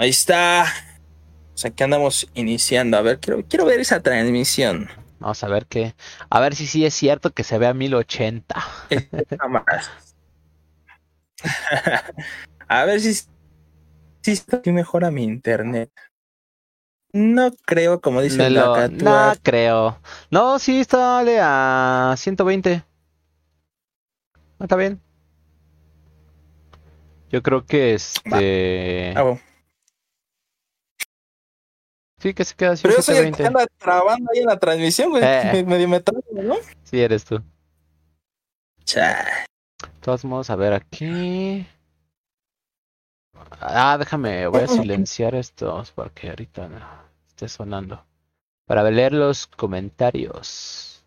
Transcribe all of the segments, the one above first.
Ahí está. O sea, que andamos iniciando. A ver, quiero, quiero ver esa transmisión. Vamos a ver qué. A ver si sí es cierto que se ve a 1080. a ver si, si mejora mi internet. No creo, como dice la No creo. No, sí, está a 120. está bien. Yo creo que este. Ah, Sí, que se queda así. Pero yo soy el que anda trabando ahí en la transmisión, güey. Eh. Medio metal, ¿no? Sí, eres tú. Cha. De todos modos, a ver aquí. Ah, déjame, voy a silenciar estos porque ahorita no esté sonando. Para leer los comentarios.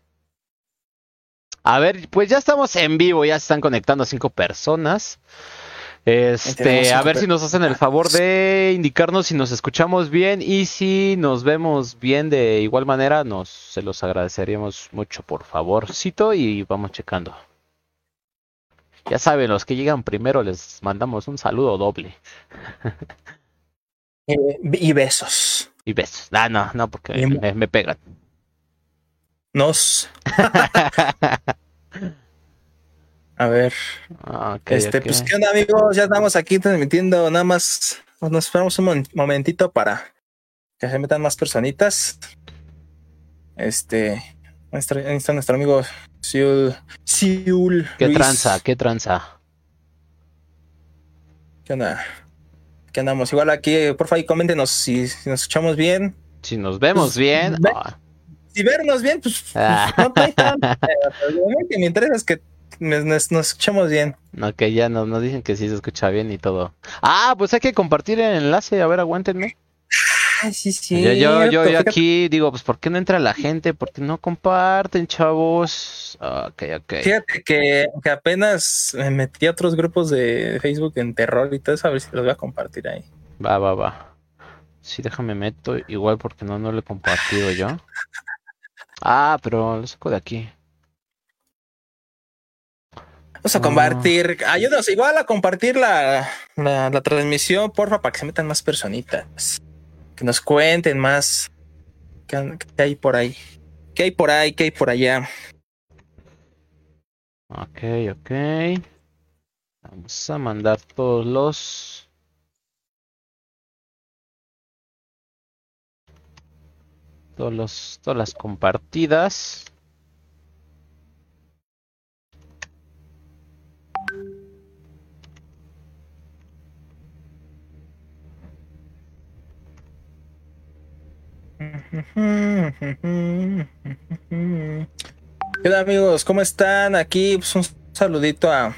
A ver, pues ya estamos en vivo, ya se están conectando cinco personas. Este, a ver si nos hacen el favor de indicarnos si nos escuchamos bien y si nos vemos bien de igual manera, nos se los agradeceríamos mucho por favorcito y vamos checando. Ya saben, los que llegan primero les mandamos un saludo doble. Eh, y besos. Y besos. Ah, no, no, porque me, me pegan. Nos. A ver. Ah, este, pues, ¿qué onda, amigos? Ya estamos aquí transmitiendo. Nada más nos esperamos un momentito para que se metan más personitas. Este. Nuestro, está nuestro amigo Siul. Siul. ¿Qué tranza? ¿Qué tranza? ¿Qué onda? ¿Qué andamos? Igual aquí, por favor, coméntenos si, nos escuchamos bien. Si nos vemos pues, bien. Ah. Si vernos bien, pues, pues ah. no hay tanto. lo que me interesa es que nos, escuchamos bien. Ok, ya nos, nos dicen que sí se escucha bien y todo. Ah, pues hay que compartir el enlace, a ver, aguántenme. Ay, sí, sí. Yo, yo, yo, aquí digo, pues, ¿por qué no entra la gente? ¿Por qué no comparten, chavos? Ok, ok. Fíjate que, que apenas me metí a otros grupos de Facebook en terror y todo eso, a ver si los voy a compartir ahí. Va, va, va. Sí, déjame meto, igual porque no, no lo he compartido yo. Ah, pero lo saco de aquí. Vamos a compartir, ayúdanos igual a compartir la, la, transmisión, porfa, para que se metan más personitas. Que nos cuenten más qué, hay por ahí. ¿Qué hay por ahí? ¿Qué hay por allá? Ok, ok. Vamos a mandar todos los... Todos los, todas las compartidas. Hola amigos? ¿Cómo están? Aquí pues, un saludito a...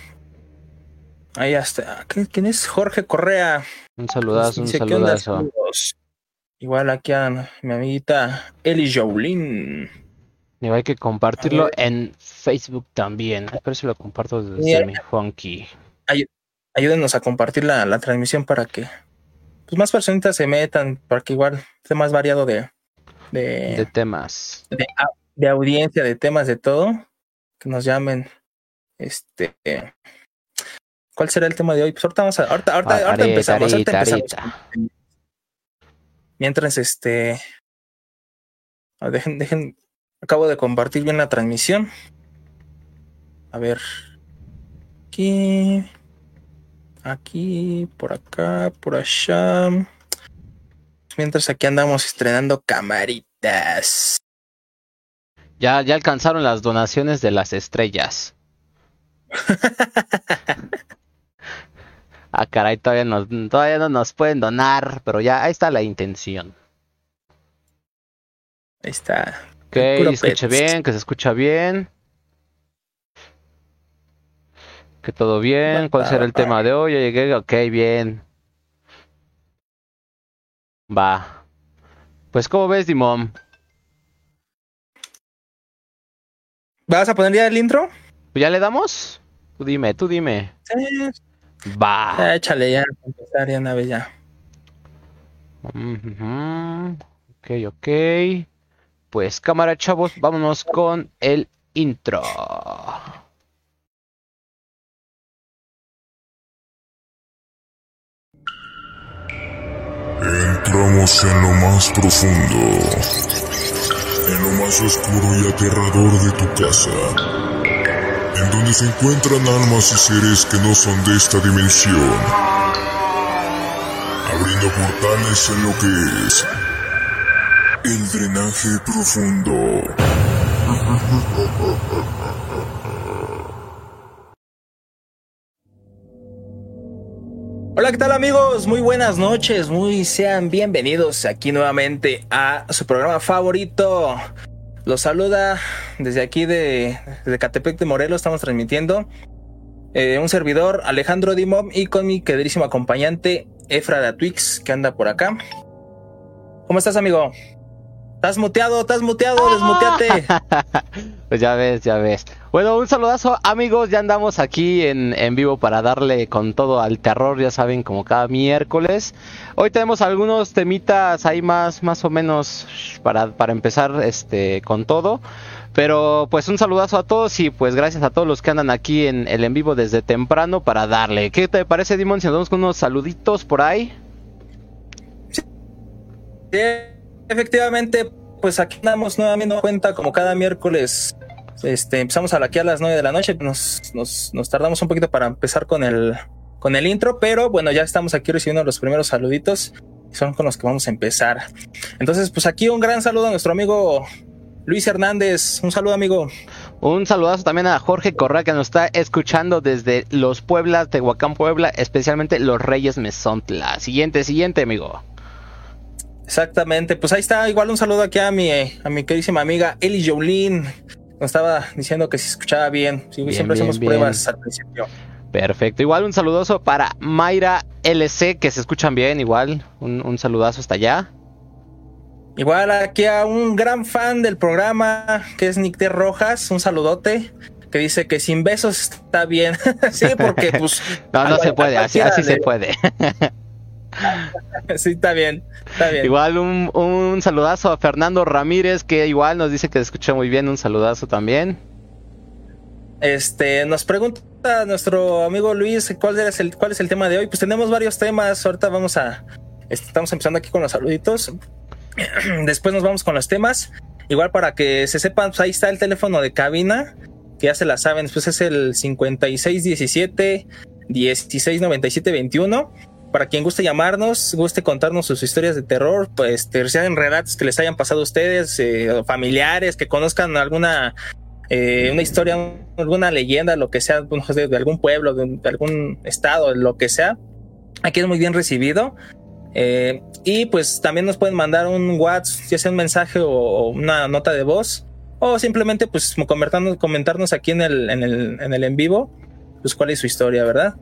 Ahí está. ¿Quién es? Jorge Correa. Un saludazo, un saludazo. Igual aquí a mi amiguita Eli Jolín. Y hay que compartirlo en Facebook también. Espero si lo comparto desde mi funky. ayúdenos a compartir la, la transmisión para que pues, más personitas se metan, para que igual esté más variado de, de, temas. De, audiencia, de temas, de todo. Que nos llamen. Este. ¿Cuál será el tema de hoy? Pues ahorita vamos a, ahorita, ahorita, empezamos. Mientras este. Ah, dejen, dejen. Acabo de compartir bien la transmisión. A ver. Aquí. Aquí, por acá, por allá mientras aquí andamos estrenando camaritas. Ya, ya alcanzaron las donaciones de las estrellas. ah, caray, todavía, todavía no nos pueden donar, pero ya ahí está la intención. Ahí está. Ok, que se escuche bien, que se escucha bien. Que todo bien. ¿Cuál será el tema de hoy? Ya llegué, ok, bien. Va. Pues, ¿cómo ves, Dimon? ¿Vas a poner ya el intro? Pues ya le damos. Tú dime, tú dime. Sí. Va. échale ya, empezar ya una vez ya. Ok, ok. Pues cámara, chavos, vámonos con el intro. Encontramos en lo más profundo, en lo más oscuro y aterrador de tu casa, en donde se encuentran almas y seres que no son de esta dimensión, abriendo portales en lo que es el drenaje profundo. Hola, ¿qué tal amigos? Muy buenas noches, muy sean bienvenidos aquí nuevamente a su programa favorito. Los saluda desde aquí de, Catepec de Morelos, estamos transmitiendo eh, un servidor Alejandro Dimov y con mi queridísimo acompañante Efra Twix que anda por acá. ¿Cómo estás amigo? Estás muteado, estás muteado, desmuteate. pues ya ves, ya ves. Bueno, un saludazo, amigos. Ya andamos aquí en, en, vivo para darle con todo al terror, ya saben, como cada miércoles. Hoy tenemos algunos temitas ahí más, más o menos para, para empezar este, con todo. Pero pues un saludazo a todos y pues gracias a todos los que andan aquí en el en vivo desde temprano para darle. ¿Qué te parece, Dimon? Si nos vamos con unos saluditos por ahí. Sí, efectivamente, pues aquí andamos nuevamente cuenta como cada miércoles este, empezamos aquí a las 9 de la noche, nos, nos, nos, tardamos un poquito para empezar con el, con el intro, pero bueno, ya estamos aquí recibiendo los primeros saluditos, son con los que vamos a empezar. Entonces, pues aquí un gran saludo a nuestro amigo Luis Hernández, un saludo amigo. Un saludazo también a Jorge Correa que nos está escuchando desde los Pueblas, Tehuacán, Puebla, especialmente los Reyes Mesontla. Siguiente, siguiente amigo. Exactamente, pues ahí está, igual un saludo aquí a mi, a mi queridísima amiga Eli Jolín, nos estaba diciendo que se escuchaba bien. siempre hacemos pruebas al principio. Perfecto. Igual un saludoso para Mayra LC, que se escuchan bien. Igual un, saludazo hasta allá. Igual aquí a un gran fan del programa, que es Nick de Rojas. Un saludote. Que dice que sin besos está bien. sí, porque pues. no, no se puede, así, así se puede. sí, está bien, está bien. Igual un, un, saludazo a Fernando Ramírez, que igual nos dice que se escucha muy bien. Un saludazo también. Este, nos pregunta nuestro amigo Luis cuál es el, cuál es el tema de hoy. Pues tenemos varios temas. Ahorita vamos a. Este, estamos empezando aquí con los saluditos. Después nos vamos con los temas. Igual para que se sepan, pues ahí está el teléfono de cabina, que ya se la saben. Pues es el 5617 169721 para quien guste llamarnos, guste contarnos sus historias de terror, pues sean relatos que les hayan pasado a ustedes, eh, familiares, que conozcan alguna eh, una historia, alguna leyenda, lo que sea, de, algún pueblo, de, algún estado, lo que sea. Aquí es muy bien recibido. Eh, y pues también nos pueden mandar un WhatsApp, ya sea un mensaje o, una nota de voz, o simplemente pues comentarnos, comentarnos aquí en el, en el, en el en vivo, pues cuál es su historia, ¿verdad?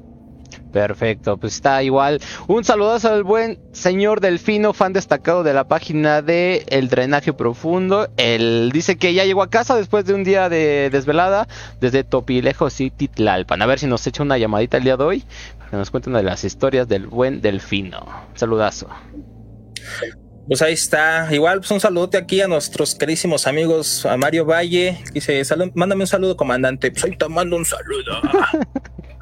Perfecto, pues está igual. Un saludazo al buen señor Delfino, fan destacado de la página de El Drenaje Profundo. Él dice que ya llegó a casa después de un día de desvelada desde Topilejo City, Tlalpan. A ver si nos echa una llamadita el día de hoy para que nos cuente una de las historias del buen Delfino. Saludazo. Pues ahí está. Igual, pues un saludote aquí a nuestros querísimos amigos, a Mario Valle. Dice, mándame un saludo, comandante. Pues ahí te mando un saludo.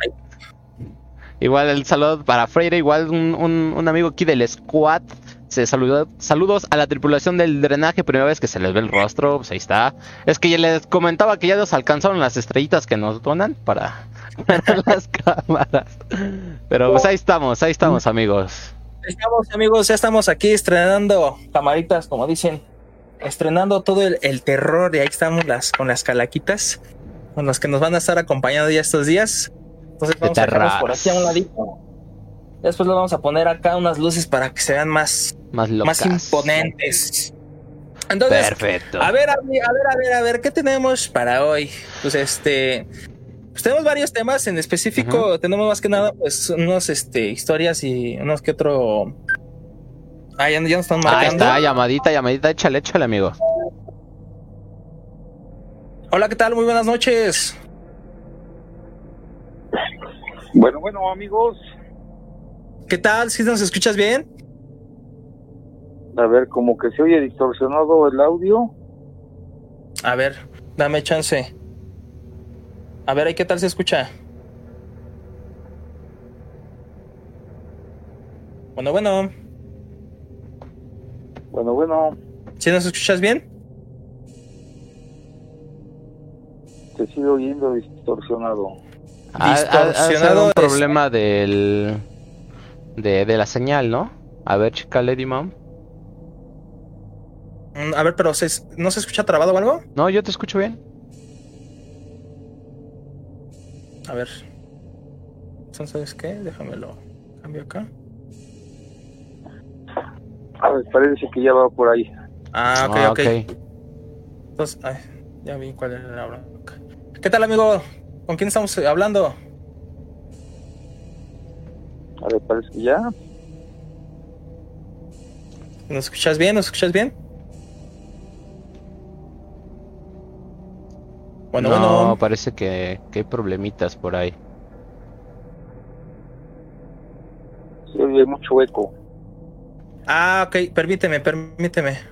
Igual el saludo para Freire, igual un, amigo aquí del squad. Se saludó, saludos a la tripulación del drenaje, primera vez que se les ve el rostro, pues ahí está. Es que ya les comentaba que ya nos alcanzaron las estrellitas que nos donan para las cámaras. Pero pues ahí estamos, ahí estamos amigos. Estamos amigos, ya estamos aquí estrenando camaritas, como dicen, estrenando todo el, terror y ahí estamos las, con las calaquitas, con las que nos van a estar acompañando ya estos días. Entonces vamos a dejarlos por aquí a un ladito. Después lo vamos a poner acá unas luces para que se vean más, más, más imponentes. Entonces, Perfecto. A ver, a ver, a ver, a ver, ¿qué tenemos para hoy? Pues este, pues tenemos varios temas en específico. Tenemos más que nada, pues, unos este, historias y unos que otro. Ah, ya, ya nos están marcando. Ahí está, llamadita, llamadita, échale, échale, amigo. Hola, ¿qué tal? Muy buenas noches. Bueno, bueno, amigos. ¿Qué tal? ¿Si nos escuchas bien? A ver, como que se oye distorsionado el audio. A ver, dame chance. A ver, ¿qué tal se escucha? Bueno, bueno. Bueno, bueno. ¿Sí nos escuchas bien? Te sigo oyendo distorsionado. Distorsionado. un problema del de, de la señal, ¿no? A ver, chica Lady Mom. Mm, a ver, pero ¿no se escucha trabado o algo? No, yo te escucho bien. A ver. Entonces, ¿qué? Déjamelo. Cambio acá. A ver, parece que ya va por ahí. Ah, ok, ah, ok. Entonces, ay, ya vi cuál era la bronca. ¿Qué tal, amigo? ¿Con quién estamos hablando? A ver, parece que ya. ¿Nos escuchas bien? ¿Nos escuchas bien? Bueno, no, parece que, hay problemitas por ahí. Sí, hay mucho eco. Ah, ok, permíteme, permíteme.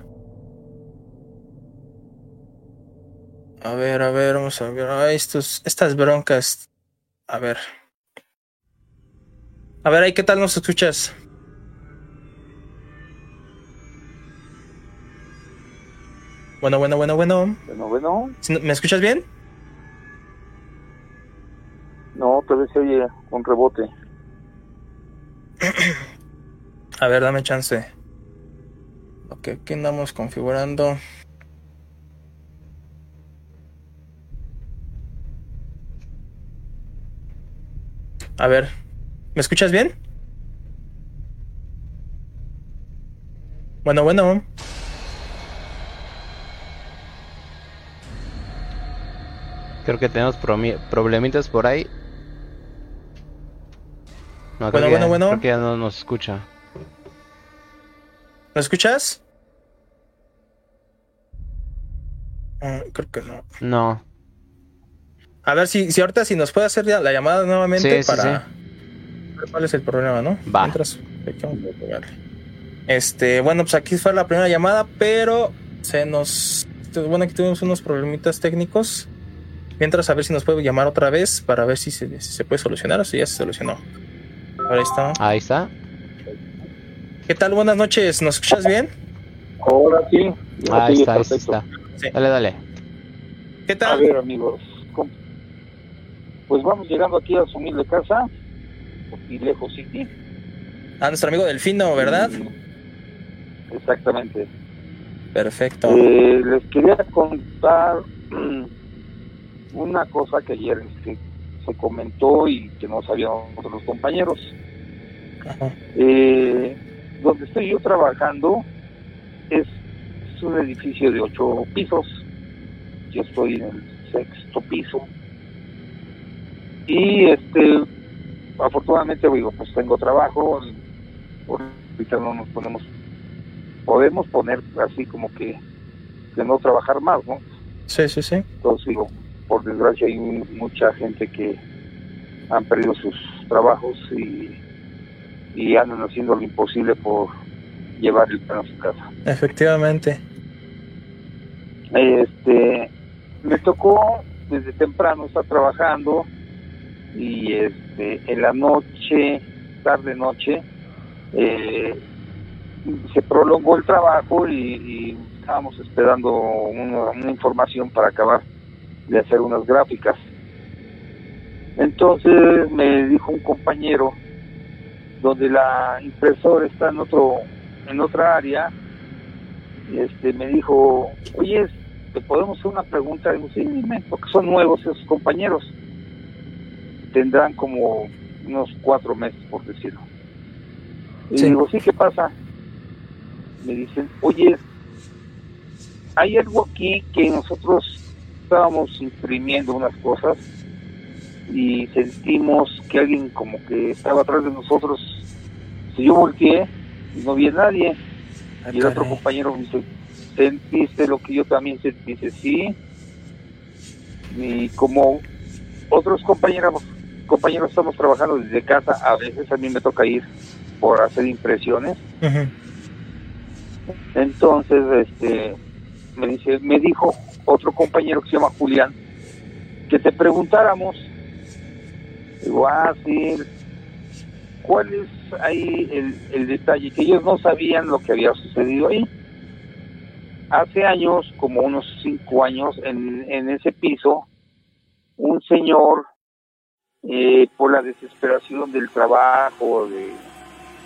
A ver, a ver, vamos a ver. estos, estas broncas. A ver. A ver, ahí, ¿qué tal nos escuchas? Bueno, bueno, bueno, bueno. Bueno, bueno. ¿Me escuchas bien? No, tal vez se oye con rebote. A ver, dame chance. Ok, aquí andamos configurando. A ver, ¿me escuchas bien? Bueno, bueno. Creo que tenemos problemitas por ahí. No, bueno, bueno, bueno. Creo que ya no nos escucha. ¿Me escuchas? Ah, creo que no. No. A ver si, si ahorita si nos puede hacer la llamada nuevamente para cuál es el problema, ¿no? Va. este, bueno, pues aquí fue la primera llamada, pero se nos bueno, aquí tuvimos unos problemitas técnicos. Mientras a ver si nos puede llamar otra vez para ver si se, se puede solucionar o si ya se solucionó. Ahí está. Ahí está. ¿Qué tal? Buenas noches. ¿Nos escuchas bien? Ahora sí. Ahí está, ahí está. Dale, dale. ¿Qué tal? A ver, amigos. Pues vamos llegando aquí a su humilde casa. Y lejos City. A nuestro amigo Delfino, ¿verdad? Exactamente. Perfecto. Eh, les quería contar una cosa que ayer este, se comentó y que no sabían otros compañeros. Eh, donde estoy yo trabajando es, un edificio de ocho pisos. Yo estoy en el sexto piso. Y este, afortunadamente, digo, pues tengo trabajo. ahorita no nos ponemos, podemos poner así como que, de no trabajar más, ¿no? Sí, sí, sí. Entonces digo, por desgracia hay mucha gente que han perdido sus trabajos y, y andan haciendo lo imposible por llevar el pan a su casa. Efectivamente. Este, me tocó desde temprano estar trabajando y este, en la noche, tarde noche, eh, se prolongó el trabajo y, estábamos esperando una información para acabar de hacer unas gráficas. Entonces me dijo un compañero, donde la impresora está en otro en otra área, este me dijo, oye, ¿te podemos hacer una pregunta? Digo, sí, dime, porque son nuevos esos compañeros. Tendrán como unos cuatro meses, por decirlo. Y digo, sí, ¿qué pasa? Me dicen, oye, hay algo aquí que nosotros estábamos imprimiendo unas cosas y sentimos que alguien como que estaba atrás de nosotros. Si yo volteé y no vi a nadie, y el otro compañero me dice, ¿sentiste lo que yo también sentí? Dice, sí. Y como otros compañeros, compañeros estamos trabajando desde casa, a veces a mí me toca ir por hacer impresiones. Entonces, este, me dice, me dijo otro compañero que se llama Julián, que te preguntáramos, digo, ah, sí, ¿cuál es ahí el, el detalle? Que ellos no sabían lo que había sucedido ahí, hace años, como unos cinco años, en, en ese piso, un señor, eh, por la desesperación del trabajo, de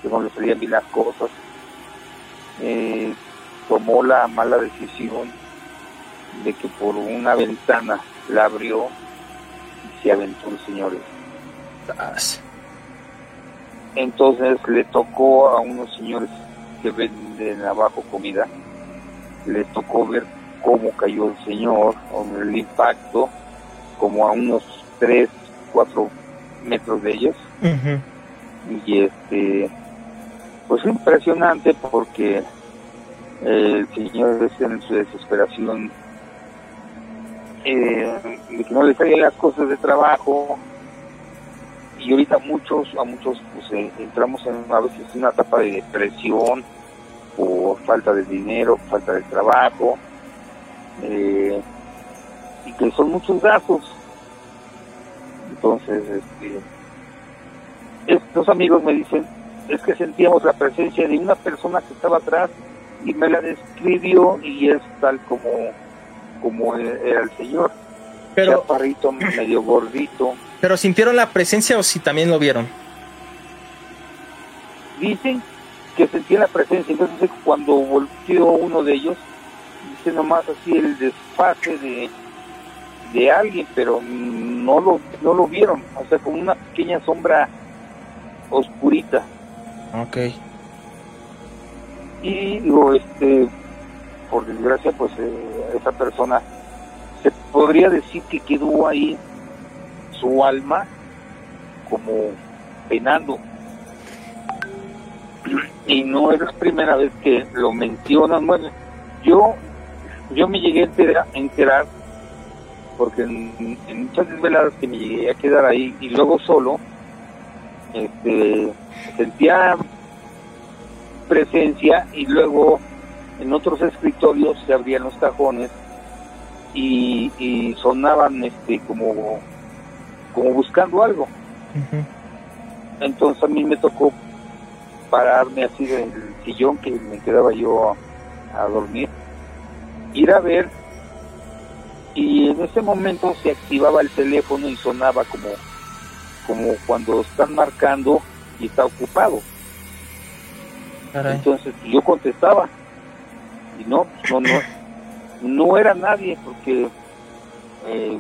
no le salían bien las cosas, eh, tomó la mala decisión de que por una ventana la abrió y se aventó el señor. Entonces le tocó a unos señores que venden abajo comida, le tocó ver cómo cayó el señor, con el impacto, como a unos 3, 4 metros de ellos. Y este, pues impresionante porque el señor en su desesperación eh, de que no le salían las cosas de trabajo. Y ahorita muchos a muchos pues eh, entramos en a veces una etapa de depresión por falta de dinero falta de trabajo eh, y que son muchos gastos entonces este estos amigos me dicen es que sentíamos la presencia de una persona que estaba atrás y me la describió y es tal como como era el señor. Pero chaparrito medio gordito. Pero sintieron la presencia o si también lo vieron dicen que sentían la presencia entonces cuando volteó uno de ellos dice nomás así el desfase de de alguien pero no lo no lo vieron. O sea como una pequeña sombra oscurita. Ok. Y luego este por desgracia pues eh, esa persona se podría decir que quedó ahí su alma como penando. Y no es la primera vez que lo mencionan. Bueno yo yo me llegué a enterar, porque en, en, muchas desveladas que me llegué a quedar ahí y luego solo este sentía presencia y luego en otros escritorios se abrían los cajones y, sonaban este como como buscando algo. Entonces a mí me tocó pararme así del sillón que me quedaba yo a, dormir ir a ver y en ese momento se activaba el teléfono y sonaba como como cuando están marcando y está ocupado entonces yo contestaba y no, no, no, no era nadie porque eh,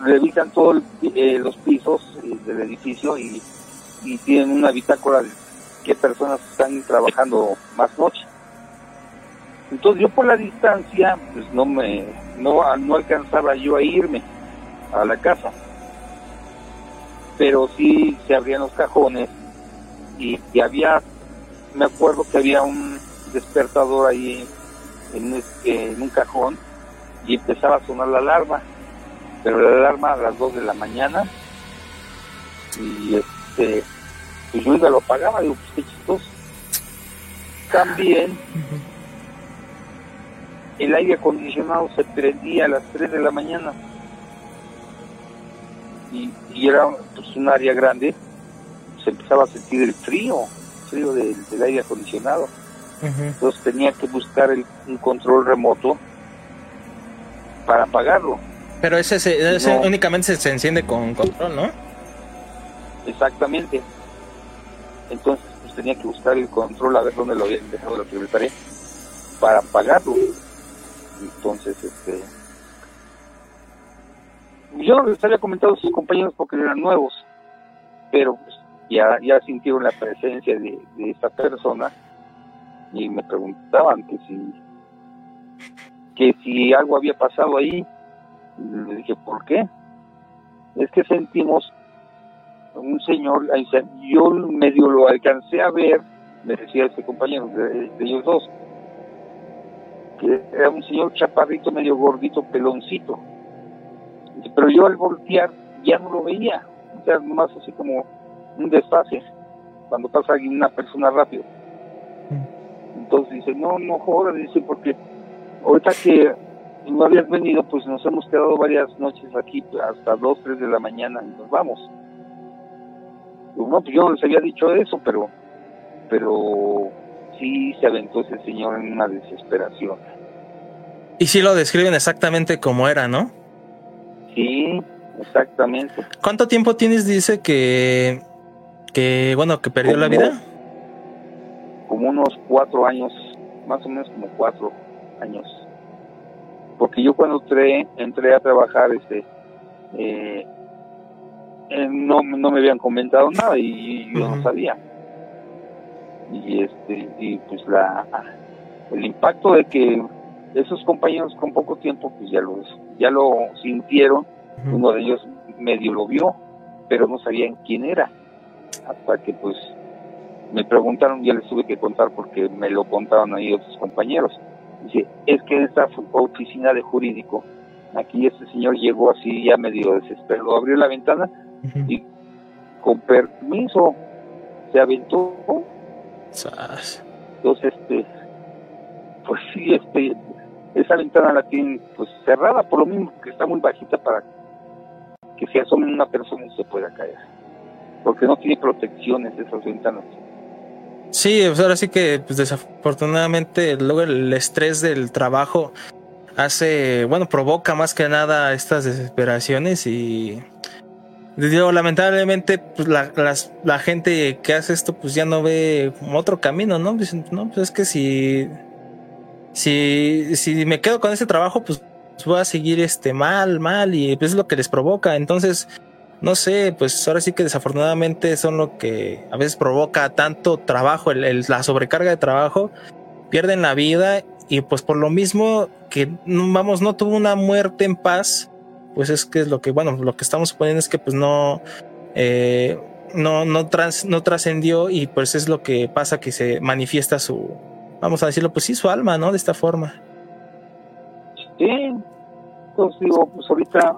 revisan todos eh, los pisos eh, del edificio y, y, tienen una bitácora de qué personas están trabajando más noche. Entonces yo por la distancia pues no me no, no alcanzaba yo a irme a la casa. Pero sí se abrían los cajones y, había me acuerdo que había un despertador ahí en, este, en un cajón y empezaba a sonar la alarma, pero la alarma a las 2 de la mañana y este pues yo iba lo apagaba, digo, pues qué chistoso. También el aire acondicionado se prendía a las 3 de la mañana y, y era pues, un área grande, se empezaba a sentir el frío frío del, aire acondicionado. Entonces tenía que buscar el, un control remoto para apagarlo. Pero ese, ese únicamente se, enciende con control, ¿no? Exactamente. Entonces pues, tenía que buscar el control a ver dónde lo había dejado la secretaria para apagarlo. Entonces, este... Yo no les había comentado a sus compañeros porque eran nuevos, pero pues, ya, ya sintieron la presencia de, de esta persona y me preguntaban que si que si algo había pasado ahí le dije ¿por qué? es que sentimos un señor yo medio lo alcancé a ver me decía este compañero de, ellos dos que era un señor chaparrito medio gordito peloncito pero yo al voltear ya no lo veía o sea más así como un desfase cuando pasa una persona rápido. Mm. Entonces dice, no, no jodas, dice, porque ahorita que no habías venido, pues nos hemos quedado varias noches aquí hasta 2, 3 de la mañana y nos vamos. no, pues yo no les había dicho eso, pero, pero sí se aventó ese señor en una desesperación. Y sí lo describen exactamente como era, ¿no? Sí, exactamente. ¿Cuánto tiempo tienes, dice que, que bueno, que perdió la vida? Como unos cuatro años, más o menos como cuatro años. Porque yo cuando entré, entré a trabajar, este, eh, eh, no, no me habían comentado nada y yo no sabía. Y este, y pues la, el impacto de que esos compañeros con poco tiempo pues ya los ya lo sintieron. Uno de ellos medio lo vio pero no sabían quién era. Hasta que pues me preguntaron ya les tuve que contar porque me lo contaron ahí otros compañeros. Dice es que en esta oficina de jurídico aquí este señor llegó así ya medio desesperado abrió la ventana y con permiso se aventó entonces este pues sí este esa ventana la tienen pues cerrada por lo mismo que está muy bajita para que si asome una persona y se pueda caer. Porque no tiene protecciones esas ventanas. Sí pues ahora sí que pues desafortunadamente luego el estrés del trabajo hace bueno provoca más que nada estas desesperaciones y digo lamentablemente pues la, la gente que hace esto pues ya no ve otro camino no dicen no pues es que si si, si me quedo con ese trabajo, pues voy a seguir este mal, mal, y pues es lo que les provoca. Entonces, no sé, pues ahora sí que desafortunadamente son lo que a veces provoca tanto trabajo, el, la sobrecarga de trabajo, pierden la vida y pues por lo mismo que vamos, no tuvo una muerte en paz, pues es que es lo que, bueno, lo que estamos suponiendo es que pues no, eh, no, no, no trascendió y pues es lo que pasa que se manifiesta su, vamos a decirlo, pues sí, su alma, ¿no? De esta forma. Sí, pues digo, pues ahorita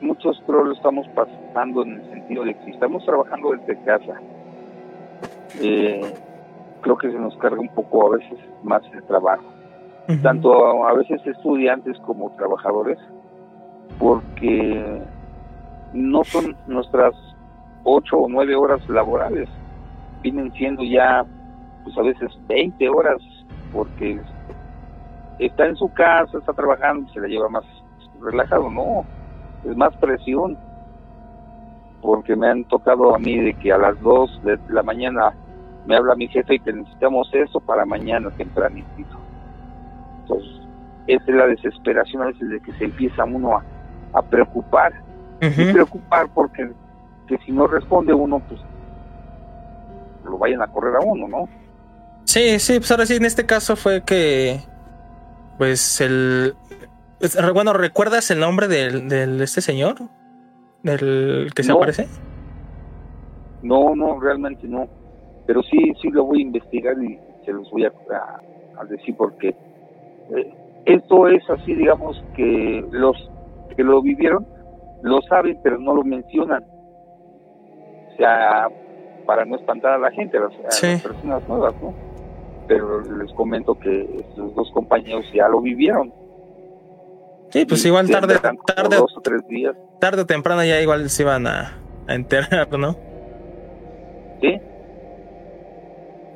muchos creo lo estamos pasando en el sentido de que estamos trabajando desde casa. Eh, creo que se nos carga un poco a veces más el trabajo, tanto a, veces estudiantes como trabajadores, porque no son nuestras ocho o nueve horas laborales, vienen siendo ya pues a veces 20 horas, porque está en su casa, está trabajando, se la lleva más relajado, no, es más presión, porque me han tocado a mí de que a las 2 de la mañana me habla mi jefe y que necesitamos eso para mañana tempranito. Entonces, esa es la desesperación a veces de que se empieza uno a, preocupar, y preocupar porque que si no responde uno, pues lo vayan a correr a uno, ¿no? Sí, sí, pues ahora sí, en este caso fue que. Pues el. Bueno, ¿recuerdas el nombre del, este señor? ¿Del que se aparece? No, no, realmente no. Pero sí, sí lo voy a investigar y se los voy a, decir porque eh, esto es así, digamos, que los que lo vivieron lo saben, pero no lo mencionan. O sea, para no espantar a la gente, a las personas nuevas, ¿no? pero les comento que estos dos compañeros ya lo vivieron. Sí, pues igual tarde, tarde, dos o tres días. tarde o temprano ya igual se iban a, enterar, ¿no? Sí.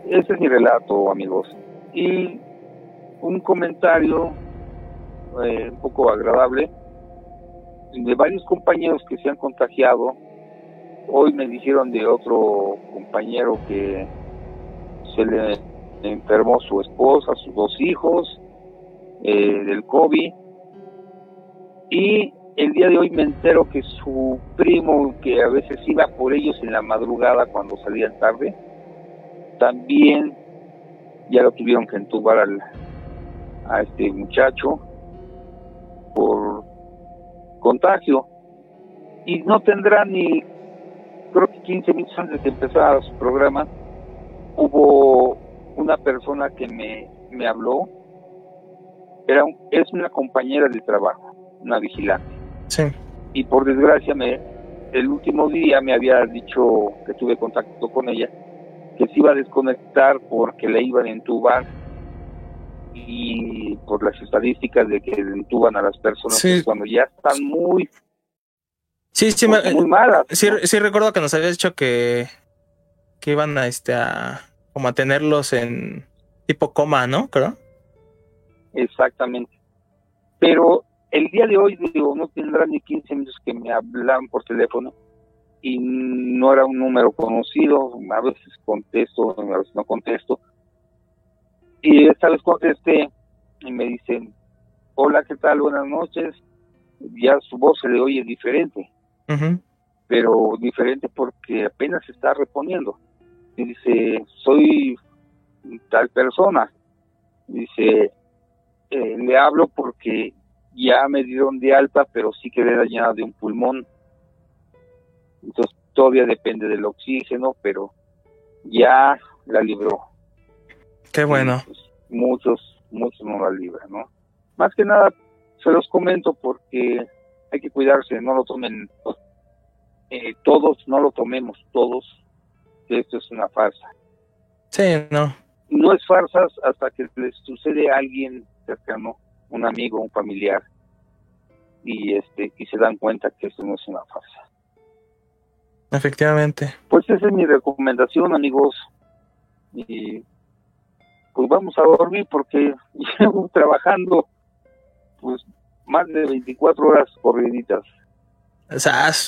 Ese es mi relato, amigos. Y un comentario eh, un poco agradable de varios compañeros que se han contagiado. Hoy me dijeron de otro compañero que se le enfermó su esposa, sus dos hijos eh, del COVID. Y el día de hoy me entero que su primo, que a veces iba por ellos en la madrugada cuando salían tarde, también ya lo tuvieron que entubar al, a este muchacho por contagio. Y no tendrá ni, creo que 15 minutos antes de empezar su programa, hubo una persona que me, me habló, era es una compañera de trabajo, una vigilante. Sí. Y por desgracia, me, el último día me había dicho que tuve contacto con ella, que se iba a desconectar porque le iban a entubar y por las estadísticas de que entuban a las personas pues, cuando ya están muy sí sí muy malas sí, sí recuerdo que nos había dicho que que iban a este a como a tenerlos en tipo coma, ¿no? Creo. Exactamente. Pero el día de hoy, digo, no tendrá ni 15 minutos que me hablan por teléfono y no era un número conocido, a veces contesto, a veces no contesto. Y esta vez contesté y me dicen, hola, ¿qué tal? Buenas noches. Ya su voz se le oye diferente, pero diferente porque apenas se está reponiendo. Y dice, soy tal persona. Dice, eh, le hablo porque ya me dieron de alta, pero sí quedé dañada de un pulmón. Entonces todavía depende del oxígeno, pero ya la libró. Qué bueno. Pues, muchos, muchos no la libran, ¿no? Más que nada, se los comento porque hay que cuidarse, no lo tomen, eh, todos, no lo tomemos, todos, que esto es una farsa. Sí, no. No es farsa hasta que les sucede a alguien cercano un amigo, un familiar, y este y se dan cuenta que esto no es una farsa. Efectivamente. Pues esa es mi recomendación, amigos. Y pues vamos a dormir porque llevo trabajando pues más de 24 horas corriditas.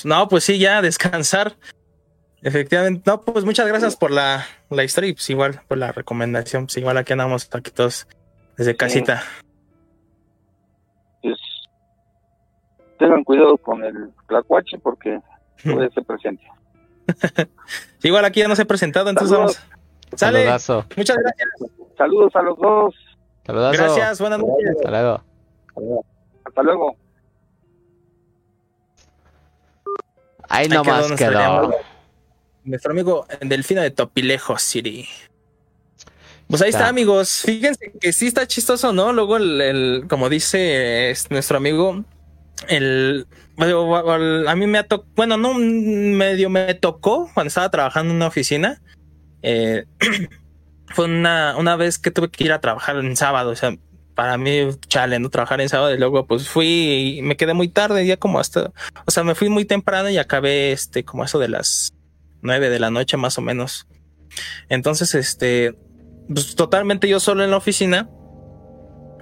No, pues sí, ya descansar. Efectivamente, no, pues muchas gracias por la, la historia y pues igual por la recomendación. Pues igual aquí andamos aquí todos desde casita. tengan cuidado con el tlacuache porque puede ser presente. Igual aquí ya no se ha presentado, entonces vamos. Sale. Muchas gracias. Saludos a los dos. Gracias, buenas noches. Hasta luego. Hasta luego. Ahí nomás quedó. Nuestro amigo Delfino de Topilejo City. Pues ahí está, amigos. Fíjense que sí está chistoso, ¿no? Luego, el, como dice nuestro amigo, el, a mí me ha tocado, bueno, no medio me tocó cuando estaba trabajando en una oficina. Eh, fue una, una vez que tuve que ir a trabajar en sábado, o sea, para mí, chale, no trabajar en sábado y luego pues fui y me quedé muy tarde, ya como hasta, o sea, me fui muy temprano y acabé este, como eso de las nueve de la noche más o menos. Entonces, este, pues totalmente yo solo en la oficina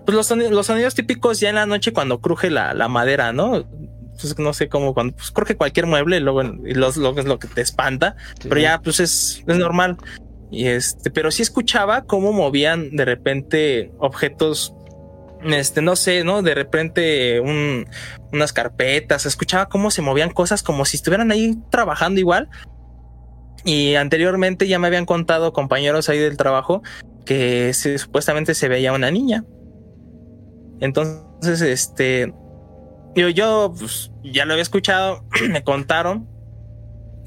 pues los sonidos, los sonidos típicos ya en la noche cuando cruje la, la madera, ¿no? Pues no sé cómo, cuando pues, cruje cualquier mueble, luego y los, lo, es lo que te espanta, pero ya pues es, es normal. Y este, pero sí escuchaba cómo movían de repente objetos, este, no sé, ¿no? De repente un, unas carpetas, escuchaba cómo se movían cosas como si estuvieran ahí trabajando igual. Y anteriormente ya me habían contado compañeros ahí del trabajo que supuestamente se veía una niña. Entonces, este, yo, yo pues, ya lo había escuchado, me contaron.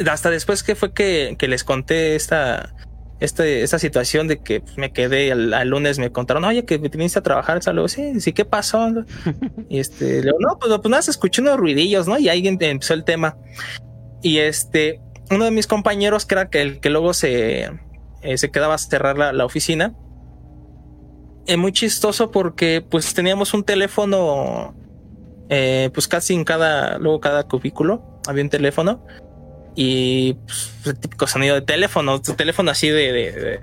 Hasta después que fue que, les conté esta, este, esta situación de que me quedé al, lunes, me contaron, oye, que viniste a trabajar, luego, sí, sí, ¿qué pasó? y este, no, pues, pues nada, se escuchó unos ruidillos, ¿no? Y ahí empezó el tema. Y este, uno de mis compañeros, que era que el que luego se, eh, se quedaba a cerrar la, la oficina, es muy chistoso porque pues teníamos un teléfono, eh, pues casi en cada, luego cada cubículo había un teléfono y pues, el típico sonido de teléfono, tu teléfono así de,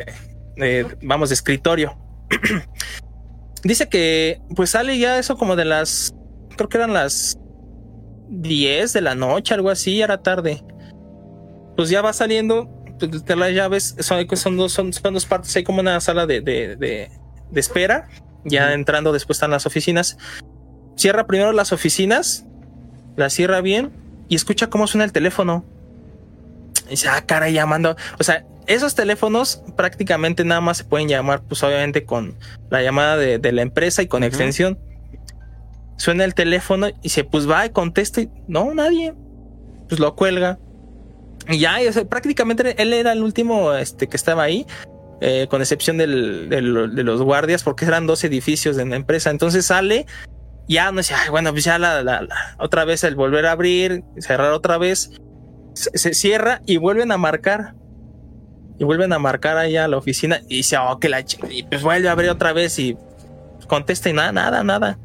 de, vamos, de escritorio. Dice que pues sale ya eso como de las, creo que eran las 10 de la noche, algo así, era tarde. Pues ya va saliendo, pues, de las llaves son, son, dos, son, son dos partes, hay como una sala de, de de espera. Ya entrando, después están las oficinas. Cierra primero las oficinas, la cierra bien y escucha cómo suena el teléfono. Y dice, ah, cara, llamando. O sea, esos teléfonos prácticamente nada más se pueden llamar, pues obviamente con la llamada de, la empresa y con extensión. Suena el teléfono y se pues va y contesta y no, nadie. Pues lo cuelga. Y ya, prácticamente él era el último este, que estaba ahí. Eh, con excepción de los guardias, porque eran dos edificios de la empresa. Entonces sale, ya no sé, bueno, pues ya la, otra vez el volver a abrir, cerrar otra vez, se, cierra y vuelven a marcar. Y vuelven a marcar allá a la oficina y dice, oh, que la y pues vuelve a abrir otra vez y contesta y nada, nada, nada.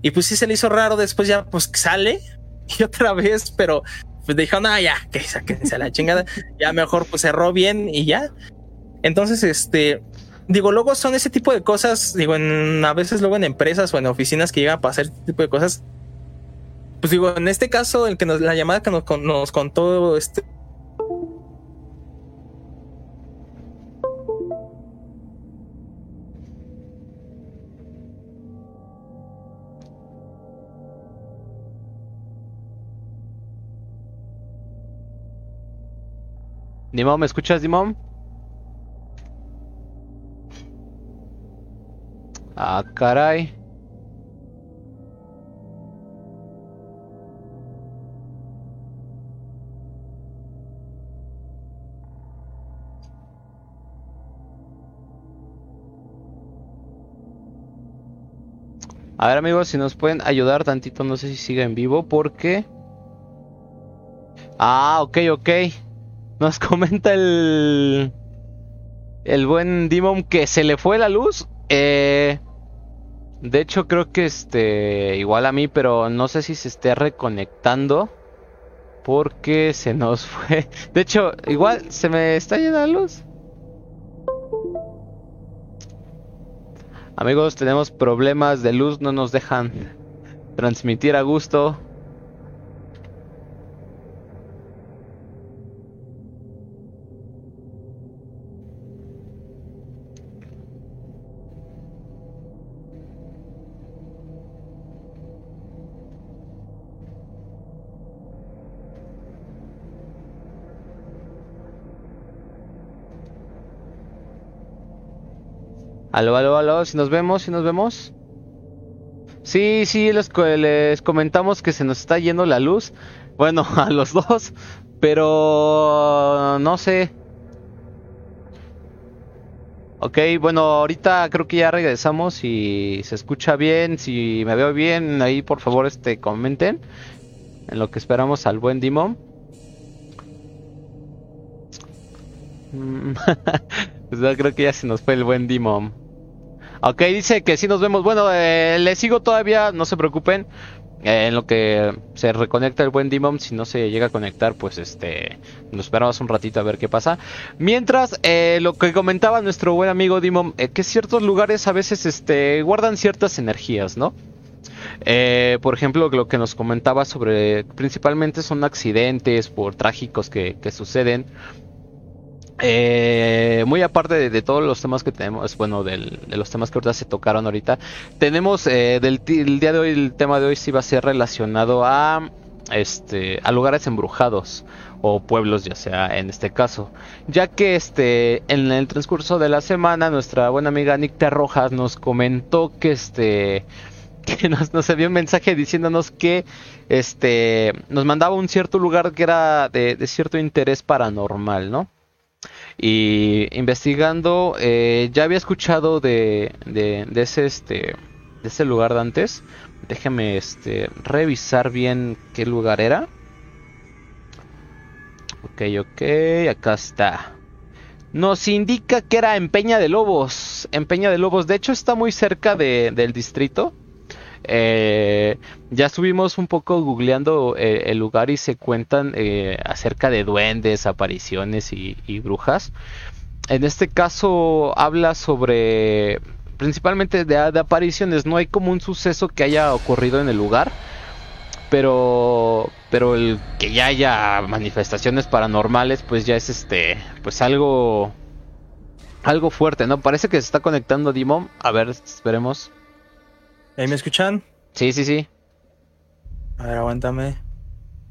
Y pues sí se le hizo raro, después ya pues sale y otra vez, pero pues dijo, no, ya, que se la chingada, ya mejor pues cerró bien y ya. Entonces, este, digo, luego son ese tipo de cosas, digo, en, a veces luego en empresas o en oficinas que llegan a pasar este tipo de cosas. Pues digo, en este caso, el que nos, la llamada que nos, nos contó este Dimon, ¿me escuchas, Dimon? Ah, caray. A ver amigos, si nos pueden ayudar tantito, no sé si sigue en vivo porque... Ah, ok, ok. Nos comenta el... El buen Demon que se le fue la luz. Eh, de hecho creo que este... Igual a mí, pero no sé si se esté reconectando. Porque se nos fue. De hecho, igual se me está yendo la luz. Amigos, tenemos problemas de luz, no nos dejan transmitir a gusto. Aló, aló, aló, si nos vemos, si nos vemos. Sí, sí, les, les comentamos que se nos está yendo la luz. Bueno, a los dos. Pero no sé. Ok, bueno, ahorita creo que ya regresamos. Si se escucha bien, si me veo bien, ahí por favor este comenten. En lo que esperamos al buen Dimon. pues creo que ya se nos fue el buen Dimon. Ok, dice que sí nos vemos. Bueno, eh, le sigo todavía, no se preocupen. Eh, en lo que se reconecta el buen Demon, si no se llega a conectar, pues este, nos esperamos un ratito a ver qué pasa. Mientras, eh, lo que comentaba nuestro buen amigo Demon, que ciertos lugares a veces este, guardan ciertas energías, ¿no? por ejemplo, lo que nos comentaba sobre, principalmente son accidentes por trágicos que, que suceden eh, muy aparte de, todos los temas que tenemos, bueno, de los temas que ahorita se tocaron ahorita, tenemos eh, del el día de hoy, el tema de hoy sí va a ser relacionado a, este, a lugares embrujados o pueblos, ya sea en este caso, ya que este, en el transcurso de la semana, nuestra buena amiga Nicta Rojas nos comentó que este, que nos, nos envió un mensaje diciéndonos que este, nos mandaba un cierto lugar que era de, de cierto interés paranormal, ¿no? Y investigando, eh, ya había escuchado de, de, ese este de ese lugar de antes. Déjame este revisar bien qué lugar era. Ok, ok, acá está. Nos indica que era en Peña de Lobos. En Peña de Lobos, de hecho está muy cerca de, del distrito. Eh, ya estuvimos un poco googleando eh, el lugar y se cuentan eh, acerca de duendes, apariciones y, brujas. En este caso habla sobre principalmente de, apariciones. No hay como un suceso que haya ocurrido en el lugar, pero pero el que ya haya manifestaciones paranormales, pues ya es este, pues algo algo fuerte, ¿no? Parece que se está conectando Dimon. A ver, esperemos. ¿Ahí me escuchan? Sí, sí, sí. A ver, aguántame.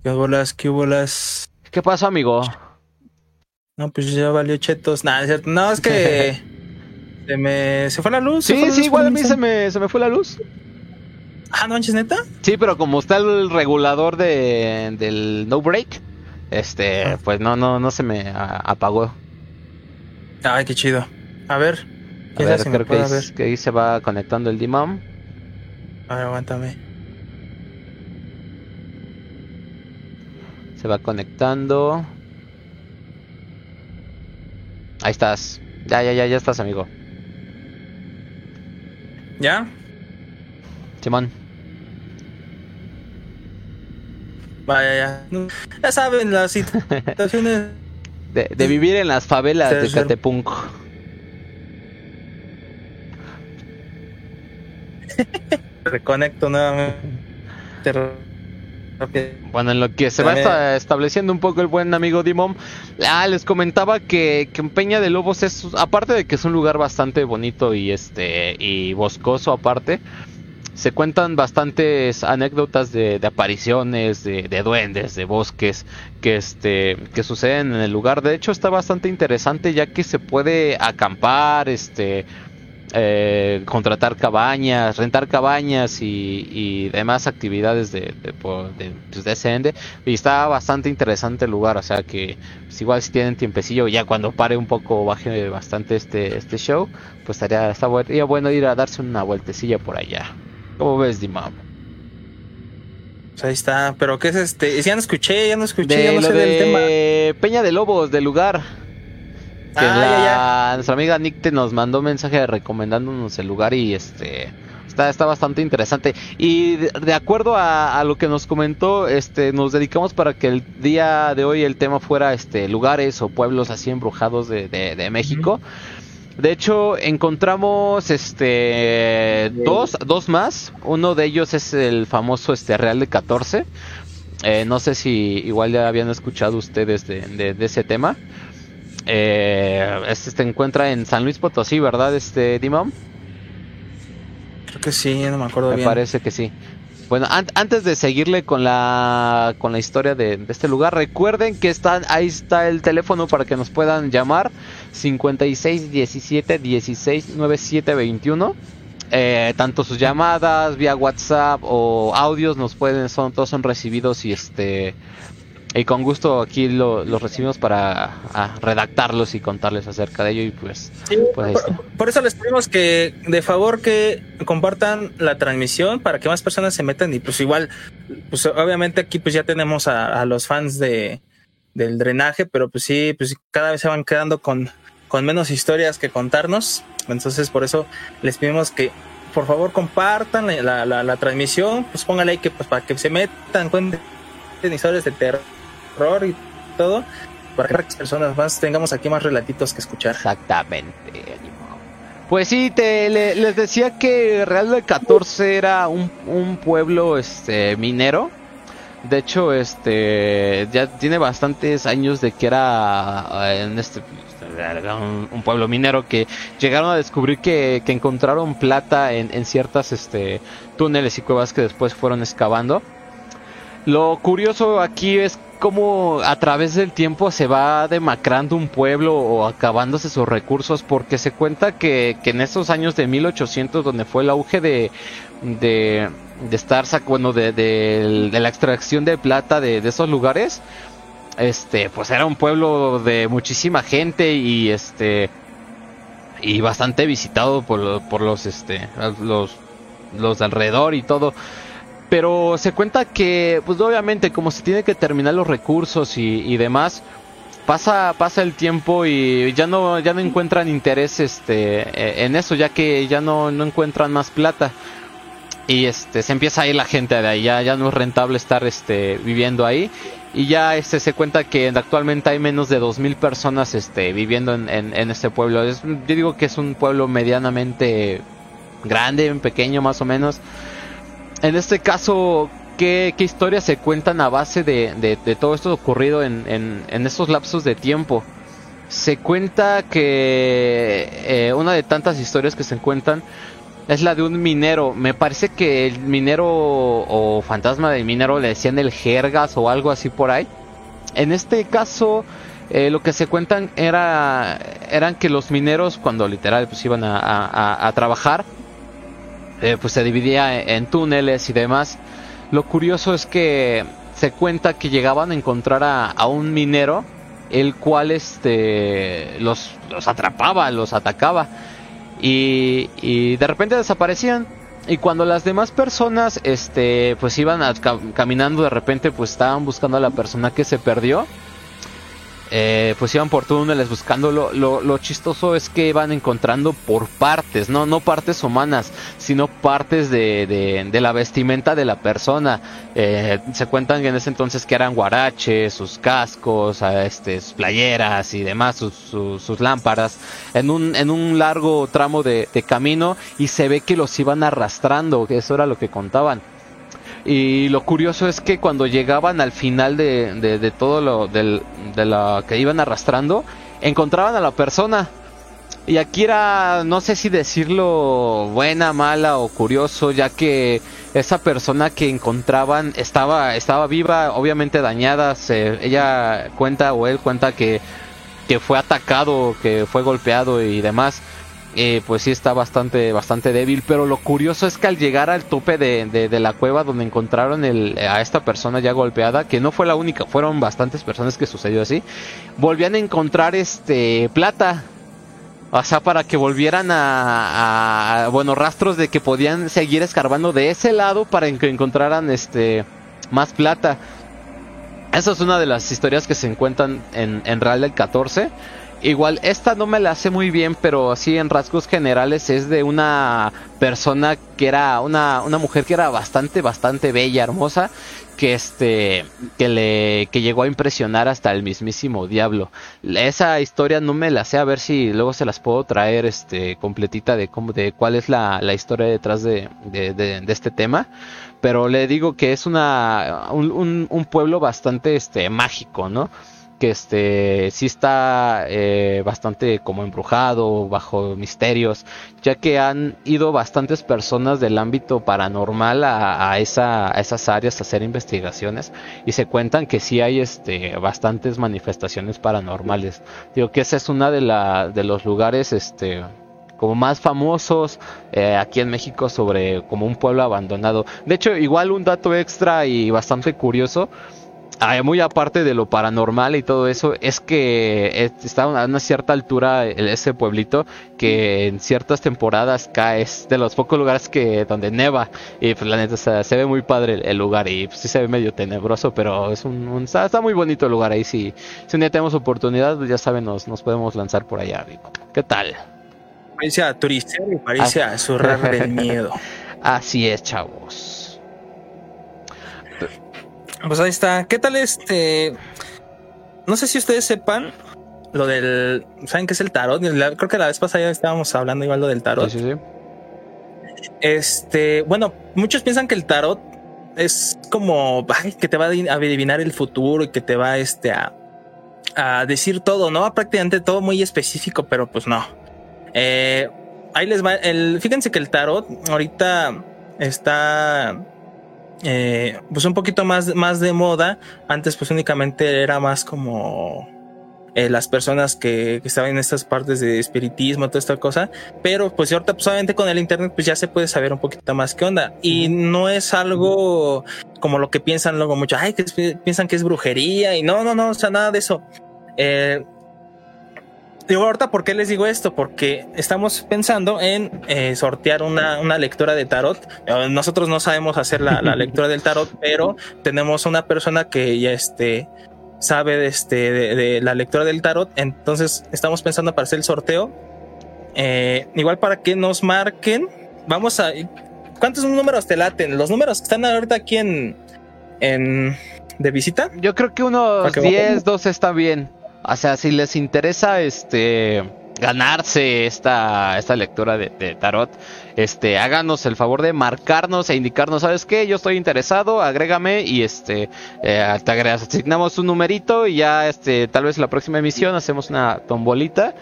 ¿Qué bolas? ¿Qué bolas? ¿Qué pasó, amigo? No, pues ya valió chetos. Nada, es cierto. No, es que se me se fue la luz. Sí, sí, igual a mí se me, se me fue la luz. Ah, ¿no manches, neta? Sí, pero como está el regulador de, del no break, este, ah. pues no, no, no se me apagó. Ay, qué chido. A ver. A ver, creo que, que, ahí se va conectando el D-Mom. A ver, aguántame. Se va conectando. Ahí estás. Ya, ya, ya, ya estás, amigo. ¿Ya? Simón. Vaya, ya. Ya saben las situaciones. de, de vivir en las favelas de Catepunk. reconecto nuevamente. Bueno, en lo que se va estableciendo un poco el buen amigo Dimon, ah, les comentaba que, que Peña de Lobos es, aparte de que es un lugar bastante bonito y este y boscoso aparte, se cuentan bastantes anécdotas de, apariciones, de, duendes, de bosques que, este, que suceden en el lugar. De hecho está bastante interesante ya que se puede acampar, este, eh, contratar cabañas, rentar cabañas y, demás actividades de, de, pues, Y está bastante interesante el lugar, o sea que pues, igual si tienen tiempecillo, ya cuando pare un poco, baje bastante este, este show, pues estaría, estaría bueno ir a darse una vueltecilla por allá. ¿Cómo ves, Dimam? Pues ahí está, pero ¿qué es este? Ya no escuché, ya no escuché, ya no sé del tema. Peña de Lobos, del lugar. Que ah, nuestra amiga Nick nos mandó un mensaje recomendándonos el lugar y este está, está bastante interesante. Y de, acuerdo a, lo que nos comentó, este nos dedicamos para que el día de hoy el tema fuera este lugares o pueblos así embrujados de, de, México. De hecho, encontramos este dos, dos más. Uno de ellos es el famoso este Real de 14. Eh, no sé si igual ya habían escuchado ustedes de, ese tema. Eh, este se encuentra en San Luis Potosí, ¿verdad, este Dimon? Creo que sí, no me acuerdo bien. Me parece que sí. Bueno, antes de seguirle con la con la historia de, este lugar, recuerden que están ahí está el teléfono para que nos puedan llamar 56 17 16 97 21. tanto sus llamadas vía WhatsApp o audios nos pueden son todos son recibidos y este y con gusto aquí lo, los recibimos para redactarlos y contarles acerca de ello y pues, pues por, eso les pedimos que de favor que compartan la transmisión para que más personas se metan y pues igual pues obviamente aquí pues ya tenemos a, los fans de del drenaje pero pues sí pues cada vez se van quedando con con menos historias que contarnos. Entonces por eso les pedimos que por favor compartan la, la, la, transmisión pues pónganle que pues para que se metan cuenten historias de terror horror y todo, para que las personas más tengamos aquí más relatitos que escuchar. Exactamente. Pues sí, te, les decía que Real de 14 era un, un pueblo este minero. De hecho, este ya tiene bastantes años de que era eh, en este un, pueblo minero que llegaron a descubrir que, que encontraron plata en, en, ciertas este túneles y cuevas que después fueron excavando. Lo curioso aquí es cómo a través del tiempo se va demacrando un pueblo o acabándose sus recursos, porque se cuenta que, en esos años de 1800, donde fue el auge de, de, estar, bueno, de, de, la extracción de plata de, esos lugares, este, pues era un pueblo de muchísima gente y este y bastante visitado por, por los este los los de alrededor y todo pero se cuenta que, pues obviamente, como se tiene que terminar los recursos y, demás, pasa, pasa el tiempo y ya no, ya no encuentran interés este, e, en eso, ya que ya no, no encuentran más plata. Y este, se empieza a ir la gente de ahí, ya, ya no es rentable estar este, viviendo ahí. Y ya este, se cuenta que actualmente hay menos de 2.000 personas este, viviendo en, en, este pueblo. Es, yo digo que es un pueblo medianamente grande, pequeño más o menos en este caso, ¿qué, historias se cuentan a base de, todo esto ocurrido en, en, estos lapsos de tiempo? Se cuenta que eh, una de tantas historias que se cuentan es la de un minero. Me parece que el minero o fantasma del minero le decían el jergas o algo así por ahí. En este caso, eh, lo que se cuentan era eran que los mineros cuando literal pues iban a trabajar eh, pues se dividía en túneles y demás. Lo curioso es que se cuenta que llegaban a encontrar a, un minero, el cual este, los, los atrapaba, los atacaba y, y, de repente desaparecían. Y cuando las demás personas este, pues iban caminando de repente, pues estaban buscando a la persona que se perdió. Eh, pues iban por túneles buscando. Lo, lo, chistoso es que iban encontrando por partes, no, no partes humanas, sino partes de, de, la vestimenta de la persona. Eh, se cuentan en ese entonces que eran guaraches, sus cascos, este, sus playeras y demás, sus, sus, lámparas, en un, en un largo tramo de, de camino y se ve que los iban arrastrando, que eso era lo que contaban. Y lo curioso es que cuando llegaban al final de, de, todo lo de la que iban arrastrando, encontraban a la persona. Y aquí era, no sé si decirlo buena, mala o curioso, ya que esa persona que encontraban estaba, estaba viva, obviamente dañada. ella cuenta o él cuenta que, que fue atacado, que fue golpeado y demás. Eh, pues sí está bastante, bastante débil. Pero lo curioso es que al llegar al tope de, de, la cueva donde encontraron a esta persona ya golpeada, que no fue la única, fueron bastantes personas que sucedió así, volvían a encontrar este plata. O sea, para que volvieran a, a, bueno, rastros de que podían seguir escarbando de ese lado para que encontraran este más plata. Esa es una de las historias que se encuentran en, en Real del 14. Igual, esta no me la hace muy bien, pero así en rasgos generales es de una persona que era una, una mujer que era bastante, bastante bella, hermosa, que este, que le, que llegó a impresionar hasta el mismísimo diablo. Esa historia no me la sé, a ver si luego se las puedo traer, este, completita de cómo, de cuál es la, la historia detrás de, de, de, este tema. Pero le digo que es una, un, un, un pueblo bastante, este, mágico, ¿no? Que este sí está eh, bastante como embrujado, bajo misterios, ya que han ido bastantes personas del ámbito paranormal a, esa, a esas áreas a hacer investigaciones y se cuentan que sí hay este bastantes manifestaciones paranormales. Digo que ese es uno de, la, de los lugares este como más famosos eh, aquí en México sobre como un pueblo abandonado. De hecho, igual un dato extra y bastante curioso muy aparte de lo paranormal y todo eso, es que está a una cierta altura ese pueblito que en ciertas temporadas cae, es de los pocos lugares que donde neva y pues la neta se ve muy padre el, lugar y pues, sí se ve medio tenebroso, pero es un, está, muy bonito el lugar ahí, si, si un día tenemos oportunidad, pues, ya saben, nos, nos podemos lanzar por allá. ¿Qué tal? Parece a turista y parece a zurrar del miedo. Así es, chavos. Pues ahí está. ¿Qué tal este? No sé si ustedes sepan lo del. ¿Saben qué es el tarot? Creo que la vez pasada ya estábamos hablando igual lo del tarot. Sí, sí, sí. Este, bueno, muchos piensan que el tarot es como que te va a adivinar el futuro y que te va este, a, a decir todo, ¿no? Prácticamente todo muy específico, pero pues no. Eh, ahí les va. El, fíjense que el tarot ahorita está eh, pues un poquito más, más de moda. Antes pues únicamente era más como eh, las personas que, que, estaban en estas partes de espiritismo, toda esta cosa. Pero pues ahorita pues obviamente con el internet pues ya se puede saber un poquito más qué onda. Y no es algo como lo que piensan luego mucho, ay, que piensan que es brujería y no, no, no, o sea, nada de eso. Eh, Digo, ahorita, ¿por qué les digo esto? Porque estamos pensando en eh, sortear una, una, lectura de tarot. Eh, nosotros no sabemos hacer la, lectura del tarot, pero tenemos una persona que ya este, sabe de, este, de, la lectura del tarot. Entonces, estamos pensando para hacer el sorteo. Eh, igual para que nos marquen. Vamos a. ¿Cuántos números te laten? Los números que están ahorita aquí en. en de visita. Yo creo que unos 10, 12 está bien. O sea, si les interesa este ganarse esta, esta lectura de, tarot, este, háganos el favor de marcarnos e indicarnos, ¿sabes qué? Yo estoy interesado, agrégame y este, eh, te asignamos un numerito y ya, este, tal vez la próxima emisión hacemos una tombolita.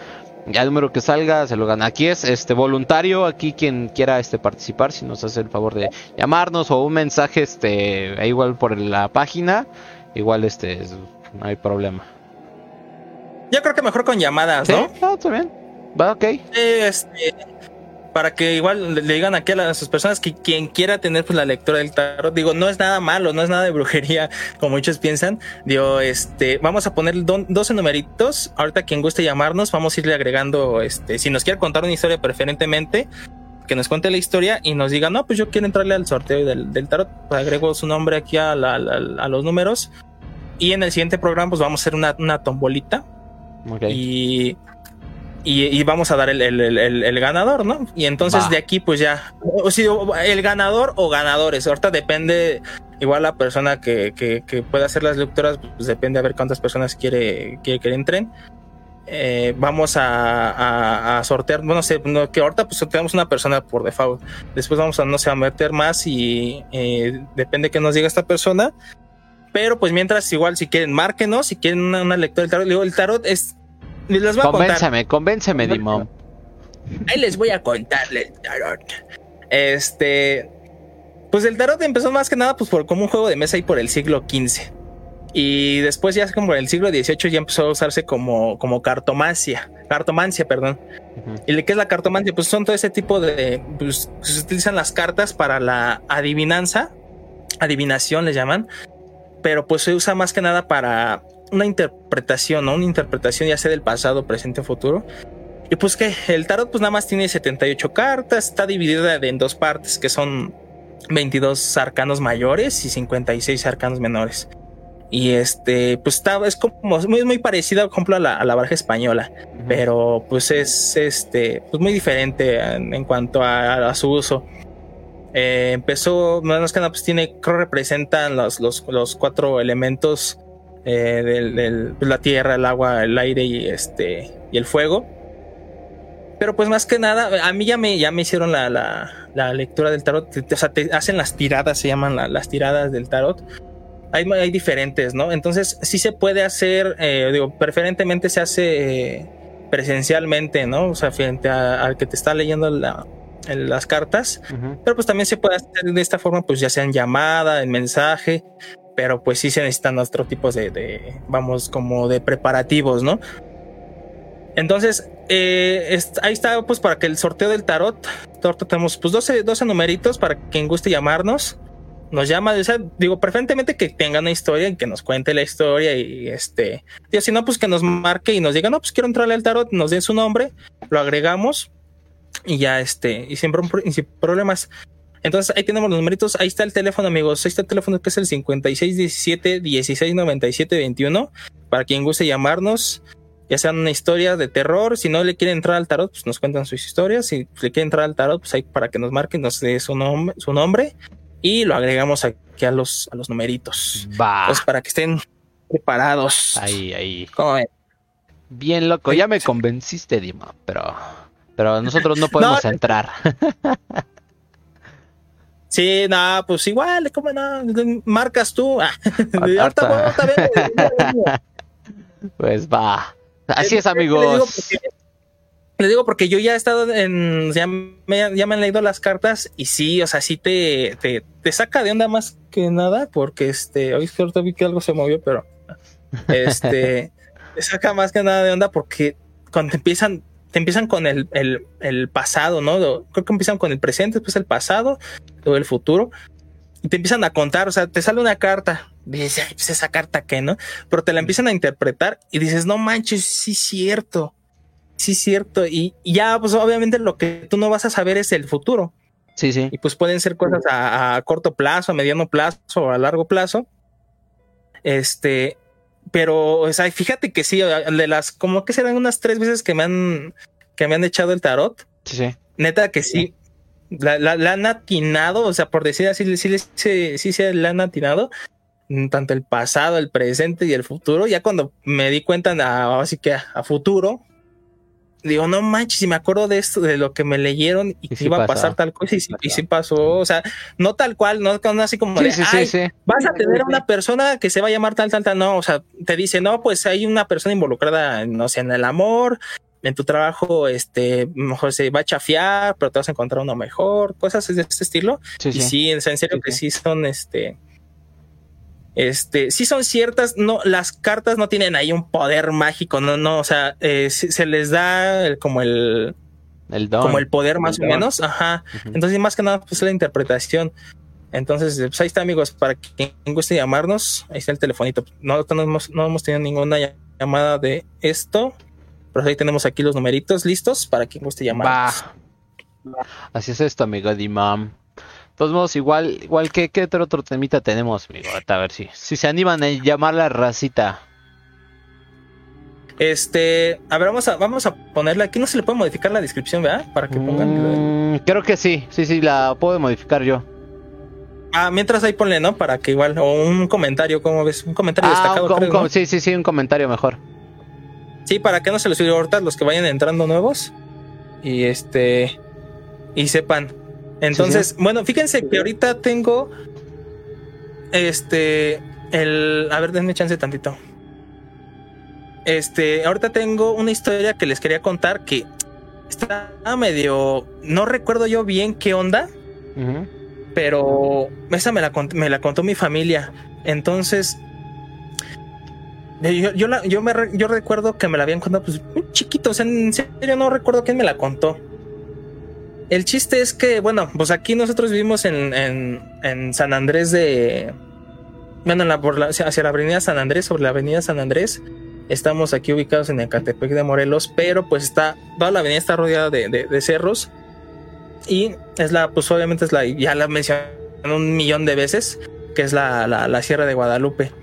Ya el número que salga se lo gana. Aquí es este voluntario, aquí quien quiera este participar, si nos hace el favor de llamarnos o un mensaje este igual por la página, igual este no hay problema. Yo creo que mejor con llamadas, ¿no? Ah, está bien. Va, ok. Este, para que igual le digan aquí a las personas que quien quiera tener pues la lectura del tarot, digo, no es nada malo, no es nada de brujería, como muchos piensan. Digo, este, vamos a poner 12 numeritos. Ahorita quien guste llamarnos, vamos a irle agregando, este, si nos quiere contar una historia preferentemente, que nos cuente la historia y nos diga, no, pues yo quiero entrarle al sorteo del, del tarot, pues agrego su nombre aquí a, a los números y en el siguiente programa pues vamos a hacer una, una tombolita. Y, y, vamos a dar el, el, ganador, ¿no? Y entonces de aquí pues ya, o si el ganador o ganadores, ahorita depende, igual la persona que, que, pueda hacer las lecturas, pues depende a ver cuántas personas quiere, quiere que entren. Eh, vamos a, a, sortear, bueno, sé, que ahorita pues tenemos una persona por default. Después vamos a, no sé, a meter más y eh, depende que nos diga esta persona. Pero pues mientras, igual, si quieren, márquenos, si quieren una, lectura del tarot. Digo, el tarot es. Les voy a convénceme, convénceme, Dimon. Ahí les voy a contarle el tarot. Este. Pues el tarot empezó más que nada pues por como un juego de mesa ahí por el siglo XV. Y después ya como en el siglo XVIII ya empezó a usarse como, como cartomancia, cartomancia, perdón. ¿Y qué es la cartomancia? Pues son todo ese tipo de, pues se utilizan las cartas para la adivinanza, adivinación les llaman, pero pues se usa más que nada para una interpretación, ¿no? Una interpretación ya sea del pasado, presente o futuro. Y pues que el tarot pues nada más tiene 78 cartas, está dividida en dos partes que son 22 arcanos mayores y 56 arcanos menores. Y este, pues está, es como muy, muy parecida, por ejemplo, a la, a la baraja española, pero pues es este, pues muy diferente en, cuanto a, su uso. Eh, empezó, más que nada, pues tiene, creo representan los, los, los cuatro elementos eh, pues, la tierra, el agua, el aire y este y el fuego. Pero pues más que nada, a mí ya me, ya me hicieron la, la, la lectura del tarot. O sea, te hacen las tiradas, se llaman las tiradas del tarot hay, diferentes, ¿no? Entonces sí se puede hacer, eh, digo, preferentemente se hace eh, presencialmente, ¿no? O sea, frente al que te está leyendo las cartas, pero pues también se puede hacer de esta forma, pues ya sea en llamada, en mensaje, pero pues sí se necesitan otro tipos de, vamos, como de preparativos, ¿no? Entonces, eh, ahí está, pues para que el sorteo del tarot, tenemos pues 12, 12 numeritos para quien guste llamarnos nos llama, o sea, digo, preferentemente que tenga una historia y que nos cuente la historia y este, y si no, pues que nos marque y nos diga, no, pues quiero entrarle al tarot, nos den su nombre, lo agregamos y ya este, y siempre sin problemas. Entonces ahí tenemos los numeritos, ahí está el teléfono, amigos, ahí está el teléfono que es el 5617 1697 21 para quien guste llamarnos. Ya sea una historia de terror, si no le quiere entrar al tarot, pues nos cuentan sus historias. Si le quiere entrar al tarot, pues ahí para que nos marquen, nos dé su, nombre su nombre y lo agregamos aquí a los, a los numeritos. Va. Pues para que estén preparados. Ahí, ahí. Bien loco, ya me convenciste, Dima, pero, pero nosotros no podemos entrar. Sí, nada, pues igual, como no, marcas tú. pues va. Así es, amigos. Le digo porque yo ya he estado en. Ya me, ya me han leído las cartas y sí, o sea, sí te, te, saca de onda más que nada porque este. Hoy ahorita vi que algo se movió, pero. Este. te saca más que nada de onda porque cuando te empiezan. Te empiezan con el, el, pasado, ¿no? Creo que empiezan con el presente, después el pasado, luego el futuro. Y te empiezan a contar, o sea, te sale una carta. Dices, pues esa carta qué, ¿no? Pero te la empiezan a interpretar y dices, no manches, sí es cierto sí, cierto. Y, ya, pues obviamente lo que tú no vas a saber es el futuro. Sí, sí. Y pues pueden ser cosas a, corto plazo, a mediano plazo o a largo plazo. Este, pero, o sea, fíjate que sí, de las, como que serán unas tres veces que me han, que me han echado el tarot. Sí, sí. Neta que sí. La, la, han atinado, o sea, por decir así, sí, sí, sí, sí, la han atinado tanto el pasado, el presente y el futuro. Ya cuando me di cuenta, así que a futuro, digo, no manches, si me acuerdo de esto, de lo que me leyeron y, que iba a pasar tal cosa, y, sí pasó, o sea, no tal cual, no así como de, vas a tener una persona que se va a llamar tal, tal, tal, no, o sea, te dice, no, pues hay una persona involucrada, no sé, en el amor, en tu trabajo, este, mejor se va a chafiar, pero te vas a encontrar uno mejor, cosas de este estilo. y sí, en serio que sí son, este, este, sí son ciertas, no, las cartas no tienen ahí un poder mágico, no, no, o sea, eh, se, les da como el, el como el poder más o menos, ajá. Entonces, más que nada, pues la interpretación. Entonces, pues ahí está, amigos, para quien guste llamarnos, ahí está el telefonito. No, no, hemos, no hemos tenido ninguna llamada de esto, pero ahí tenemos aquí los numeritos listos para quien guste llamarnos. Así es esto, amigo Dimam. Todos modos, igual, igual que qué otro, otro temita tenemos, amigo. A ver si, si se animan a llamar la racita. Este, a ver, vamos a, vamos a ponerle aquí, no se le puede modificar la descripción, ¿verdad? Para que pongan. Mm, creo que sí, sí, sí, la puedo modificar yo. Ah, mientras ahí ponle, ¿no? Para que igual, o un comentario, ¿cómo ves? Un comentario ah, destacado. Sí, sí, sí, un comentario mejor. Sí, para que no se les olvide ahorita los que vayan entrando nuevos. Y este, y sepan. Entonces, bueno, fíjense que ahorita tengo, este, el, a ver, denme chance tantito. Este, ahorita tengo una historia que les quería contar que está medio. No recuerdo yo bien qué onda, pero esa me la, me la contó mi familia. Entonces, yo, yo, yo, me, yo recuerdo que me la habían contado, pues, muy chiquito. O sea, en serio no recuerdo quién me la contó. El chiste es que, bueno, pues aquí nosotros vivimos en, en, en San Andrés de. Bueno, en la, por hacia la avenida San Andrés, sobre la avenida San Andrés. Estamos aquí ubicados en Ecatepec de Morelos, pero pues está, toda la avenida está rodeada de, cerros. Y es la, pues obviamente es la, ya la mencioné un millón de veces, que es la, la, Sierra de Guadalupe.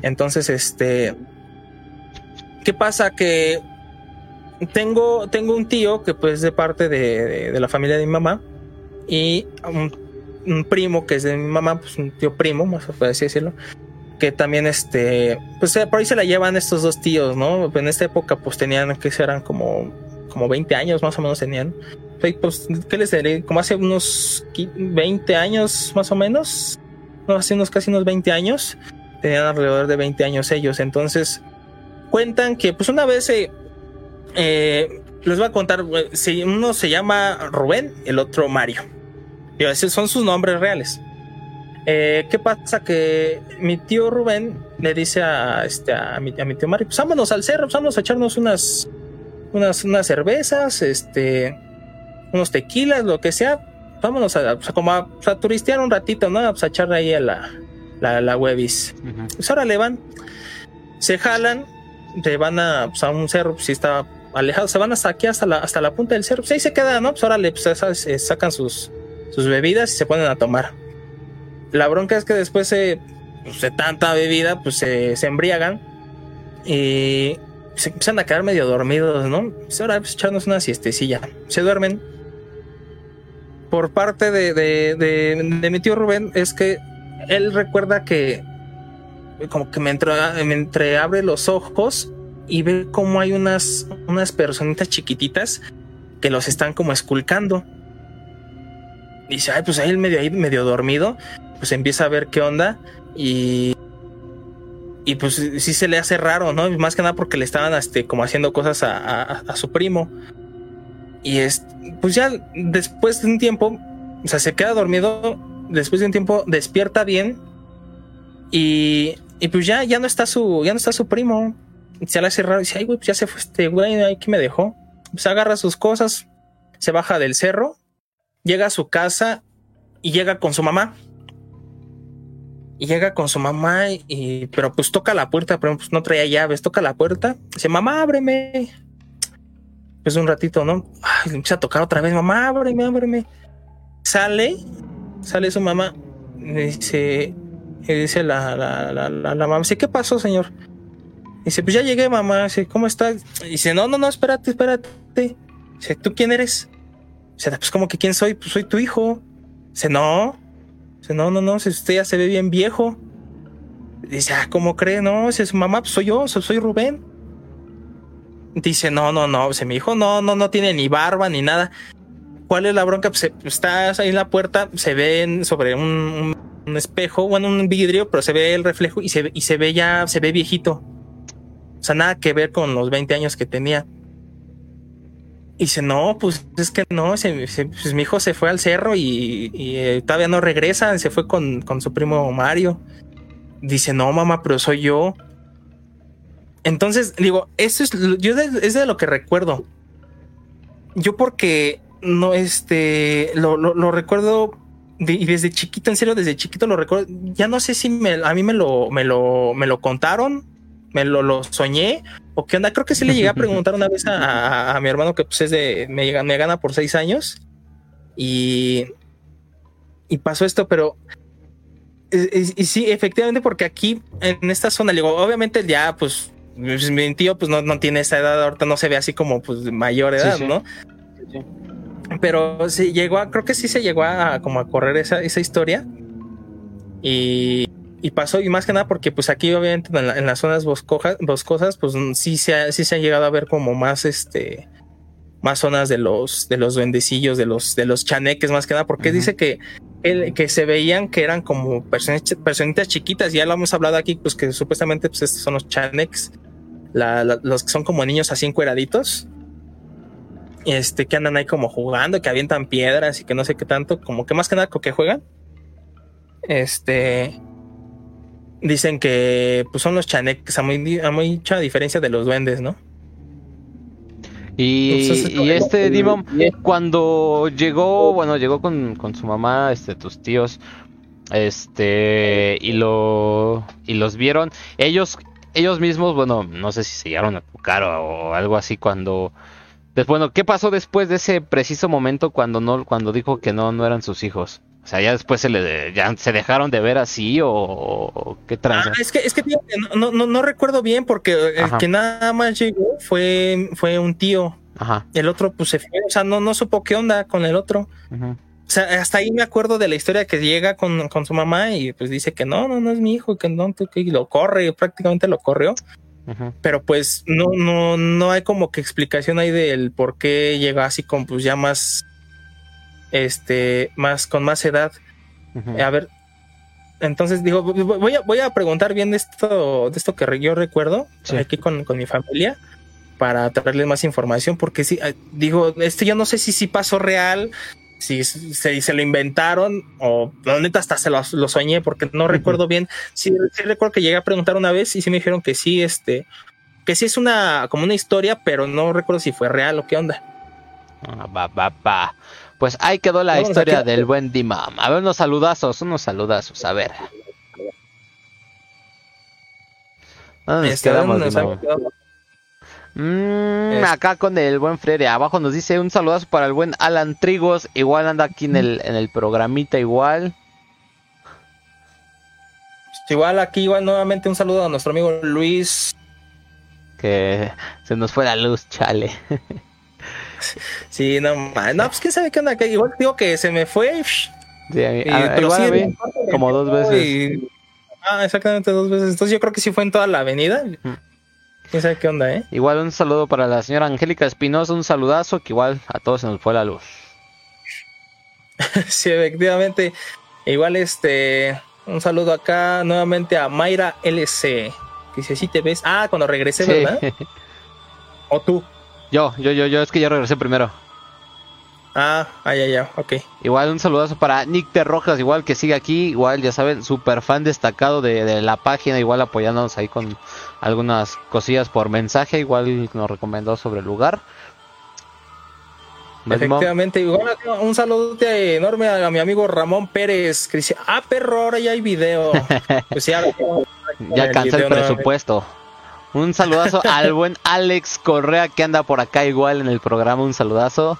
Entonces, este, ¿qué pasa? Que tengo, tengo un tío que pues de parte de, de, la familia de mi mamá y un, primo que es de mi mamá, pues un tío primo, más puede así decirlo, que también este, pues eh, por ahí se la llevan estos dos tíos, ¿no? En esta época pues tenían que eran como, como 20 años más o menos tenían. Pues, ¿qué les diré? Como hace unos 20 años más o menos, no, hace unos casi unos 20 años, tenían alrededor de 20 años ellos, entonces cuentan que pues una vez eh, eh les voy a contar, si uno se llama Rubén, el otro Mario. Y esos son sus nombres reales. Eh, ¿Qué pasa? Que mi tío Rubén le dice a, este, a, mi, tío Mario, pues vámonos al cerro, pues vámonos a echarnos unas, unas, unas cervezas, este, unos tequilas, lo que sea. Vámonos a, como a, turistear un ratito, ¿no? Pues a echar ahí a la, la, la webis. Pues ahora le van, se jalan, se van a, pues, a un cerro, pues si está alejado, se van hasta aquí, hasta la, hasta la punta del cerro, pues ahí se quedan, ¿no? Pues ahora le pues, sacan sus, sus bebidas y se ponen a tomar. La bronca es que después pues, de tanta bebida, pues se, embriagan y se empiezan a quedar medio dormidos, ¿no? Pues ahora pues, echarnos una siestecilla. Se duermen. Por parte de, de, mi tío Rubén, es que él recuerda que como que me, me entreabre los ojos y ve como hay unas, unas personitas chiquititas que los están como esculcando. Dice, ay, pues ahí medio, ahí medio dormido pues empieza a ver qué onda y y pues sí se le hace raro, ¿no? Más que nada porque le estaban este, como haciendo cosas a, su primo. Y es, pues ya después de un tiempo, o sea, se queda dormido, después de un tiempo despierta bien y, y pues ya, ya no está su, ya no está su primo. Se le hace raro y dice, ay, güey, pues ya se fue este güey, aquí me dejó. Pues agarra sus cosas, se baja del cerro, llega a su casa y llega con su mamá y llega con su mamá y pero pues toca la puerta, pero pues no traía llaves, toca la puerta, dice, "Mamá, ábreme." Pues un ratito, ¿no? Ay, empieza a tocar otra vez, "Mamá, ábreme, ábreme." Sale, sale su mamá, dice, dice la, la, la, la, mamá, dice, "¿Qué pasó, señor?" Dice, "Pues ya llegué, mamá." Dice, "¿Cómo estás?" Dice, "No, no, no, espérate, espérate." Dice, "¿Tú quién eres?" Dice, "Pues como que quién soy? Pues soy tu hijo." Dice, "No." no, no, no, si usted ya se ve bien viejo. Dice, ah, ¿cómo cree? No, es su mamá, pues soy yo, soy Rubén. Dice, no, no, no, se mi hijo no, no, no tiene ni barba ni nada. ¿Cuál es la bronca? Pues está ahí en la puerta, se ve sobre un, espejo, bueno, un vidrio, pero se ve el reflejo y se, y se ve ya, se ve viejito. O sea, nada que ver con los 20 años que tenía. Dice, no, pues es que no, pues mi hijo se fue al cerro y, eh, todavía no regresa, se fue con, su primo Mario. Dice, no, mamá, pero soy yo. Entonces, digo, eso es, yo es de lo que recuerdo. Yo porque no, este, lo, lo, recuerdo y desde chiquito, en serio, desde chiquito lo recuerdo. Ya no sé si me, a mí me lo, me lo, me lo contaron, me lo, lo soñé ¿O qué onda? Creo que sí le llegué a preguntar una vez a, mi hermano que pues es de, me, me gana por seis años. Y, y pasó esto, pero y, sí, efectivamente, porque aquí en esta zona, digo, obviamente ya, pues, pues, mi tío, pues no, no tiene esa edad, ahorita no se ve así como, pues, mayor edad, ¿no? Pero sí llegó a, creo que sí se llegó a como a correr esa, esa historia. Y, y pasó, y más que nada porque pues aquí obviamente en, las zonas boscosas, pues sí se, ha, sí se ha llegado a ver como más este más zonas de los de los duendecillos, de los de los chaneques más que nada, porque dice que el, que se veían que eran como personitas chiquitas, ya lo hemos hablado aquí, pues que supuestamente pues estos son los chaneques, los que son como niños así encueraditos, este, que andan ahí como jugando, que avientan piedras y que no sé qué tanto, como que más que nada que juegan. Este, dicen que pues son los chaneques, a, muy, a mucha diferencia de los duendes, ¿no? Y, este Dimon, cuando llegó, bueno, llegó con, con, su mamá, este, tus tíos, este, y lo, y los vieron, ellos, ellos mismos, bueno, no sé si se llegaron a tocar o, algo así cuando, bueno, ¿qué pasó después de ese preciso momento cuando no, cuando dijo que no, no eran sus hijos? O sea, ya después se le, ya se dejaron de ver así o, qué. Ah, es que, es que no, no, no, recuerdo bien porque el que nada más llegó fue, fue un tío. Ajá. El otro pues se fue, o sea, no, no supo qué onda con el otro. O sea, hasta ahí me acuerdo de la historia que llega con, con, su mamá y pues dice que no, no, no es mi hijo, que no, que lo corre, prácticamente lo corrió. Pero pues no, no, no hay como que explicación ahí del por qué llegó así con pues ya más, este, más, con más edad. A ver, entonces digo, voy a, voy a preguntar bien de esto, de esto que yo recuerdo aquí con, con, mi familia para traerles más información, porque sí, ah, digo, este yo no sé si sí pasó real, si se, se lo inventaron o la neta hasta se lo, soñé porque no recuerdo bien. Sí, recuerdo que llegué a preguntar una vez y sí me dijeron que sí, este, que sí es una como una historia, pero no recuerdo si fue real o qué onda. Ah, va, va, va. Pues ahí quedó la historia del buen Dimam. A ver, unos saludazos, unos saludazos, a ver. ¿Dónde nos quedamos, Mm, acá con el buen Freddy, abajo nos dice un saludazo para el buen Alan Trigos, igual anda aquí en el, en el programita igual. Igual aquí, igual nuevamente un saludo a nuestro amigo Luis. Que se nos fue la luz, chale. sí, no, no, pues quién sabe qué onda, igual digo que se me fue. Sí, igual como dos veces. ah, exactamente dos veces. Entonces yo creo que sí fue en toda la avenida. ¿Quién sabe qué onda, eh? Igual un saludo para la señora Angélica Espinosa, un saludazo que igual a todos se nos fue la luz. sí, efectivamente. Igual este, un saludo acá nuevamente a Mayra LC. Que dice, si te ves. Ah, cuando regresé, ¿verdad? ¿O tú? Yo, yo, yo, yo, es que yo regresé primero. Ah, ah, ya, ya, ok. Igual un saludazo para Nick de Rojas, igual que sigue aquí, igual ya saben, super fan destacado de, de la página, igual apoyándonos ahí con algunas cosillas por mensaje, igual nos recomendó sobre el lugar. Efectivamente, igual un saludo enorme a, mi amigo Ramón Pérez, que dice, ah, perro, ahora ya hay video. Pues ya, alcanzó el, presupuesto. Un saludazo al buen Alex Correa que anda por acá igual en el programa, un saludazo.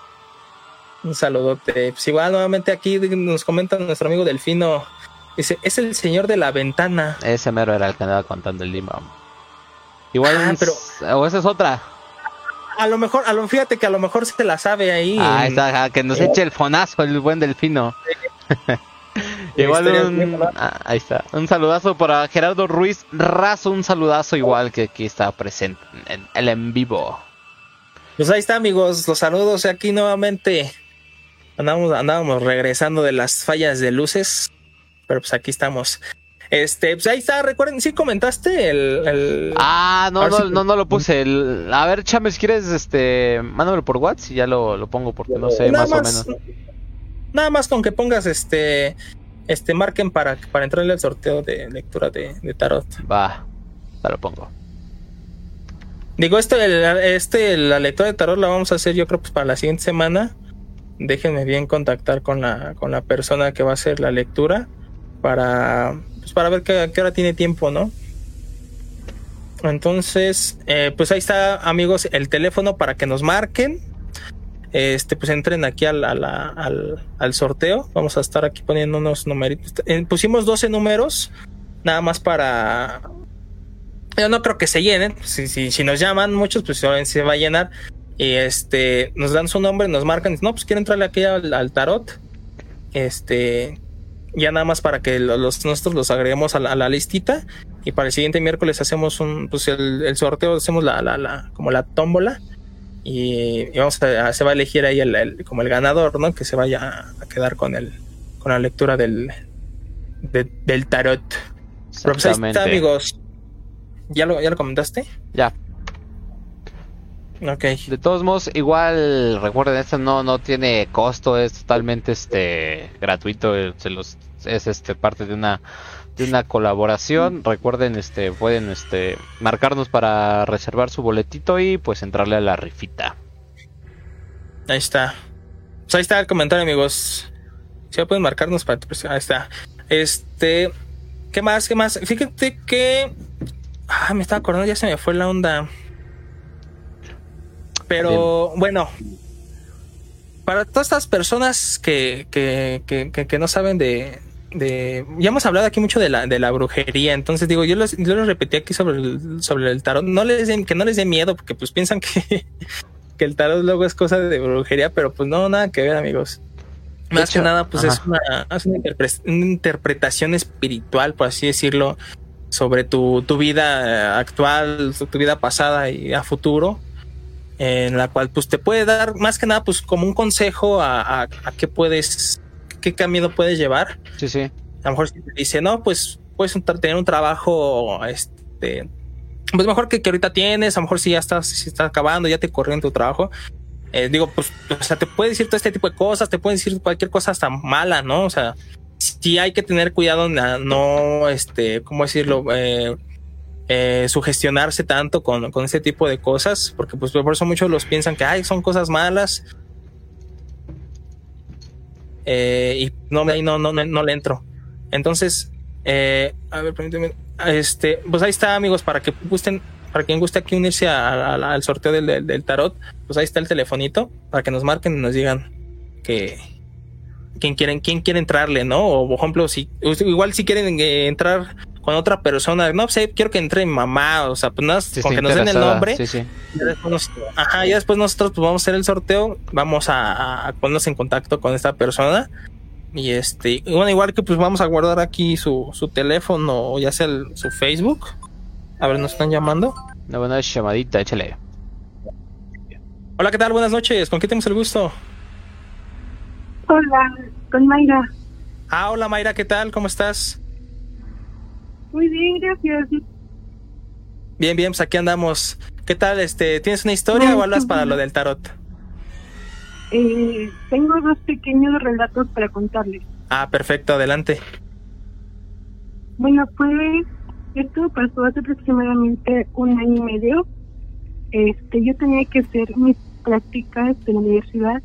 Un saludote. Pues igual nuevamente aquí nos comenta nuestro amigo Delfino. Dice, es el señor de la ventana. Ese mero era el que andaba contando el Lima. Igual, ah, pero... o esa es otra. A lo mejor, a lo, fíjate que a lo mejor se la sabe ahí. Ah, está, que nos eche el fonazo el buen Delfino. igual un, ah, ahí está. Un saludazo para Gerardo Ruiz Razo, un saludazo igual que aquí está presente en el en vivo. Pues ahí está amigos, los saludos aquí nuevamente Andábamos, andábamos regresando de las fallas de luces, pero pues aquí estamos. Este, pues ahí está, recuerden, sí comentaste el. ah, no, no, no, no, lo puse. a ver, Chambers, ¿quieres este. Mándamelo por WhatsApp y ya lo, lo pongo porque no sé, más, o menos. Nada más con que pongas este. Este, marquen para, para entrarle al sorteo de lectura de, de tarot. Va, ya lo pongo. Digo, este, este, la lectura de tarot la vamos a hacer yo creo pues para la siguiente semana déjenme bien contactar con la, con la persona que va a hacer la lectura para, pues para ver qué, qué hora tiene tiempo, ¿no? Entonces, eh, pues ahí está, amigos, el teléfono para que nos marquen. Este, pues entren aquí al, al, al, sorteo. Vamos a estar aquí poniendo unos numeritos. Pusimos 12 números, nada más para. Yo no creo que se llenen. Si, si, nos llaman muchos, pues se va a llenar. Y este, nos dan su nombre, nos marcan. No, pues quiero entrarle aquí al, tarot. Este, ya nada más para que los, nosotros los agreguemos a la, listita. Y para el siguiente miércoles hacemos un, pues el, el sorteo, hacemos la, la, la, como la tómbola y, vamos a, se va a elegir ahí el, como el ganador, ¿no? Que se vaya a quedar con el con la lectura del del tarot. Pero pues amigos. ¿Ya lo, ¿Ya lo comentaste? Ya. Ok. De todos modos, igual recuerden, esto no, no tiene costo, es totalmente este gratuito, se los, es este parte de una de una colaboración. Recuerden, este, pueden este, marcarnos para reservar su boletito y pues entrarle a la rifita. Ahí está. Pues ahí está el comentario, amigos. Si pueden marcarnos para pues, ahí está. Este, ¿qué más? ¿Qué más? Fíjate que ah, me estaba acordando, ya se me fue la onda. Pero bueno, para todas estas personas que, que, que, que no saben de, de ya hemos hablado aquí mucho de la de la brujería entonces digo yo lo yo repetí aquí sobre el, sobre el tarot no les que no les dé miedo porque pues piensan que, que el tarot luego es cosa de brujería pero pues no nada que ver amigos. Más que nada pues es una, una, interpretación espiritual por así decirlo sobre tu, tu vida actual tu vida pasada y a futuro en la cual pues te puede dar más que nada pues como un consejo a, a, a qué puedes qué camino puedes llevar. Sí, sí. A lo mejor si te dice, no, pues puedes tener un trabajo, este, pues mejor que, que ahorita tienes, a lo mejor si ya estás, si estás acabando, ya te corrió en tu trabajo. Eh, digo, pues, o sea, te puede decir todo este tipo de cosas, te puede decir cualquier cosa hasta mala, ¿no? O sea, sí hay que tener cuidado, no, este, ¿cómo decirlo? Eh, eh, sugestionarse tanto con, con ese tipo de cosas, porque pues por eso muchos los piensan que, ay, son cosas malas, eh, y no, ahí no, no, no, le entro. Entonces, eh, a ver, permíteme, este, pues ahí está, amigos, para que gusten, para quien guste aquí unirse al sorteo del, del, tarot, pues ahí está el telefonito, para que nos marquen y nos digan que quién quieren, quién quiere entrarle, ¿no? O por ejemplo, si igual si quieren eh, entrar con otra persona, no, pues quiero que entre mi mamá, o sea, pues nada, con que nos den el nombre. Sí, sí. Y después ajá, y después nosotros pues vamos a hacer el sorteo, vamos a, ponernos en contacto con esta persona. Y este, bueno, igual que pues vamos a guardar aquí su, su teléfono o ya sea su Facebook. A ver, nos están llamando. Una buena llamadita, échale. Hola, ¿qué tal? Buenas noches. ¿Con qué tenemos el gusto? Hola, con Mayra. Ah, hola Mayra, ¿qué tal? ¿Cómo estás? Muy bien, gracias. Bien, bien, pues aquí andamos. ¿Qué tal? Este, ¿Tienes una historia o hablas para lo del tarot? Eh, tengo dos pequeños relatos para contarles. Ah, perfecto, adelante. Bueno, pues esto pasó hace aproximadamente un año y medio. Este, yo tenía que hacer mis prácticas de la universidad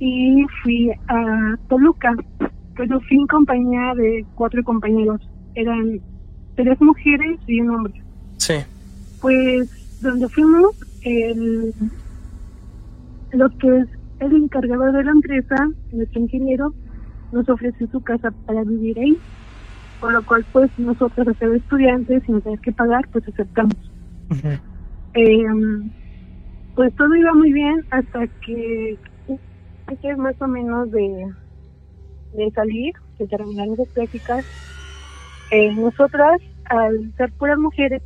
y fui a Toluca, pero fui en compañía de cuatro compañeros eran tres mujeres y un hombre. Sí. Pues donde fuimos, el, lo que es el encargado de la empresa, nuestro ingeniero, nos ofreció su casa para vivir ahí, por lo cual pues nosotros, ser estudiantes, sin tener que pagar, pues aceptamos. Em, pues todo iba muy bien hasta que es más o menos de, de salir, de terminar las prácticas, eh, nosotras, al ser puras mujeres,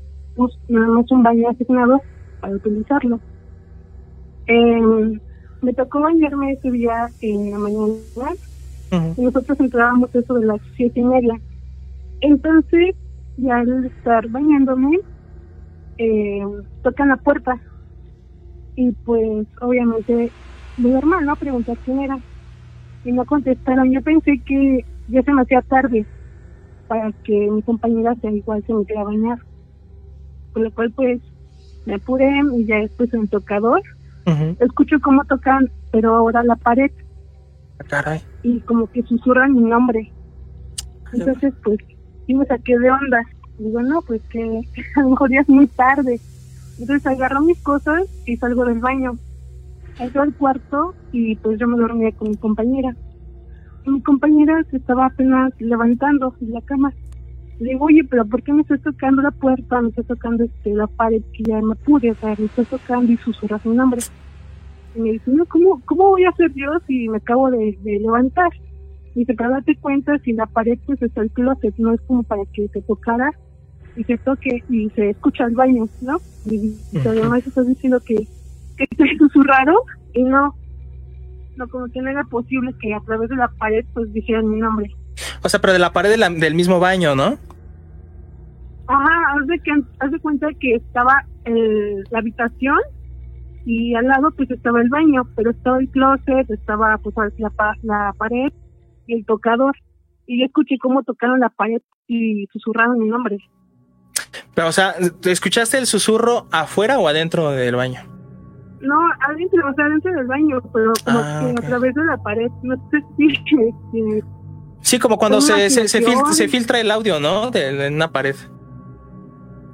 nada más un baño asignado para utilizarlo. Eh, me tocó bañarme ese día en la mañana y nosotros entrábamos eso de las siete y media. Entonces, ya al estar bañándome, eh, tocan la puerta y pues obviamente muy normal, ¿no? Preguntar quién era y no contestaron. Yo pensé que ya se me hacía tarde para que mi compañera sea igual se metiera a bañar. Con lo cual, pues, me apuré y ya después en el tocador. Escucho cómo tocan, pero ahora la pared. Ah, y como que susurran mi nombre. Entonces, pues, y me saqué de onda. Digo, no, pues que a lo mejor ya es muy tarde. Entonces agarro mis cosas y salgo del baño. entró al cuarto y pues yo me dormía con mi compañera. Mi compañera se estaba apenas levantando de la cama. Le digo, oye, pero ¿por qué me estás tocando la puerta? Me estás tocando este, la pared que ya me pude, o sea, me estás tocando y susurras mi nombre. Y me dice, no, ¿cómo, cómo voy a hacer yo si me acabo de, levantar? Y dice, pero date cuenta, si la pared pues está el closet, no es como para que te tocara y se toque y se escucha el baño, ¿no? Y, además estás diciendo que, que te susurraron y no, no, como que no era posible que a través de la pared pues dijeran mi nombre. O sea, pero de la pared del mismo baño, ¿no? Ajá, haz de, que, haz de cuenta que estaba el, la habitación y al lado pues estaba el baño, pero estaba el closet, estaba pues la, la pared y el tocador. Y yo escuché cómo tocaron la pared y susurraron mi nombre. Pero, o sea, ¿escuchaste el susurro afuera o adentro del baño? No, adentro, o sea, adentro del baño, pero como ah, que a través de la pared, no sé si... sí, como cuando se, se, se, filtra, el audio, ¿no? De, una pared.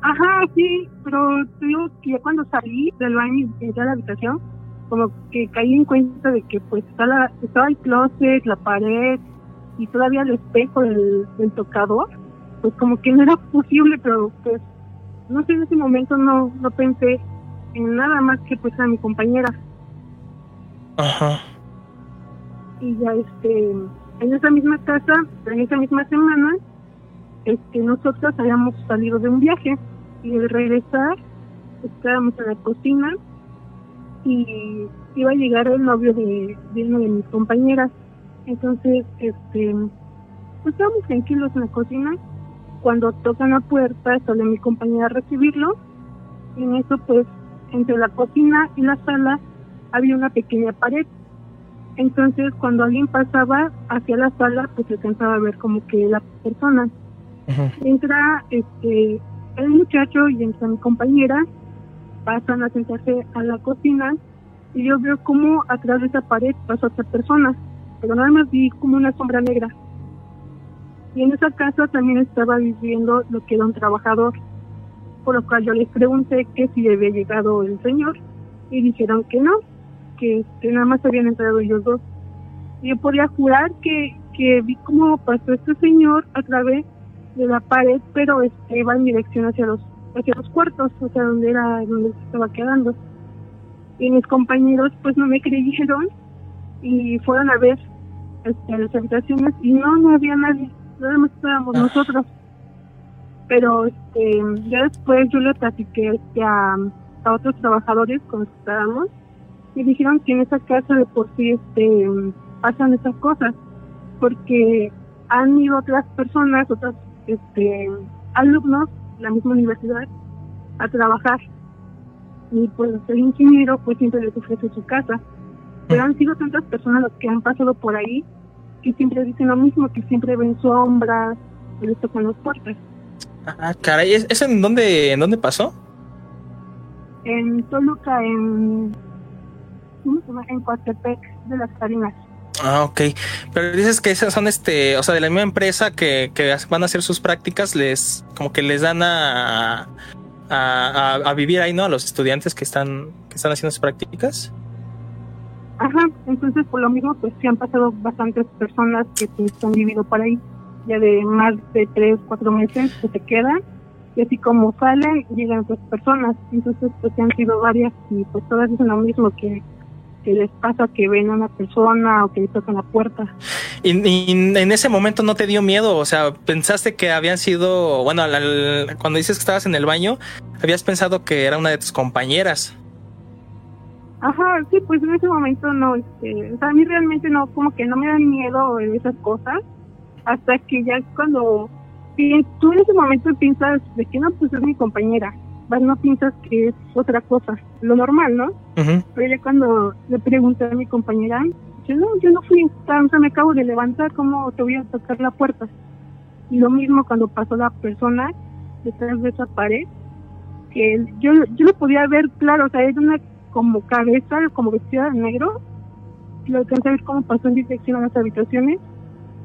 Ajá, sí, pero digo que ya cuando salí del baño y entré a la habitación, como que caí en cuenta de que pues estaba, estaba el closet, la pared y todavía el espejo del, del tocador, pues como que no era posible, pero pues no sé, en ese momento no, no pensé en nada más que pues a mi compañera. Ajá. Y ya este, en esa misma casa, en esa misma semana, este, nosotros habíamos salido de un viaje y al regresar estábamos en la cocina y iba a llegar el novio de, de una de mis compañeras. Entonces, este, pues estábamos tranquilos en la cocina. Cuando tocan la puerta, sale mi compañera a recibirlo. Y en eso, pues, entre la cocina y la sala había una pequeña pared. Entonces, cuando alguien pasaba hacia la sala, pues se alcanzaba a ver como que la persona. Entra este el muchacho y entra mi compañera, pasan a sentarse a la cocina y yo veo como atrás de esa pared pasa otra persona, pero nada más vi como una sombra negra. Y en esa casa también estaba viviendo lo que era un trabajador por lo cual yo les pregunté que si había llegado el señor y dijeron que no, que, nada más habían entrado ellos dos. Y yo podía jurar que, que vi cómo pasó este señor a través de la pared, pero este, iba en dirección hacia los hacia los cuartos, o sea, donde era donde se estaba quedando. Y mis compañeros pues no me creyeron y fueron a ver este, las habitaciones y no, no había nadie, nada más estábamos ah. nosotros pero este, ya después yo le platiqué este, a, otros trabajadores con estábamos y dijeron que en esa casa de por sí este, pasan esas cosas, porque han ido otras personas, otros este, alumnos de la misma universidad a trabajar y pues el ingeniero pues siempre les ofrece su casa, pero han sido tantas personas las que han pasado por ahí que siempre dicen lo mismo, que siempre ven sombras, les tocan las puertas. Ah, caray, ¿eso en dónde, en dónde pasó? En Toluca, en. ¿Cómo se llama? En Coatepec de las Salinas. Ah, ok. Pero dices que esas son este, o sea, de la misma empresa que, que van a hacer sus prácticas, les, como que les dan a, a, a, vivir ahí, ¿no? A los estudiantes que están, que están haciendo sus prácticas. Ajá, entonces por lo mismo, pues sí han pasado bastantes personas que pues, han vivido por ahí ya de más de tres, cuatro meses que se quedan y así como salen llegan otras personas. Entonces pues han sido varias y pues todas dicen lo mismo que, que les pasa que ven a una persona o que le tocan la puerta. Y, en ese momento no te dio miedo o sea pensaste que habían sido bueno cuando dices que estabas en el baño habías pensado que era una de tus compañeras. Ajá, sí, pues en ese momento no, este, o sea, a mí realmente no, como que no me dan miedo esas cosas, hasta que ya cuando tú en ese momento piensas de que no, pues es mi compañera, no piensas que es otra cosa, lo normal, ¿no? Pero ya cuando le pregunté a mi compañera, yo no, yo no fui, o sea, me acabo de levantar, ¿cómo te voy a tocar la puerta? Y lo mismo cuando pasó la persona detrás de esa pared, que yo, yo lo podía ver claro, o sea, es una como cabeza, como vestida de negro, lo alcancé a ver cómo pasó en dirección a las habitaciones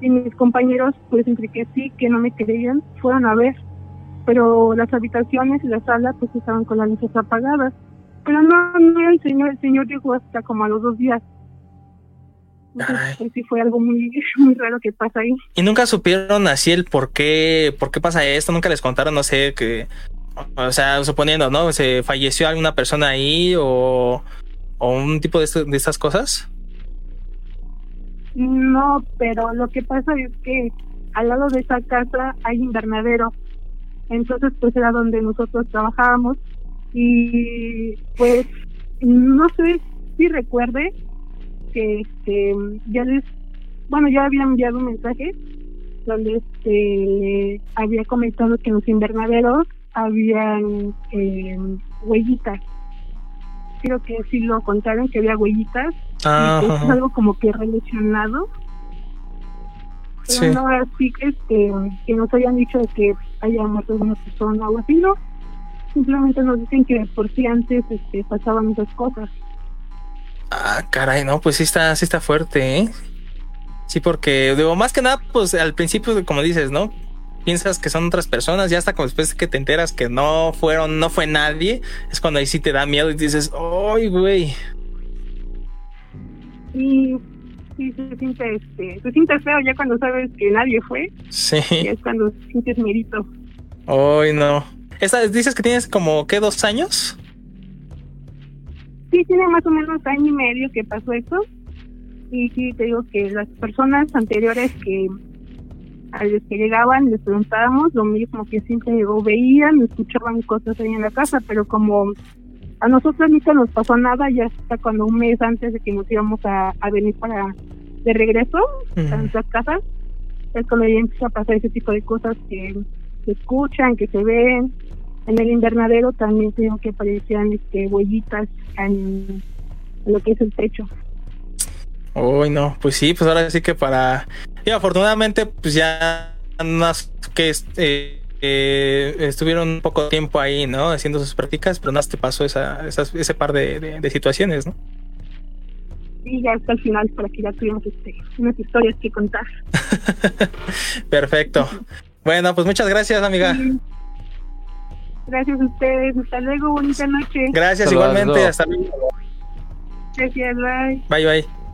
y mis compañeros, pues entre que sí, que no me creían, fueron a ver, pero las habitaciones y las salas pues estaban con las luces apagadas, Pero no, no el señor, el señor llegó hasta como a los dos días. Entonces, sí fue algo muy, muy raro que pasa ahí. ¿Y nunca supieron así el por qué, por qué pasa esto? ¿Nunca les contaron, no sé, que, o sea, suponiendo, ¿no? ¿Se falleció alguna persona ahí o, o un tipo de, de estas cosas? No, pero lo que pasa es que al lado de esa casa hay invernadero. Entonces, pues era donde nosotros trabajábamos. Y pues, no sé si recuerde que este, ya les, bueno, ya había enviado un mensaje donde este, había comentado que en los invernaderos habían eh, huellitas. Creo que sí lo contaron que había huellitas. Y pues, es algo como que relacionado no así este, que nos hayan dicho que haya muerto una persona o así, no. Simplemente nos dicen que por si antes este, pasaban esas cosas. Ah, caray, no, pues sí está, sí está fuerte, ¿eh? Sí, porque, digo, más que nada, pues al principio, como dices, ¿no? Piensas que son otras personas, ya hasta como después que te enteras que no fueron, no fue nadie, es cuando ahí sí te da miedo y dices, ¡ay, güey! Y sí se siente, este, se siente feo ya cuando sabes que nadie fue. Sí. Y es cuando sientes mérito. Ay, no. ¿Dices que tienes como, ¿qué, dos años? Sí, tiene más o menos año y medio que pasó eso. Y sí, te digo que las personas anteriores que a los que llegaban les preguntábamos lo mismo que siempre llegó, veían, escuchaban cosas ahí en la casa, pero como a nosotros nunca nos pasó nada, ya hasta cuando un mes antes de que nos íbamos a, venir para de regreso a nuestras casas, es cuando ya empieza a pasar ese tipo de cosas que se escuchan, que se ven. En el invernadero también tengo que aparecían este, huellitas en, lo que es el techo. Uy, no, pues sí, pues ahora sí que para... Y afortunadamente, pues ya más que este eh, estuvieron un poco tiempo ahí, ¿no? Haciendo sus prácticas, pero no te pasó esa, ese par de, situaciones, ¿no? Sí, ya hasta el final, para que ya tuvimos este, unas historias que contar. Perfecto. Bueno, pues muchas gracias, amiga. Gracias a ustedes. Hasta luego. Bonita noche. Gracias, igualmente. Hasta luego. Gracias, bye. Bye, bye.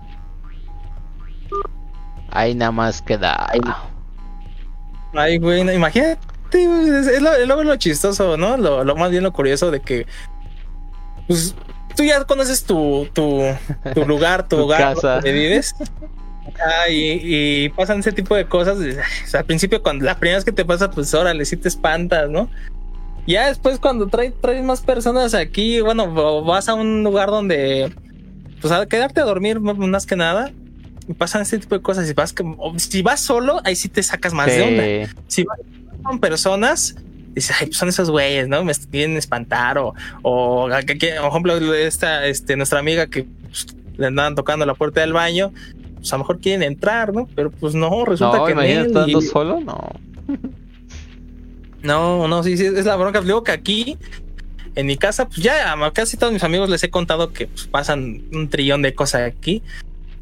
Ahí nada más queda. Ay, güey, imagínate es, lo, lo, chistoso, ¿no? Lo, más bien lo curioso de que, pues, tú ya conoces tu, tu, tu lugar, tu, hogar donde vives. Ah, y, pasan ese tipo de cosas. al principio, cuando la primera vez que te pasa, pues órale, sí te espantas, ¿no? Ya después, cuando traes, traes más personas aquí, bueno, vas a un lugar donde, pues, a quedarte a dormir más que nada. Y pasan ese tipo de cosas. Si vas, si vas solo, ahí sí te sacas más de onda. Si vas con personas, dice, ay, pues son esos güeyes, ¿no? Me quieren espantar o, o, por ejemplo, esta, este, nuestra amiga que pues, le andaban tocando la puerta del baño, pues a lo mejor quieren entrar, ¿no? Pero pues no, resulta que no. estando solo, no. No, no, sí, sí, es la bronca. Luego que aquí, en mi casa, pues ya a casi todos mis amigos les he contado que pues, pasan un trillón de cosas aquí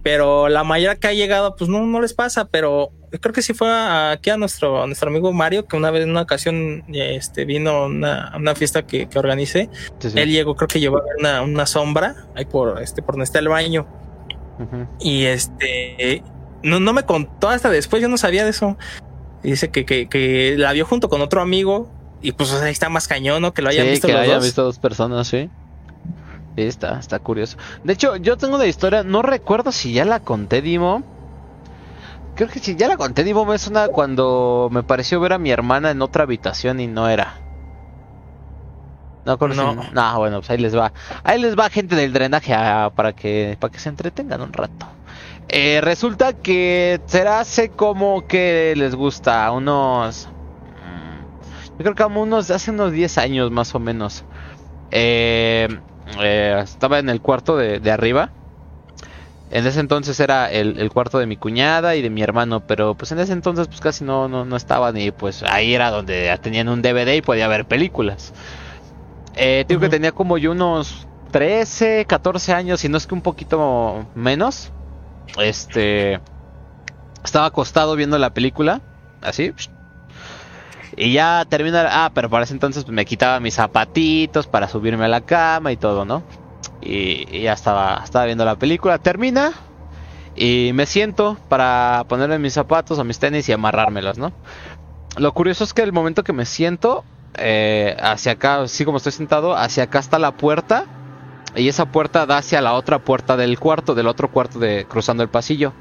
pero la mayoría que ha llegado, pues no, no les pasa, pero creo que sí fue aquí a nuestro, nuestro amigo Mario, que una vez en una ocasión este, vino una, una fiesta que, que organicé. Él llegó, creo que llevaba una, una sombra ahí por, este, por donde está el baño. Y este, no, no me contó hasta después, yo no sabía de eso. dice que, que, que la vio junto con otro amigo y pues ahí está más cañón, ¿no? Que lo hayan visto que hayan visto dos personas, sí. Está, está curioso. De hecho, yo tengo una historia, no recuerdo si ya la conté, Dimo. Creo que si ya la conté, Dimo, me una cuando me pareció ver a mi hermana en otra habitación y no era. No, no. no, bueno, pues ahí les va. Ahí les va gente del drenaje para que para que se entretengan un rato. Eh, resulta que será hace como que les gusta unos mm, yo creo que como unos hace unos 10 años más o menos. Eh, eh, estaba en el cuarto de, arriba. En ese entonces era el, cuarto de mi cuñada y de mi hermano, pero pues en ese entonces pues casi no, no, no estaban y pues ahí era donde tenían un DVD y podía ver películas. Eh, digo que tenía como yo unos 13, 14 años y no es que un poquito menos. Este... Estaba acostado viendo la película, así. Y ya termina. Ah, pero para ese entonces me quitaba mis zapatitos para subirme a la cama y todo, ¿no? Y, ya estaba, estaba viendo la película. Termina. Y me siento para ponerme mis zapatos o mis tenis y amarrármelos, ¿no? Lo curioso es que el momento que me siento, eh, hacia acá, así como estoy sentado, hacia acá está la puerta. Y esa puerta da hacia la otra puerta del cuarto, del otro cuarto de cruzando el pasillo.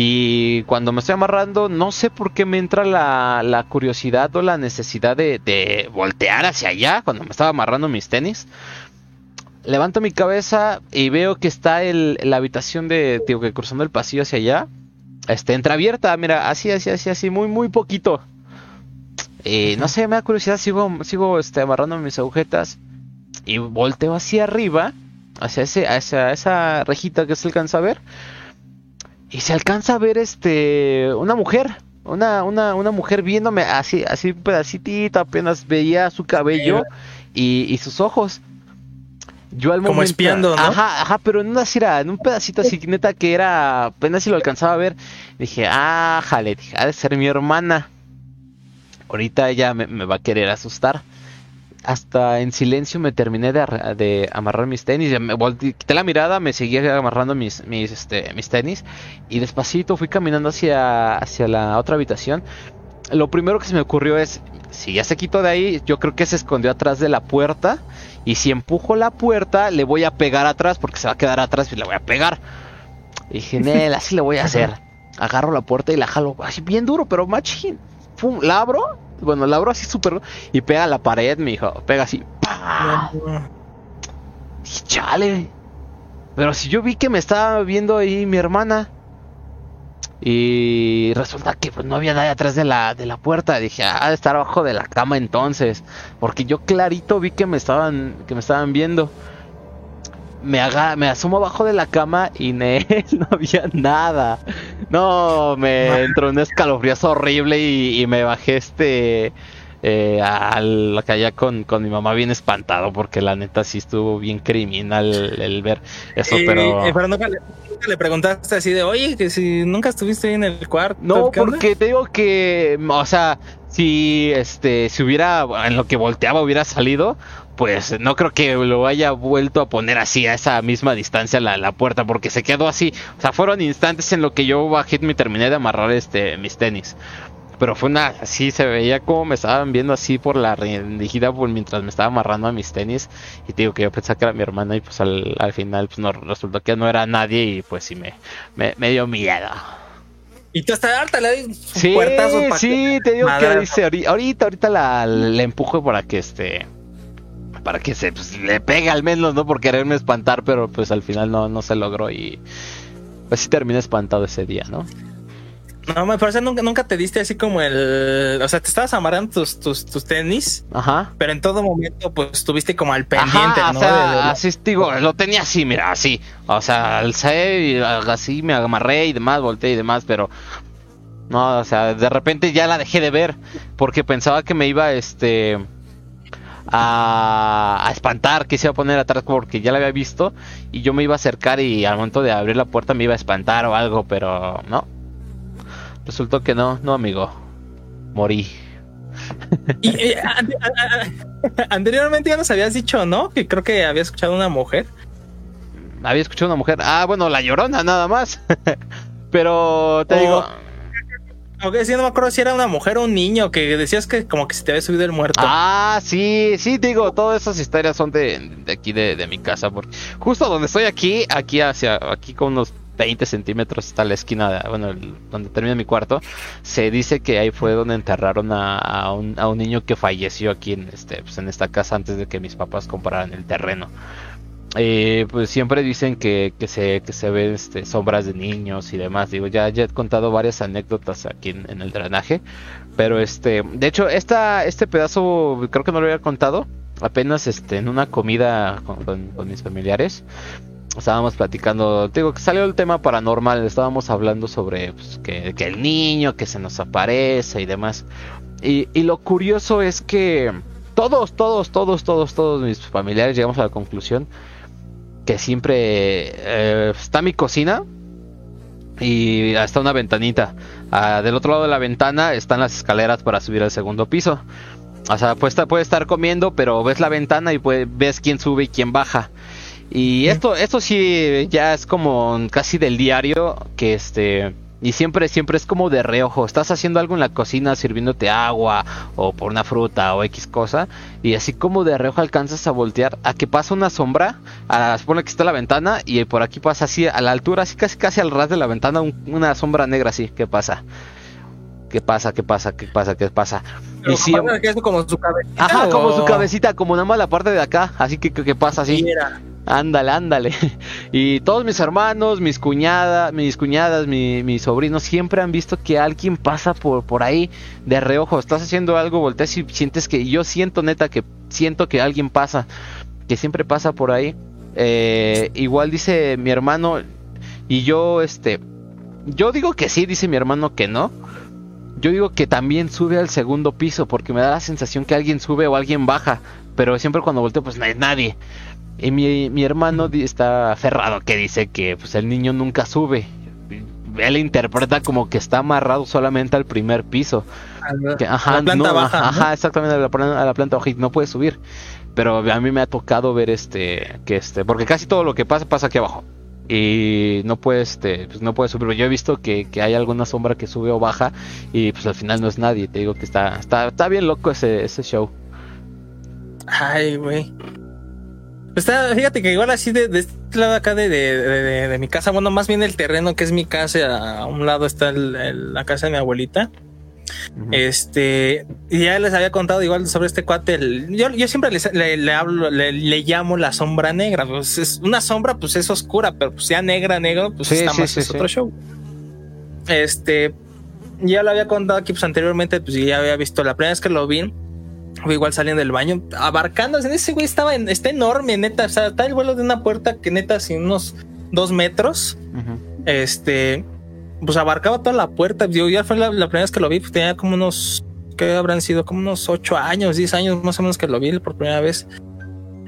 Y cuando me estoy amarrando, no sé por qué me entra la, curiosidad o la necesidad de, voltear hacia allá cuando me estaba amarrando mis tenis. Levanto mi cabeza y veo que está el, la habitación de, digo, que cruzando el pasillo hacia allá. Este, entreabierta, mira, así, así, así, así, muy, muy poquito. Y no sé, me da curiosidad, sigo, sigo este, amarrando mis agujetas y volteo hacia arriba, hacia, ese, hacia esa rejita que se alcanza a ver y se alcanza a ver este una mujer, una, una, una mujer viéndome así, así un pedacitito, apenas veía su cabello y, sus ojos. Yo al Como espiando, ¿no? Ajá, ajá, pero en una cira, en un pedacito así neta que era, apenas si lo alcanzaba a ver. Dije, ah, jale, dije, ha de ser mi hermana. Ahorita ella me va a querer asustar hasta en silencio me terminé de, amarrar mis tenis. Me quité la mirada, me seguía amarrando mis, mis, este, mis tenis. Y despacito fui caminando hacia, hacia la otra habitación. Lo primero que se me ocurrió es, si ya se quitó de ahí, yo creo que se escondió atrás de la puerta. Y si empujo la puerta, le voy a pegar atrás, porque se va a quedar atrás y le voy a pegar. Y dije, Nel, así le voy a hacer. Agarro la puerta y la jalo así bien duro, pero machín. La abro bueno, la abro así súper. Y pega la pared, mi hijo. Pega así. Y chale. Pero si yo vi que me estaba viendo ahí mi hermana. Y resulta que pues, no había nadie atrás de la, de la puerta. Dije, ah, de estar abajo de la cama entonces. Porque yo clarito vi que me estaban, que me estaban viendo me, haga, me asomo abajo de la cama y no había nada. No, me entró un escalofrío horrible y, me bajé este eh, a la calle con, con mi mamá bien espantado porque la neta sí estuvo bien criminal el, ver eso, pero... pero nunca le, preguntaste así de, oye, que si nunca estuviste ahí en el cuarto. No, porque te digo que, o sea, si este si hubiera en lo que volteaba hubiera salido pues no creo que lo haya vuelto a poner así a esa misma distancia la, la puerta porque se quedó así. O sea fueron instantes en lo que yo bajé y terminé de amarrar este mis tenis. Pero fue una así se veía como me estaban viendo así por la rendijida mientras me estaba amarrando a mis tenis. Y te digo que yo pensaba que era mi hermana y pues al, al final pues no resultó que no era nadie y pues sí me, me, me dio miedo. Y tú hasta harta le doy sí, Sí, te digo que dice, ahorita, ahorita la, le empujo para que este para que se pues, le pegue al menos, ¿no? Por quererme espantar, pero pues al final no, no se logró y pues sí terminé espantado ese día, ¿no? No, me parece nunca, nunca te diste así como el. O sea, te estabas amarrando tus, tus, tus tenis. Ajá. Pero en todo momento, pues estuviste como al pendiente, ¿no? O sea, así digo, lo tenía así, mira, así. O sea, alcé y así me amarré y demás, volteé y demás, pero. No, o sea, de repente ya la dejé de ver. Porque pensaba que me iba, este. A, a, espantar, que se iba a poner atrás porque ya la había visto y yo me iba a acercar y al momento de abrir la puerta me iba a espantar o algo, pero no, Resultó que no, no amigo. Morí. Y, eh, anteriormente ya nos habías dicho, ¿no? Que creo que había escuchado una mujer. Había escuchado una mujer. Ah, bueno, la llorona nada más. Pero te digo. Aunque sí, no me acuerdo si era una mujer o un niño que decías que como que se te había subido el muerto. Ah, sí, sí, digo, todas esas historias son de, aquí de, de, mi casa. Porque justo donde estoy aquí, aquí hacia, aquí con unos 20 centímetros está la esquina, bueno, donde termina mi cuarto. Se dice que ahí fue donde enterraron a, un, niño que falleció aquí en, este, pues en esta casa antes de que mis papás compraran el terreno. Eh, pues siempre dicen que, que, se, que se ven este, sombras de niños y demás. Digo, ya, ya he contado varias anécdotas aquí en, el drenaje. Pero este, de hecho, esta, este pedazo creo que no lo había contado. Apenas este, en una comida con mis familiares estábamos platicando, digo que salió el tema paranormal, estábamos hablando sobre pues, que, el niño que se nos aparece y demás. Y, lo curioso es que todos, todos, todos, todos, todos mis familiares llegamos a la conclusión que siempre eh, está mi cocina y está una ventanita. Ah, del otro lado de la ventana están las escaleras para subir al segundo piso. O sea, puede estar, puede estar comiendo, pero ves la ventana y ves quién sube y quién baja. Y esto, esto sí ya es como casi del diario que este y siempre, siempre es como de reojo. Estás haciendo algo en la cocina, sirviéndote agua o por una fruta o X cosa. Y así como de reojo alcanzas a voltear a que pasa una sombra. A, supone que está la ventana y por aquí pasa así a la altura, así casi casi al ras de la ventana, una sombra negra así. ¿Qué pasa? ¿Qué pasa? ¿Qué pasa? ¿Qué pasa? ¿Qué pasa? y siempre... que es como su cabecita. Ajá, como su cabecita, como nada más la parte de acá. Así que, ¿qué pasa así? Mira. Ándale, ándale. Y todos mis hermanos, mis cuñadas, mis cuñadas, mis sobrinos siempre han visto que alguien pasa por, por ahí de reojo. Estás haciendo algo, volteas y sientes que yo siento neta que siento que alguien pasa, que siempre pasa por ahí. Eh, igual dice mi hermano y yo este, yo digo que sí, dice mi hermano que no. Yo digo que también sube al segundo piso porque me da la sensación que alguien sube o alguien baja, pero siempre cuando volteo pues no hay nadie. Y mi, mi hermano está aferrado que dice que pues el niño nunca sube. Él interpreta como que está amarrado solamente al primer piso. ajá, la planta baja. Ajá, exactamente a la, a la planta baja y no puede subir. Pero a mí me ha tocado ver este, que este, porque casi todo lo que pasa pasa aquí abajo y no puede este pues no puede subir yo he visto que, que, hay alguna sombra que sube o baja y pues al final no es nadie te digo que está está, está bien loco ese, ese show ay güey Está, fíjate que igual así de, este lado acá de, de, mi casa, bueno, más bien el terreno que es mi casa, a un lado está la casa de mi abuelita. Este, y ya les había contado igual sobre este cuate. yo, yo, siempre le, hablo, le, llamo la sombra negra. Pues es una sombra, pues es oscura, pero pues ya negra, negro, pues está más es otro show. Este, ya lo había contado aquí pues anteriormente, pues ya había visto la primera vez que lo vi igual saliendo del baño, abarcando. Ese güey estaba en, está enorme, neta. O sea, está el vuelo de una puerta que neta, sin unos dos metros. Este, pues abarcaba toda la puerta. Yo ya fue la, primera vez que lo vi, pues tenía como unos, que habrán sido como unos ocho años, diez años más o menos que lo vi por primera vez.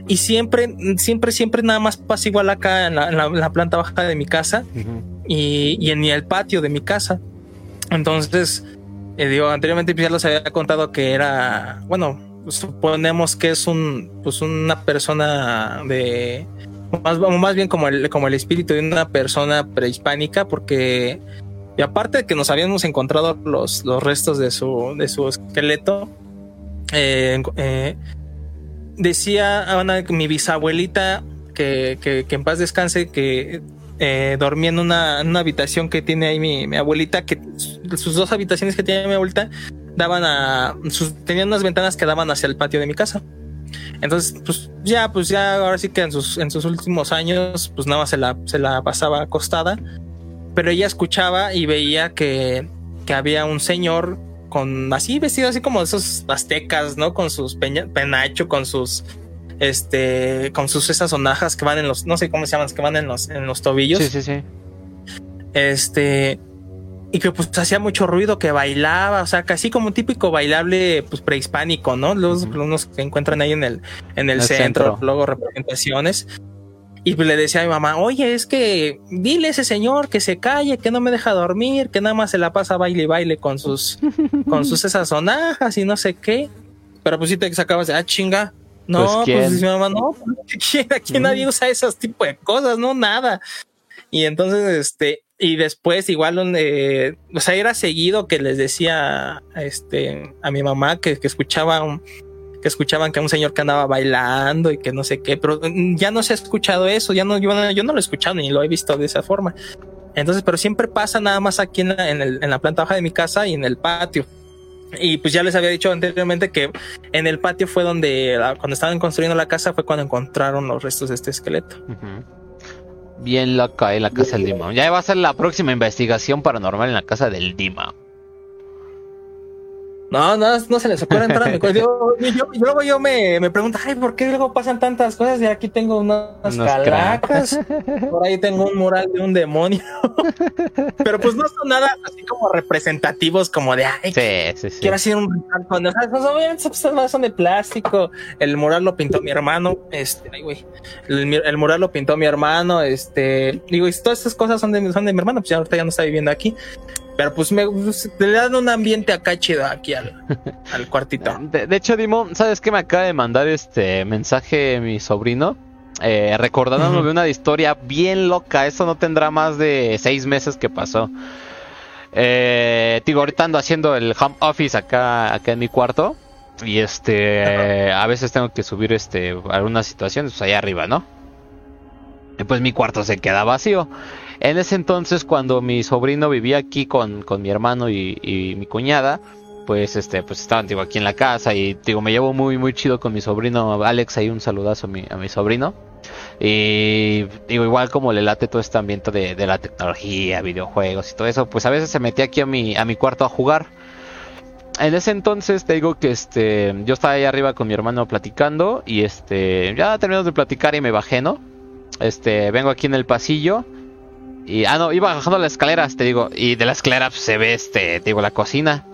Y siempre, siempre, siempre nada más pasa igual acá en la, planta baja de mi casa y, y, en el patio de mi casa. Entonces, eh, digo, anteriormente ya les había contado que era, bueno, suponemos que es un, pues una persona de, más, más bien como el, como el espíritu de una persona prehispánica, porque y aparte de que nos habíamos encontrado los, los restos de su, de su esqueleto, eh, eh, decía Ana, mi bisabuelita que, que, en paz descanse, que eh, dormía en una, una, habitación que tiene ahí mi, mi, abuelita, que sus dos habitaciones que tiene mi abuelita daban a, sus, tenían unas ventanas que daban hacia el patio de mi casa. Entonces, pues ya, pues ya ahora sí que en sus, en sus últimos años, pues nada más se la, se la pasaba acostada, pero ella escuchaba y veía que, que había un señor con así vestido así como esos aztecas, ¿no? Con sus penacho, con sus este, con sus esas sonajas que van en los, no sé cómo se llaman, que van en los, en los tobillos. Sí, sí, sí. Este, y que pues hacía mucho ruido, que bailaba, o sea, casi como un típico bailable pues prehispánico, ¿no? Los unos que encuentran ahí en el, en el, centro, luego representaciones. Y le decía a mi mamá, oye, es que dile a ese señor que se calle, que no me deja dormir, que nada más se la pasa baile y baile con sus, con sus esas sonajas y no sé qué. Pero pues sí te sacabas de, ah, chinga, no, pues, pues mi mamá, no, aquí nadie usa esos tipo de cosas, no, nada. Y entonces, este, y después igual donde, o sea, era seguido que les decía, este, a mi mamá que, que escuchaba que escuchaban que un señor que andaba bailando y que no sé qué, pero ya no se ha escuchado eso, ya no, yo, no lo he escuchado ni lo he visto de esa forma. Entonces, pero siempre pasa nada más aquí en la, en, el, en la planta baja de mi casa y en el patio. Y pues ya les había dicho anteriormente que en el patio fue donde, cuando estaban construyendo la casa, fue cuando encontraron los restos de este esqueleto. Bien loca en la casa del Dima. Ya va a ser la próxima investigación paranormal en la casa del Dima. No, no, no se les ocurre entrar a mi cuarto. Yo, yo, luego yo me, me pregunto, ay, ¿por qué luego pasan tantas cosas? Y aquí tengo unas, calacas, por ahí tengo un mural de un demonio. Pero pues no son nada así como representativos, como de, ay, quiero hacer un ritual con o sea, pues, obviamente pues, son de plástico. El mural lo pintó mi hermano, este, ay, güey. El, mural lo pintó mi hermano, este, digo, y todas estas cosas son de, son de mi hermano, pues ya ahorita ya no está viviendo aquí. Pero pues me pues, le dan un ambiente acá chido aquí al, cuartito. De, hecho, Dimo, ¿sabes qué me acaba de mandar este mensaje mi sobrino? Eh, recordándome de una historia bien loca. Eso no tendrá más de seis meses que pasó. Eh, digo, ahorita ando haciendo el home office acá, acá en mi cuarto. Y este, a veces tengo que subir este algunas situaciones pues allá arriba, ¿no? Y pues mi cuarto se queda vacío. En ese entonces, cuando mi sobrino vivía aquí con, mi hermano y, mi cuñada, pues este, pues estaban digo, aquí en la casa y digo, me llevo muy muy chido con mi sobrino Alex, ahí un saludazo a mi, a mi sobrino. Y digo, igual como le late todo este ambiente de, la tecnología, videojuegos y todo eso, pues a veces se metía aquí a mi, a mi cuarto a jugar. En ese entonces te digo que este, yo estaba ahí arriba con mi hermano platicando y este, ya terminamos de platicar y me bajé, ¿no? Este, vengo aquí en el pasillo y, ah, no, iba bajando las escaleras, te digo. Y de la escalera pues, se ve, este, te digo, la cocina.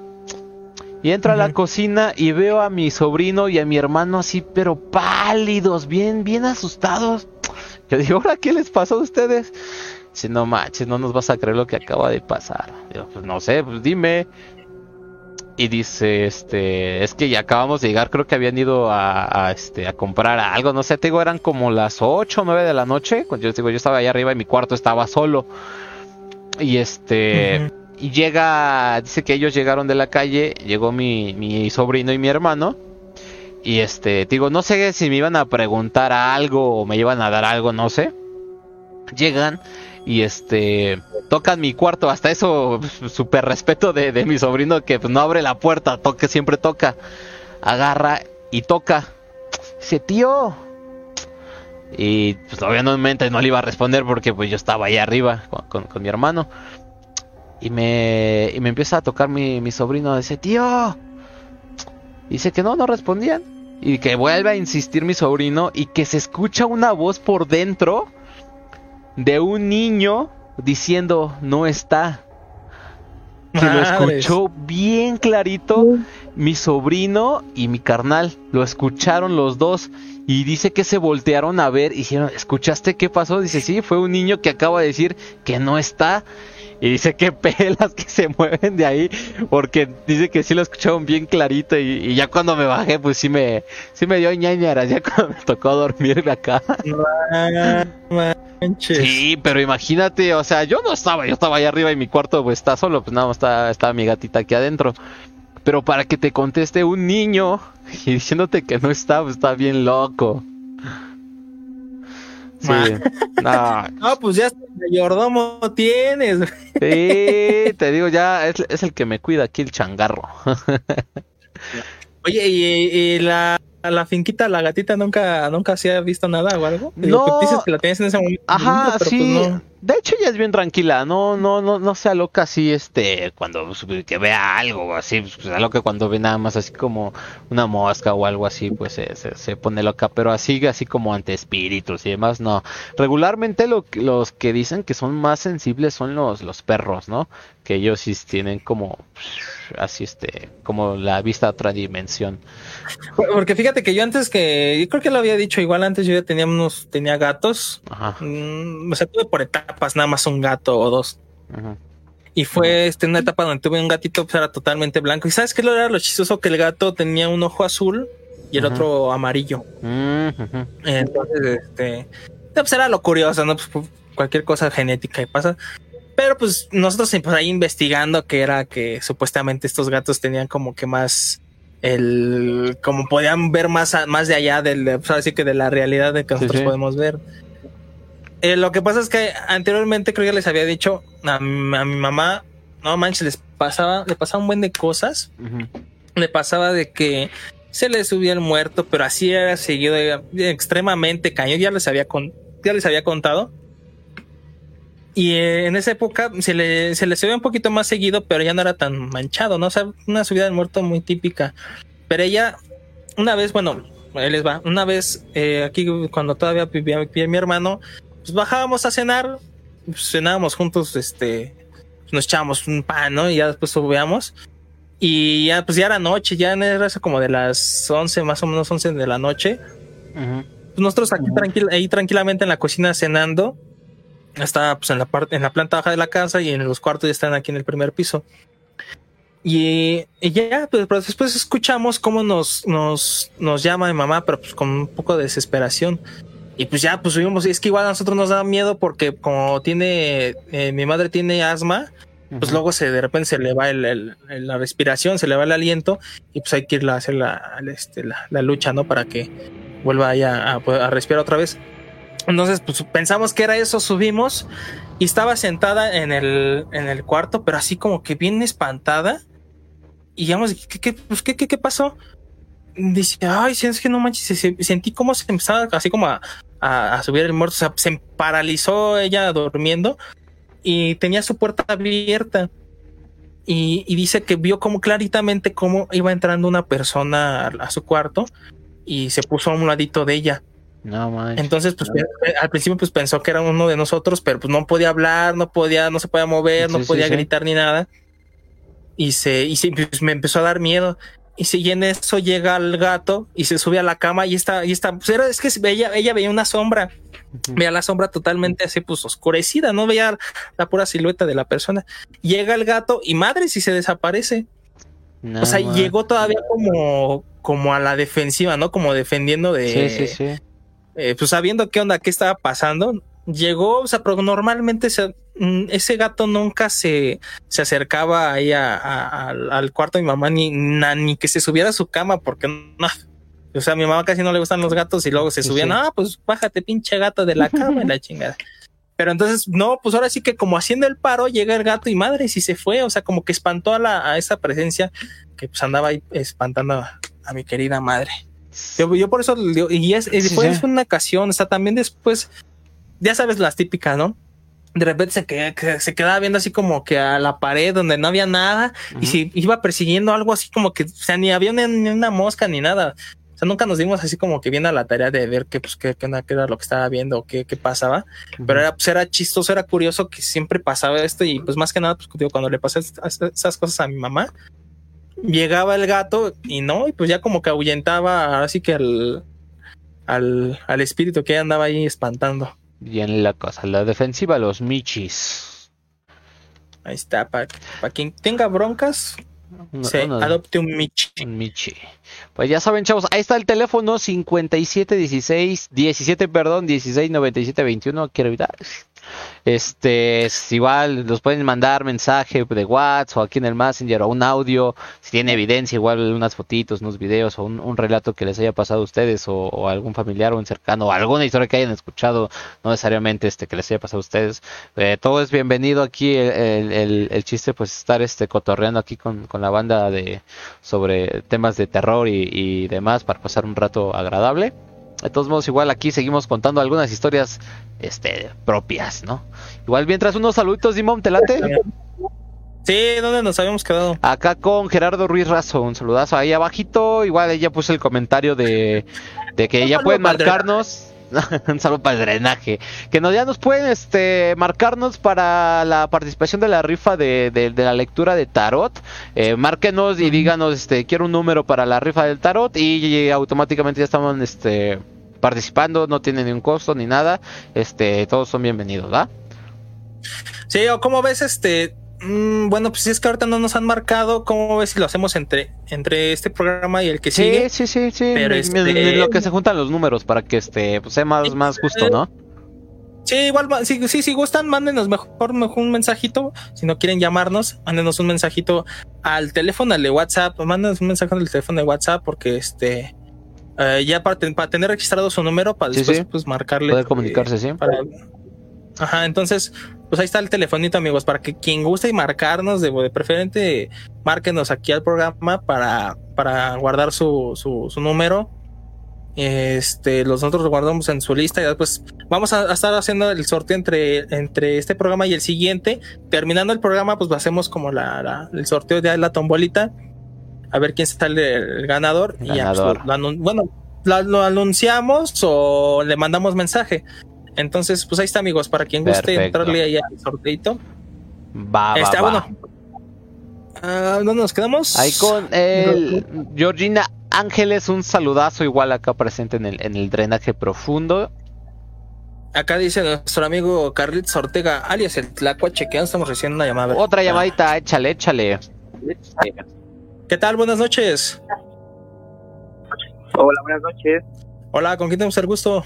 Y entro a la cocina y veo a mi sobrino y a mi hermano así, pero pálidos, bien, bien asustados. Yo digo, ¿ahora qué les pasó a ustedes? Si no manches, no nos vas a creer lo que acaba de pasar. Digo, pues no sé, pues dime y dice, este, es que ya acabamos de llegar, creo que habían ido a, este, a comprar algo, no sé, te digo, eran como las 8 o 9 de la noche, cuando yo digo, yo estaba allá arriba y mi cuarto estaba solo. Y este, y llega, dice que ellos llegaron de la calle, llegó mi, mi sobrino y mi hermano, y este, digo, no sé si me iban a preguntar algo o me iban a dar algo, no sé. Llegan y este tocan mi cuarto, hasta eso super respeto de, mi sobrino que pues, no abre la puerta, toque siempre toca, agarra y toca, dice tío, y pues obviamente no le iba a responder porque pues yo estaba ahí arriba con, mi hermano. Y me, y me empieza a tocar mi, mi sobrino, dice tío, dice que no, no respondían. Y que vuelve a insistir mi sobrino y que se escucha una voz por dentro de un niño diciendo no está. Que lo escuchó bien clarito mi sobrino y mi carnal. Lo escucharon los dos y dice que se voltearon a ver y dijeron, ¿escuchaste qué pasó? Dice, sí, fue un niño que acaba de decir que no está. Y dice que pelas que se mueven de ahí, porque dice que sí lo escucharon bien clarito y, ya cuando me bajé, pues sí me, sí me dio ñañara, ya cuando me tocó dormir acá. Sí, pero imagínate, o sea, yo no estaba, yo estaba ahí arriba y mi cuarto pues está solo, pues nada más está, está mi gatita aquí adentro. Pero para que te conteste un niño y diciéndote que no está, pues está bien loco. Sí. no. no, pues ya mayordomo tienes. Sí, te digo, ya es, es, el que me cuida aquí el changarro. Oye, y la la finquita, la gatita nunca, nunca se ha visto nada o algo. no. dices que la tienes en ese momento. Ajá, pues sí. De hecho, ella es bien tranquila. No, no, no, no sea loca así, este, cuando que vea algo así. Pues, lo que cuando ve nada más así como una mosca o algo así, pues se, se, pone loca. Pero así, así como ante espíritus y demás, no. Regularmente lo, los que dicen que son más sensibles son los, los perros, ¿no? Que ellos sí tienen como así este, como la vista a otra dimensión. Porque fíjate que yo antes que, yo creo que lo había dicho, igual antes yo ya tenía unos, tenía gatos. Ajá. Mm, o sea, tuve por etapas nada más un gato o dos. Y fue este, una etapa donde tuve un gatito, pues era totalmente blanco. Y sabes qué lo era lo chistoso que el gato tenía un ojo azul y el otro amarillo. Entonces, este, pues era lo curioso, ¿no? Pues cualquier cosa genética y pasa. Pero pues nosotros pues, ahí investigando que era que supuestamente estos gatos tenían como que más el como podían ver más más de allá del pues, así que de la realidad de que nosotros podemos ver. Eh, lo que pasa es que anteriormente creo que les había dicho a, mi, mamá, no manches, les pasaba, le pasaba un buen de cosas. Le pasaba de que se le subía el muerto, pero así era seguido extremadamente cañón. Ya les había con, ya les había contado Y en esa época se le, se le subía un poquito más seguido, pero ya no era tan manchado, ¿no? O sea, una subida del muerto muy típica. Pero ella, una vez, bueno, ahí les va, una vez eh, aquí cuando todavía vivía, mi hermano, pues bajábamos a cenar, pues cenábamos juntos, este, nos echábamos un pan, ¿no? Y ya después subíamos. Y ya, pues ya era noche, ya era como de las 11, más o menos 11 de la noche. Pues nosotros aquí ahí tranquilamente en la cocina cenando está pues en la parte, en la planta baja de la casa y en los cuartos ya están aquí en el primer piso. Y, ya, pues, después escuchamos cómo nos, nos, nos llama mi mamá, pero pues con un poco de desesperación. Y pues ya, pues subimos. Y es que igual a nosotros nos da miedo porque como tiene, eh, mi madre tiene asma, pues luego se de repente se le va el, la respiración, se le va el aliento y pues hay que ir a hacer la, este, la, lucha, ¿no? Para que vuelva a, a respirar otra vez. Entonces, pues pensamos que era eso, subimos y estaba sentada en el, en el cuarto, pero así como que bien espantada. Y ya ¿qué, qué, pues, ¿qué, qué, qué pasó? Dice, ay, es que no manches, sentí como se empezaba así como a, a, subir el muerto, o sea, se paralizó ella durmiendo y tenía su puerta abierta. Y, y, dice que vio como claritamente cómo iba entrando una persona a su cuarto y se puso a un ladito de ella. No Entonces, pues eh, al principio pues pensó que era uno de nosotros, pero pues no podía hablar, no podía, no se podía mover, no podía gritar ni nada. Y se, y se, pues, me empezó a dar miedo. Y si en eso llega el gato y se sube a la cama y está, y está, pues era, es que ella, ella veía una sombra, veía la sombra totalmente así, pues oscurecida, no veía la pura silueta de la persona. Llega el gato y madre si se desaparece. o sea, llegó todavía como, como a la defensiva, ¿no? Como defendiendo de, sí, sí, sí. Eh, pues sabiendo qué onda, qué estaba pasando, llegó, o sea, pero normalmente mm, ese gato nunca se, se acercaba ahí al cuarto de mi mamá, ni, ni que se subiera a su cama, porque no. O sea, a mi mamá casi no le gustan los gatos y luego se subía, no, pues bájate, pinche gato de la cama y la chingada. Pero entonces, no, pues ahora sí que como haciendo el paro, llega el gato y madre, si se fue, o sea, como que espantó a, la, a esa presencia que pues andaba ahí espantando a mi querida madre. Yo, por eso, y es, fue una ocasión, o sea, también después, ya sabes las típicas, ¿no? De repente se, se quedaba viendo así como que a la pared donde no había nada y si iba persiguiendo algo así como que, o sea, ni había ni, una mosca ni nada. O sea, nunca nos dimos así como que viendo a la tarea de ver qué, pues, qué, qué, era lo que estaba viendo o qué, qué pasaba. Pero era, pues, era chistoso, era curioso que siempre pasaba esto y pues más que nada, pues digo, cuando le pasé esas cosas a mi mamá, llegaba el gato y no, y pues ya como que ahuyentaba así que al, al, al espíritu que andaba ahí espantando. Bien la cosa, la defensiva, los michis. Ahí está, para quien tenga broncas, se adopte un michi. Un michi. Pues ya saben, chavos, ahí está el teléfono 5716, 17, perdón, 169721, quiero evitar. Este, igual nos pueden mandar mensaje de WhatsApp o aquí en el Messenger o un audio, si tiene evidencia, igual unas fotitos, unos videos o un, relato que les haya pasado a ustedes o, algún familiar o un cercano o alguna historia que hayan escuchado, no necesariamente este que les haya pasado a ustedes. Eh, todo es bienvenido aquí, el, chiste pues estar este cotorreando aquí con, la banda de sobre temas de terror y, y demás para pasar un rato agradable. De todos modos, igual aquí seguimos contando algunas historias este, propias, ¿no? Igual mientras unos saluditos, Dimon, ¿te late? Sí, ¿dónde nos habíamos quedado? Acá con Gerardo Ruiz Razo, un saludazo ahí abajito. Igual ella puso el comentario de, de que ya pueden marcarnos. un saludo para el drenaje. Que nos, ya nos pueden este, marcarnos para la participación de la rifa de, de, la lectura de tarot. Eh, márquenos y díganos, este, quiero un número para la rifa del tarot y, automáticamente ya estamos este, participando. No tiene ni un costo ni nada. Este, todos son bienvenidos, ¿va? Sí, o como ves, este, Mm, bueno, pues si es que ahorita no nos han marcado, ¿cómo ves si lo hacemos entre, entre este programa y el que sigue? Sí, sí, sí, Pero este... lo que se juntan los números para que este pues sea más, más justo, ¿no? Sí, igual, sí, sí, si gustan, mándenos mejor, mejor, un mensajito. Si no quieren llamarnos, mándenos un mensajito al teléfono de WhatsApp, mándenos un mensaje al teléfono de WhatsApp, porque este eh, ya para, para, tener registrado su número, para después pues marcarle. Poder comunicarse, sí. Ajá, entonces pues ahí está el telefonito, amigos, para que quien guste y marcarnos, de, de preferente, márquenos aquí al programa para, para guardar su, su, número. Este, los nosotros lo guardamos en su lista y después vamos a, estar haciendo el sorteo entre, entre este programa y el siguiente. Terminando el programa, pues hacemos como la, el sorteo de la tombolita. A ver quién sale el ganador. Y ya, pues, bueno, lo, anunciamos o le mandamos mensaje. Entonces, pues ahí está, amigos, para quien guste entrarle ahí al sorteito. Va, va, ah, Bueno, ah, ¿Dónde nos quedamos? Ahí con el Georgina Ángeles, un saludazo igual acá presente en el, en el drenaje profundo. Acá dice nuestro amigo Carlitos Ortega, alias el Tlacuache, que estamos recibiendo una llamada. Otra llamadita, échale, échale. ¿Qué tal? Buenas noches. Hola, buenas noches. Hola, ¿con quién tenemos el gusto?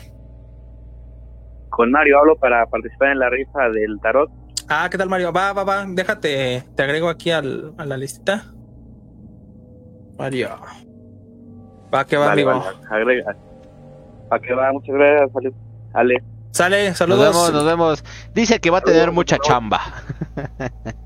Con Mario hablo para participar en la rifa del tarot. Ah, ¿qué tal Mario? Va, va, va, déjate, te agrego aquí al, a la listita. Mario. Va, que va, amigo. agrega. Va, que va, muchas gracias, Ale. Sale, saludos. Nos vemos, nos vemos. Dice que va a tener mucha chamba.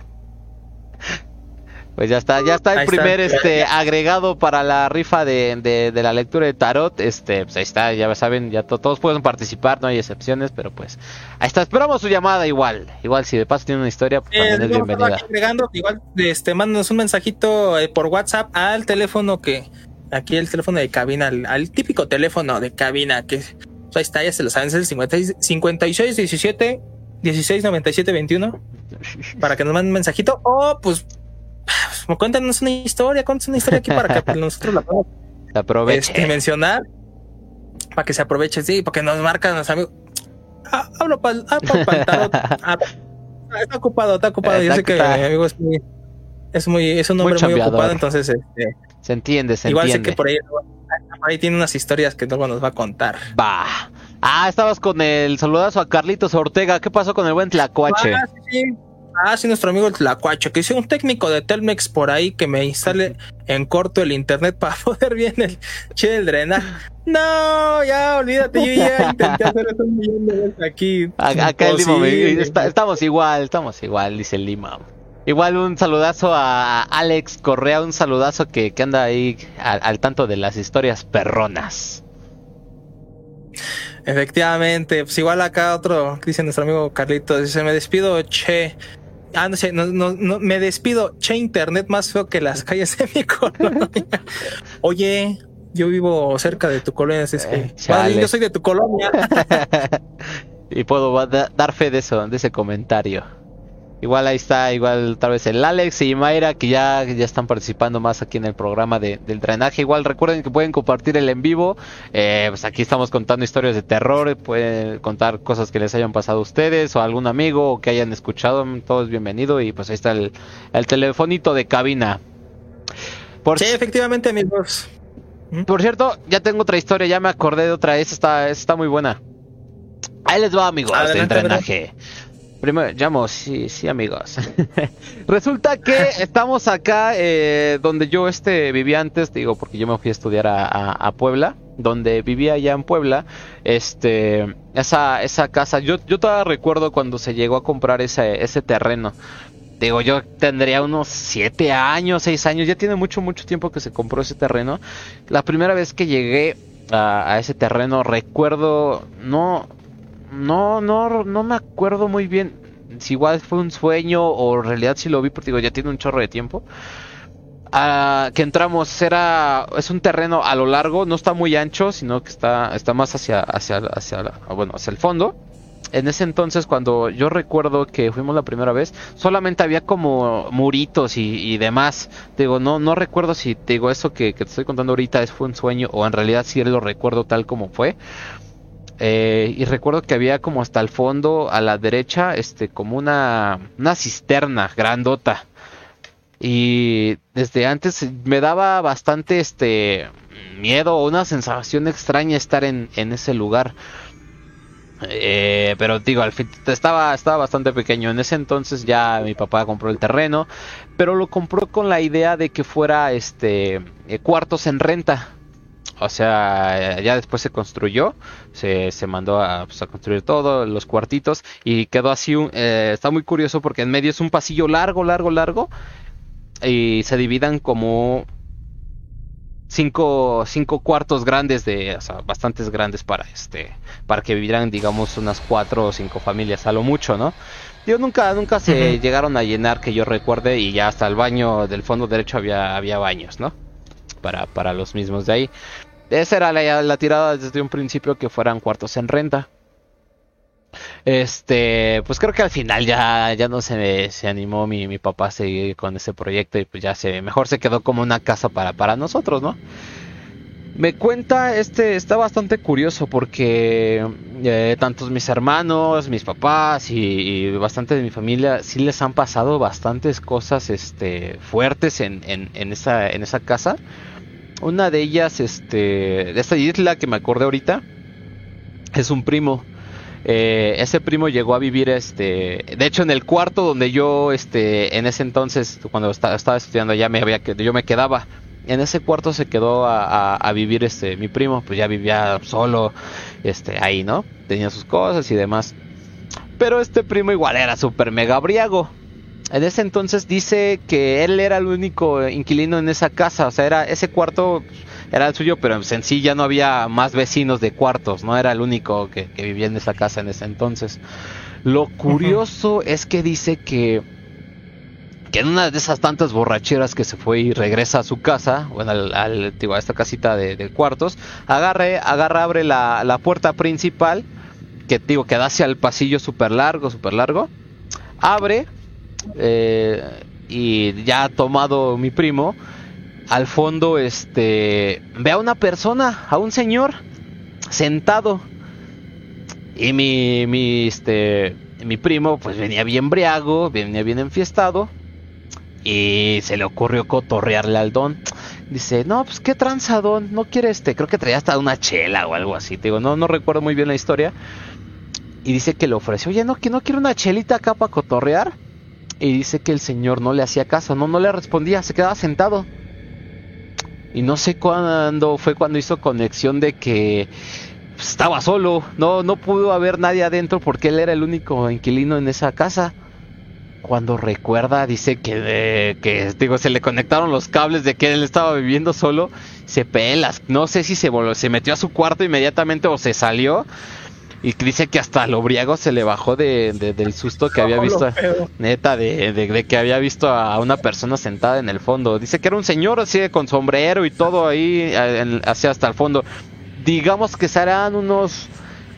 Pues ya está, ya está el primer este agregado para la rifa de, de, la lectura de tarot. Este, pues ahí está, ya saben, ya todos pueden participar, no hay excepciones, pero pues ahí está, esperamos su llamada igual. Igual si de paso tiene una historia, pues también es bienvenida. Agregando, igual este mándanos un mensajito eh, por WhatsApp al teléfono que aquí el teléfono de cabina, al, típico teléfono de cabina que pues ahí está, ya se lo saben, es el 56, 56 17 16 97 21 para que nos manden un mensajito o pues cuéntanos una historia, cuéntanos una historia aquí para que nosotros la podamos este, mencionar para que se aproveche, sí, porque nos marcan los amigos. Ah, hablo para el ah, está ocupado, está ocupado. Yo sé que mi amigo es muy, es muy, es un hombre muy, ocupado, entonces este, se entiende, se igual sé que por ahí, por ahí tiene unas historias que luego nos va a contar. Va. Ah, estabas con el saludazo a Carlitos Ortega. ¿Qué pasó con el buen Tlacuache? Ah, sí, Ah, sí, nuestro amigo el Tlacuache, que hice un técnico de Telmex por ahí que me instale en corto el internet para poder bien el che el drenaje. No, ya olvídate, yo ya intenté hacer eso un millón de veces aquí. Acá en Lima, estamos igual, estamos igual, dice el Lima. Igual un saludazo a Alex Correa, un saludazo que, que anda ahí al, tanto de las historias perronas. Efectivamente, pues igual acá otro, dice nuestro amigo Carlitos, dice, me despido, che. Ah, no sé, no, no, me despido, che internet más feo que las calles de mi colonia. Oye, yo vivo cerca de tu colonia, es que, eh, yo soy de tu colonia. y puedo dar fe de eso, de ese comentario. Igual ahí está, igual tal vez el Alex y Mayra que ya, ya están participando más aquí en el programa de, del drenaje. Igual recuerden que pueden compartir el en vivo. Eh, pues aquí estamos contando historias de terror. Pueden contar cosas que les hayan pasado a ustedes o a algún amigo o que hayan escuchado. Todo es bienvenido. Y pues ahí está el, el telefonito de cabina. Por sí, efectivamente, amigos. Por cierto, ya tengo otra historia. Ya me acordé de otra. Esta está, está muy buena. Ahí les va, amigos, del drenaje. Primero, llamo, sí, sí, amigos. Resulta que estamos acá eh, donde yo este vivía antes, digo, porque yo me fui a estudiar a, Puebla, donde vivía ya en Puebla, este, esa, esa casa, yo, yo todavía recuerdo cuando se llegó a comprar ese, ese terreno. Digo, yo tendría unos siete años, seis años, ya tiene mucho, mucho tiempo que se compró ese terreno. La primera vez que llegué a, a ese terreno, recuerdo, no, no, no, no me acuerdo muy bien si igual fue un sueño o en realidad si lo vi porque digo, ya tiene un chorro de tiempo. Ah, que entramos era es un terreno a lo largo, no está muy ancho, sino que está está más hacia hacia hacia bueno, hacia el fondo. En ese entonces cuando yo recuerdo que fuimos la primera vez, solamente había como muritos y, demás. Digo, no no recuerdo si digo eso que, que te estoy contando ahorita es fue un sueño o en realidad sí lo recuerdo tal como fue. Eh, y recuerdo que había como hasta el fondo, a la derecha, este, como una, una cisterna grandota. Y desde antes me daba bastante este miedo una sensación extraña estar en, en ese lugar. Eh, pero digo, al fin estaba, estaba bastante pequeño. En ese entonces ya mi papá compró el terreno, pero lo compró con la idea de que fuera este eh, cuartos en renta. O sea, ya después se construyó, se, se mandó a, pues, a, construir todo, los cuartitos, y quedó así, eh, está muy curioso porque en medio es un pasillo largo, largo, largo, y se dividan como cinco, cinco cuartos grandes de, o sea, bastantes grandes para este, para que vivieran, digamos, unas cuatro o cinco familias a lo mucho, ¿no? Yo nunca, nunca se llegaron a llenar que yo recuerde y ya hasta el baño del fondo derecho había, había baños, ¿no? Para, para los mismos de ahí. Esa era la, la tirada desde un principio que fueran cuartos en renta. Este, pues creo que al final ya, ya no se, animó mi, papá a seguir con ese proyecto y pues ya se, mejor se quedó como una casa para, para nosotros, ¿no? Me cuenta, este está bastante curioso porque eh, tantos mis hermanos, mis papás y, bastante de mi familia sí les han pasado bastantes cosas este, fuertes en, en, esa, en esa casa. Una de ellas, este, de esta isla que me acordé ahorita, es un primo eh, ese primo llegó a vivir, este, de hecho en el cuarto donde yo, este, en ese entonces, cuando estaba, estudiando ya me había, yo me quedaba. En ese cuarto se quedó a, vivir este mi primo, pues ya vivía solo, este, ahí, ¿no? Tenía sus cosas y demás. Pero este primo igual era súper mega briago. En ese entonces dice que él era el único inquilino en esa casa, o sea, era ese cuarto era el suyo, pero en sí ya no había más vecinos de cuartos, no era el único que, vivía en esa casa en ese entonces. Lo curioso es que dice que, que en una de esas tantas borracheras que se fue y regresa a su casa, bueno, al, a esta casita de, cuartos, agarre, agarra, abre la, puerta principal, que digo, que da hacia el pasillo súper largo, súper largo, abre, eh, y ya ha tomado mi primo, al fondo este ve a una persona, a un señor sentado. Y mi mi este mi primo pues venía bien briago, venía bien enfiestado y se le ocurrió cotorrearle al don. Dice, "No, pues qué tranzadón, no quiere este, creo que traía hasta una chela o algo así." Te digo, no no recuerdo muy bien la historia. Y dice que le ofreció, "Oye, no que no quiere una chelita acá para cotorrear." Y dice que el señor no le hacía caso, no no le respondía, se quedaba sentado. Y no sé cuándo fue cuando hizo conexión de que estaba solo, no, no pudo haber nadie adentro porque él era el único inquilino en esa casa. Cuando recuerda, dice que, que digo, se le conectaron los cables de que él estaba viviendo solo, se pelas. No sé si se, se metió a su cuarto inmediatamente o se salió y dice que hasta lo briago se le bajó de, del susto que había visto, neta, de, que había visto a una persona sentada en el fondo. Dice que era un señor así con sombrero y todo ahí, hacia hasta el fondo. Digamos que serán unos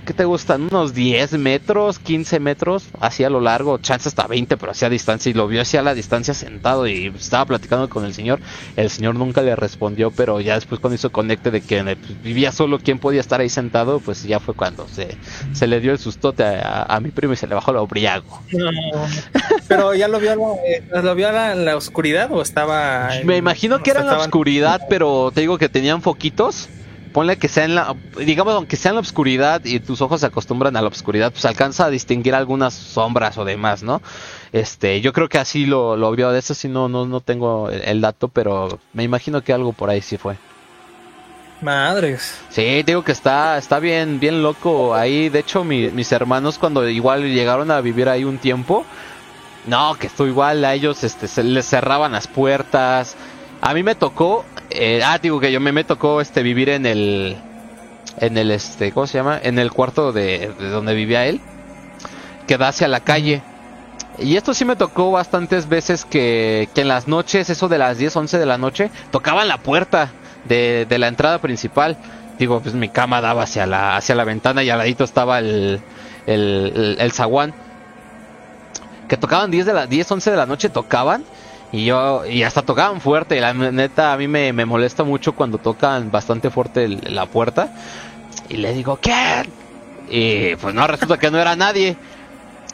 ¿qué te gustan? Unos 10 metros, 15 metros, así a lo largo, chance hasta 20, pero así a distancia. Y lo vio así a la distancia sentado y estaba platicando con el señor. El señor nunca le respondió, pero ya después cuando hizo conecte de que pues, vivía solo, quién podía estar ahí sentado, pues ya fue cuando se, se le dio el sustote a, mi primo y se le bajó lo briago. pero ya lo vio, eh, lo vio en la, oscuridad o estaba... Me imagino que era en la oscuridad, pero te digo que tenían foquitos ponle que sea en la, digamos, aunque sea en la oscuridad y tus ojos se acostumbran a la oscuridad, pues alcanza a distinguir algunas sombras o demás, ¿no? Este, yo creo que así lo, lo vio, de eso sí no, no, no tengo el, dato, pero me imagino que algo por ahí sí fue. Madres. Sí, digo que está, está bien, bien loco ahí. De hecho, mis hermanos cuando igual llegaron a vivir ahí un tiempo, no, que esto igual a ellos este, se les cerraban las puertas, a mí me tocó, eh, ah, digo que yo me, me tocó este vivir en el, en el este, ¿cómo se llama? En el cuarto de, donde vivía él, que da hacia la calle. Y esto sí me tocó bastantes veces que, que en las noches, eso de las 10, 11 de la noche, tocaban la puerta de, de la entrada principal. Digo, pues mi cama daba hacia la, hacia la ventana y al ladito estaba el, el, el, zaguán. Que tocaban 10 de las 10, 11 de la noche, tocaban y yo, y hasta tocaban fuerte, la neta a mí me, molesta mucho cuando tocan bastante fuerte la puerta. Y le digo, ¿qué? Y pues no, resulta que no era nadie.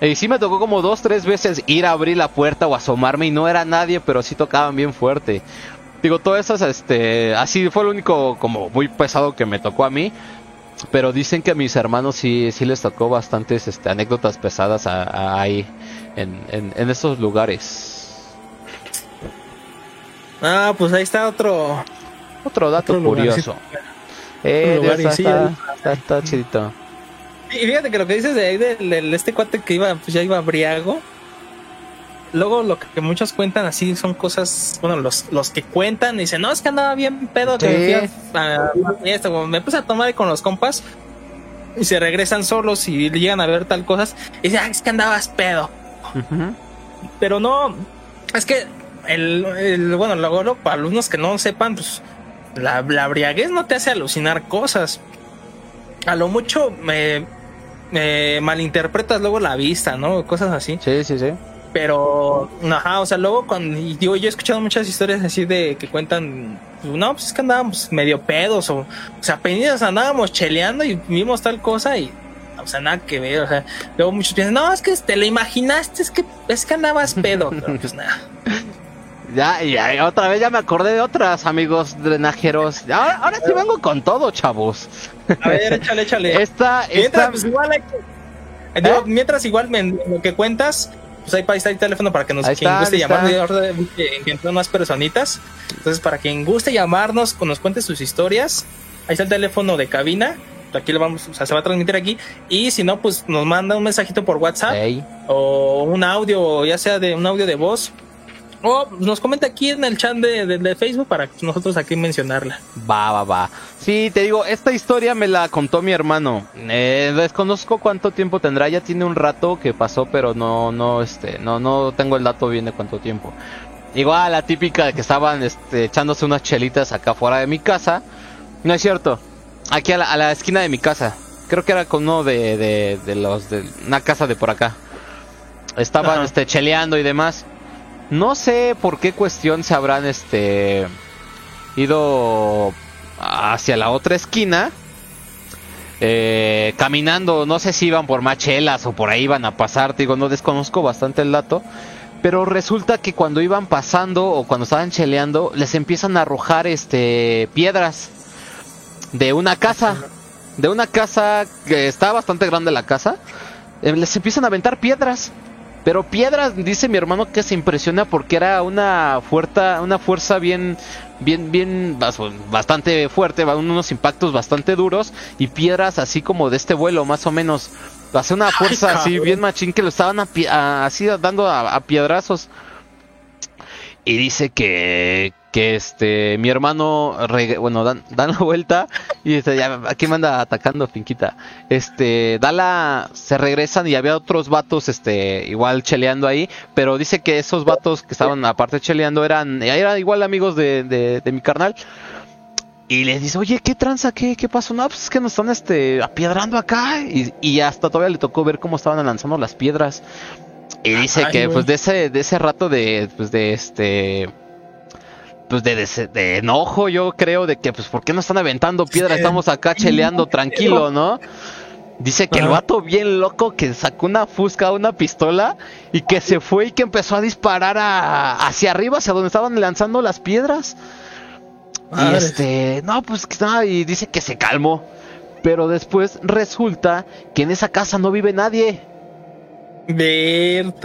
Y sí me tocó como dos, tres veces ir a abrir la puerta o asomarme y no era nadie, pero sí tocaban bien fuerte. Digo, todo eso, este, así fue lo único como muy pesado que me tocó a mí. Pero dicen que a mis hermanos sí, sí les tocó bastantes este, anécdotas pesadas ahí, en, en, en esos lugares. Ah, pues ahí está otro. Otro dato curioso. Eh, está, está, chidito. Y fíjate que lo que dices de, de, de, este cuate que iba, pues ya iba briago. luego lo que muchos cuentan así son cosas, bueno, los, los que cuentan dicen, no, es que andaba bien pedo, que me, puse a tomar con los compas y se regresan solos y llegan a ver tal cosas y dicen, ah, es que andabas pedo. Pero no, es que el, bueno, luego para alumnos que no sepan, pues la, la briaguez no te hace alucinar cosas. A lo mucho me, malinterpretas luego la vista, ¿no? Cosas así. Sí, sí, sí. Pero, ajá, o sea, luego cuando, digo, yo he escuchado muchas historias así de que cuentan, no, pues es que andábamos medio pedos, o, o sea, apenas andábamos cheleando y vimos tal cosa y, o sea, nada que ver, o sea, luego muchos piensan, no, es que te lo imaginaste, es que, es que andabas pedo, pero pues nada. Ya, ya, otra vez ya me acordé de otras, amigos drenajeros. Ahora, ahora sí vengo con todo, chavos. A ver, échale, échale. Esta, mientras, Pues, igual hay que... ¿Eh? mientras igual lo que cuentas, pues ahí está el teléfono para que nos quien guste llamarnos. Encontró más personitas. Entonces, para quien guste llamarnos, nos cuente sus historias, ahí está el teléfono de cabina. Aquí lo vamos, o sea, se va a transmitir aquí. Y si no, pues nos manda un mensajito por WhatsApp o un audio, ya sea de un audio de voz o nos comenta aquí en el chat de, Facebook para nosotros aquí mencionarla. Va, va, va. Sí, te digo, esta historia me la contó mi hermano. Eh, desconozco cuánto tiempo tendrá, ya tiene un rato que pasó, pero no, no, este, no, no tengo el dato bien de cuánto tiempo. Igual la típica de que estaban este, echándose unas chelitas acá fuera de mi casa. No es cierto. Aquí a la, esquina de mi casa. Creo que era con uno de, de, los de una casa de por acá. Estaban este cheleando y demás. No sé por qué cuestión se habrán este ido hacia la otra esquina. Eh, caminando, no sé si iban por machelas o por ahí iban a pasar, digo, no desconozco bastante el dato. Pero resulta que cuando iban pasando o cuando estaban cheleando, les empiezan a arrojar este piedras de una casa. De una casa que está bastante grande la casa. Eh, les empiezan a aventar piedras. Pero piedras, dice mi hermano que se impresiona porque era una fuerza, una fuerza bien, bien, bien, bastante fuerte, unos impactos bastante duros y piedras así como de este vuelo, más o menos. Hace una fuerza así bien machín que lo estaban así dando a piedrazos. Y dice que, que este mi hermano bueno dan, la vuelta y dice ya aquí me anda atacando finquita este da la se regresan y había otros vatos este igual cheleando ahí pero dice que esos vatos que estaban aparte cheleando eran eran igual amigos de, de, mi carnal y les dice, oye, ¿qué tranza? ¿Qué, qué pasó? No, pues es que nos están este, apiedrando acá. Y, y hasta todavía le tocó ver cómo estaban lanzando las piedras. Y dice que pues de ese, de ese rato de, pues de este pues de, de, enojo, yo creo, de que, pues, ¿por qué no están aventando piedra? Estamos acá cheleando tranquilo, ¿no? Dice que el vato bien loco que sacó una fusca, una pistola y que se fue y que empezó a disparar hacia arriba, hacia donde estaban lanzando las piedras. Y este, no, pues nada, y dice que se calmó. Pero después resulta que en esa casa no vive nadie.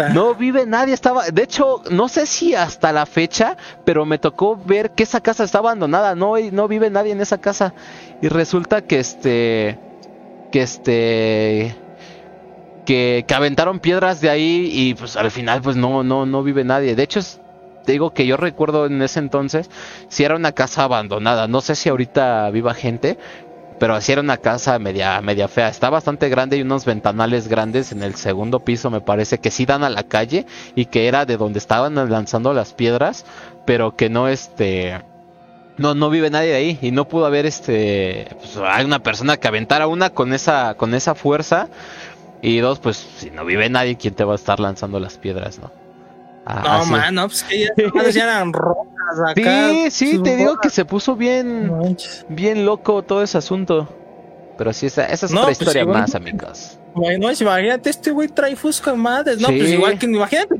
No vive nadie, estaba, de hecho, no sé si hasta la fecha, pero me tocó ver que esa casa está abandonada, no, no vive nadie en esa casa. Y resulta que este, que este, que, que aventaron piedras de ahí y pues al final pues no, no, no vive nadie. De hecho, te digo que yo recuerdo en ese entonces si era una casa abandonada. No sé si ahorita viva gente, pero así era una casa media, media fea. Está bastante grande y unos ventanales grandes en el segundo piso, me parece que sí dan a la calle y que era de donde estaban lanzando las piedras, pero que no este. No, no vive nadie ahí y no pudo haber este. Pues, hay una persona que aventara una con esa, con esa fuerza. Y dos, pues si no vive nadie, ¿quién te va a estar lanzando las piedras, no? Ah, no, mano, pues que ya, eran rojas acá. Sí, sí, te digo que se puso bien, bien loco todo ese asunto. Pero sí, esa, esa es otra pues historia más, amigos. Bueno, imagínate, este güey trae fusca madres, ¿no? Pues igual que, imagínate,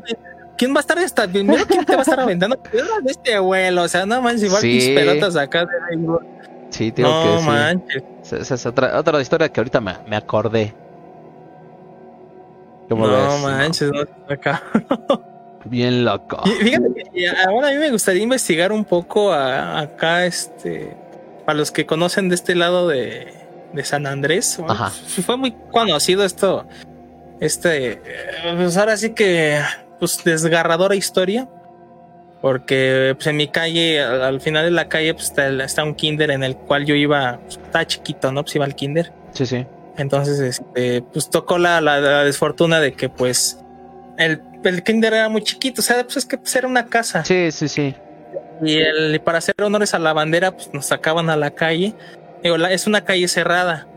¿quién va a estar esta, primero quién te va a estar aventando piedras de este abuelo? O sea, no manches, igual que mis pelotas acá de Sí, tengo no, que sí. manches. Esa es otra, otra historia que ahorita me, me acordé. ¿Cómo no manches, no, acá. Bien loco. fíjate que ahora a mí me gustaría investigar un poco acá, este, para los que conocen de este lado de, San Andrés. Fue muy conocido esto. Este, pues ahora sí que pues, desgarradora historia. Porque pues, en mi calle, al, final de la calle, pues está, un kinder en el cual yo iba, pues, estaba chiquito, ¿no? Pues iba al kinder. Sí, sí. Entonces, este, pues tocó la, la, desfortuna de que pues el, el, kinder era muy chiquito, o sea, pues es que pues, era una casa. Sí, sí, sí. Y el, para hacer honores a la bandera, pues nos sacaban a la calle. Digo, es una calle cerrada,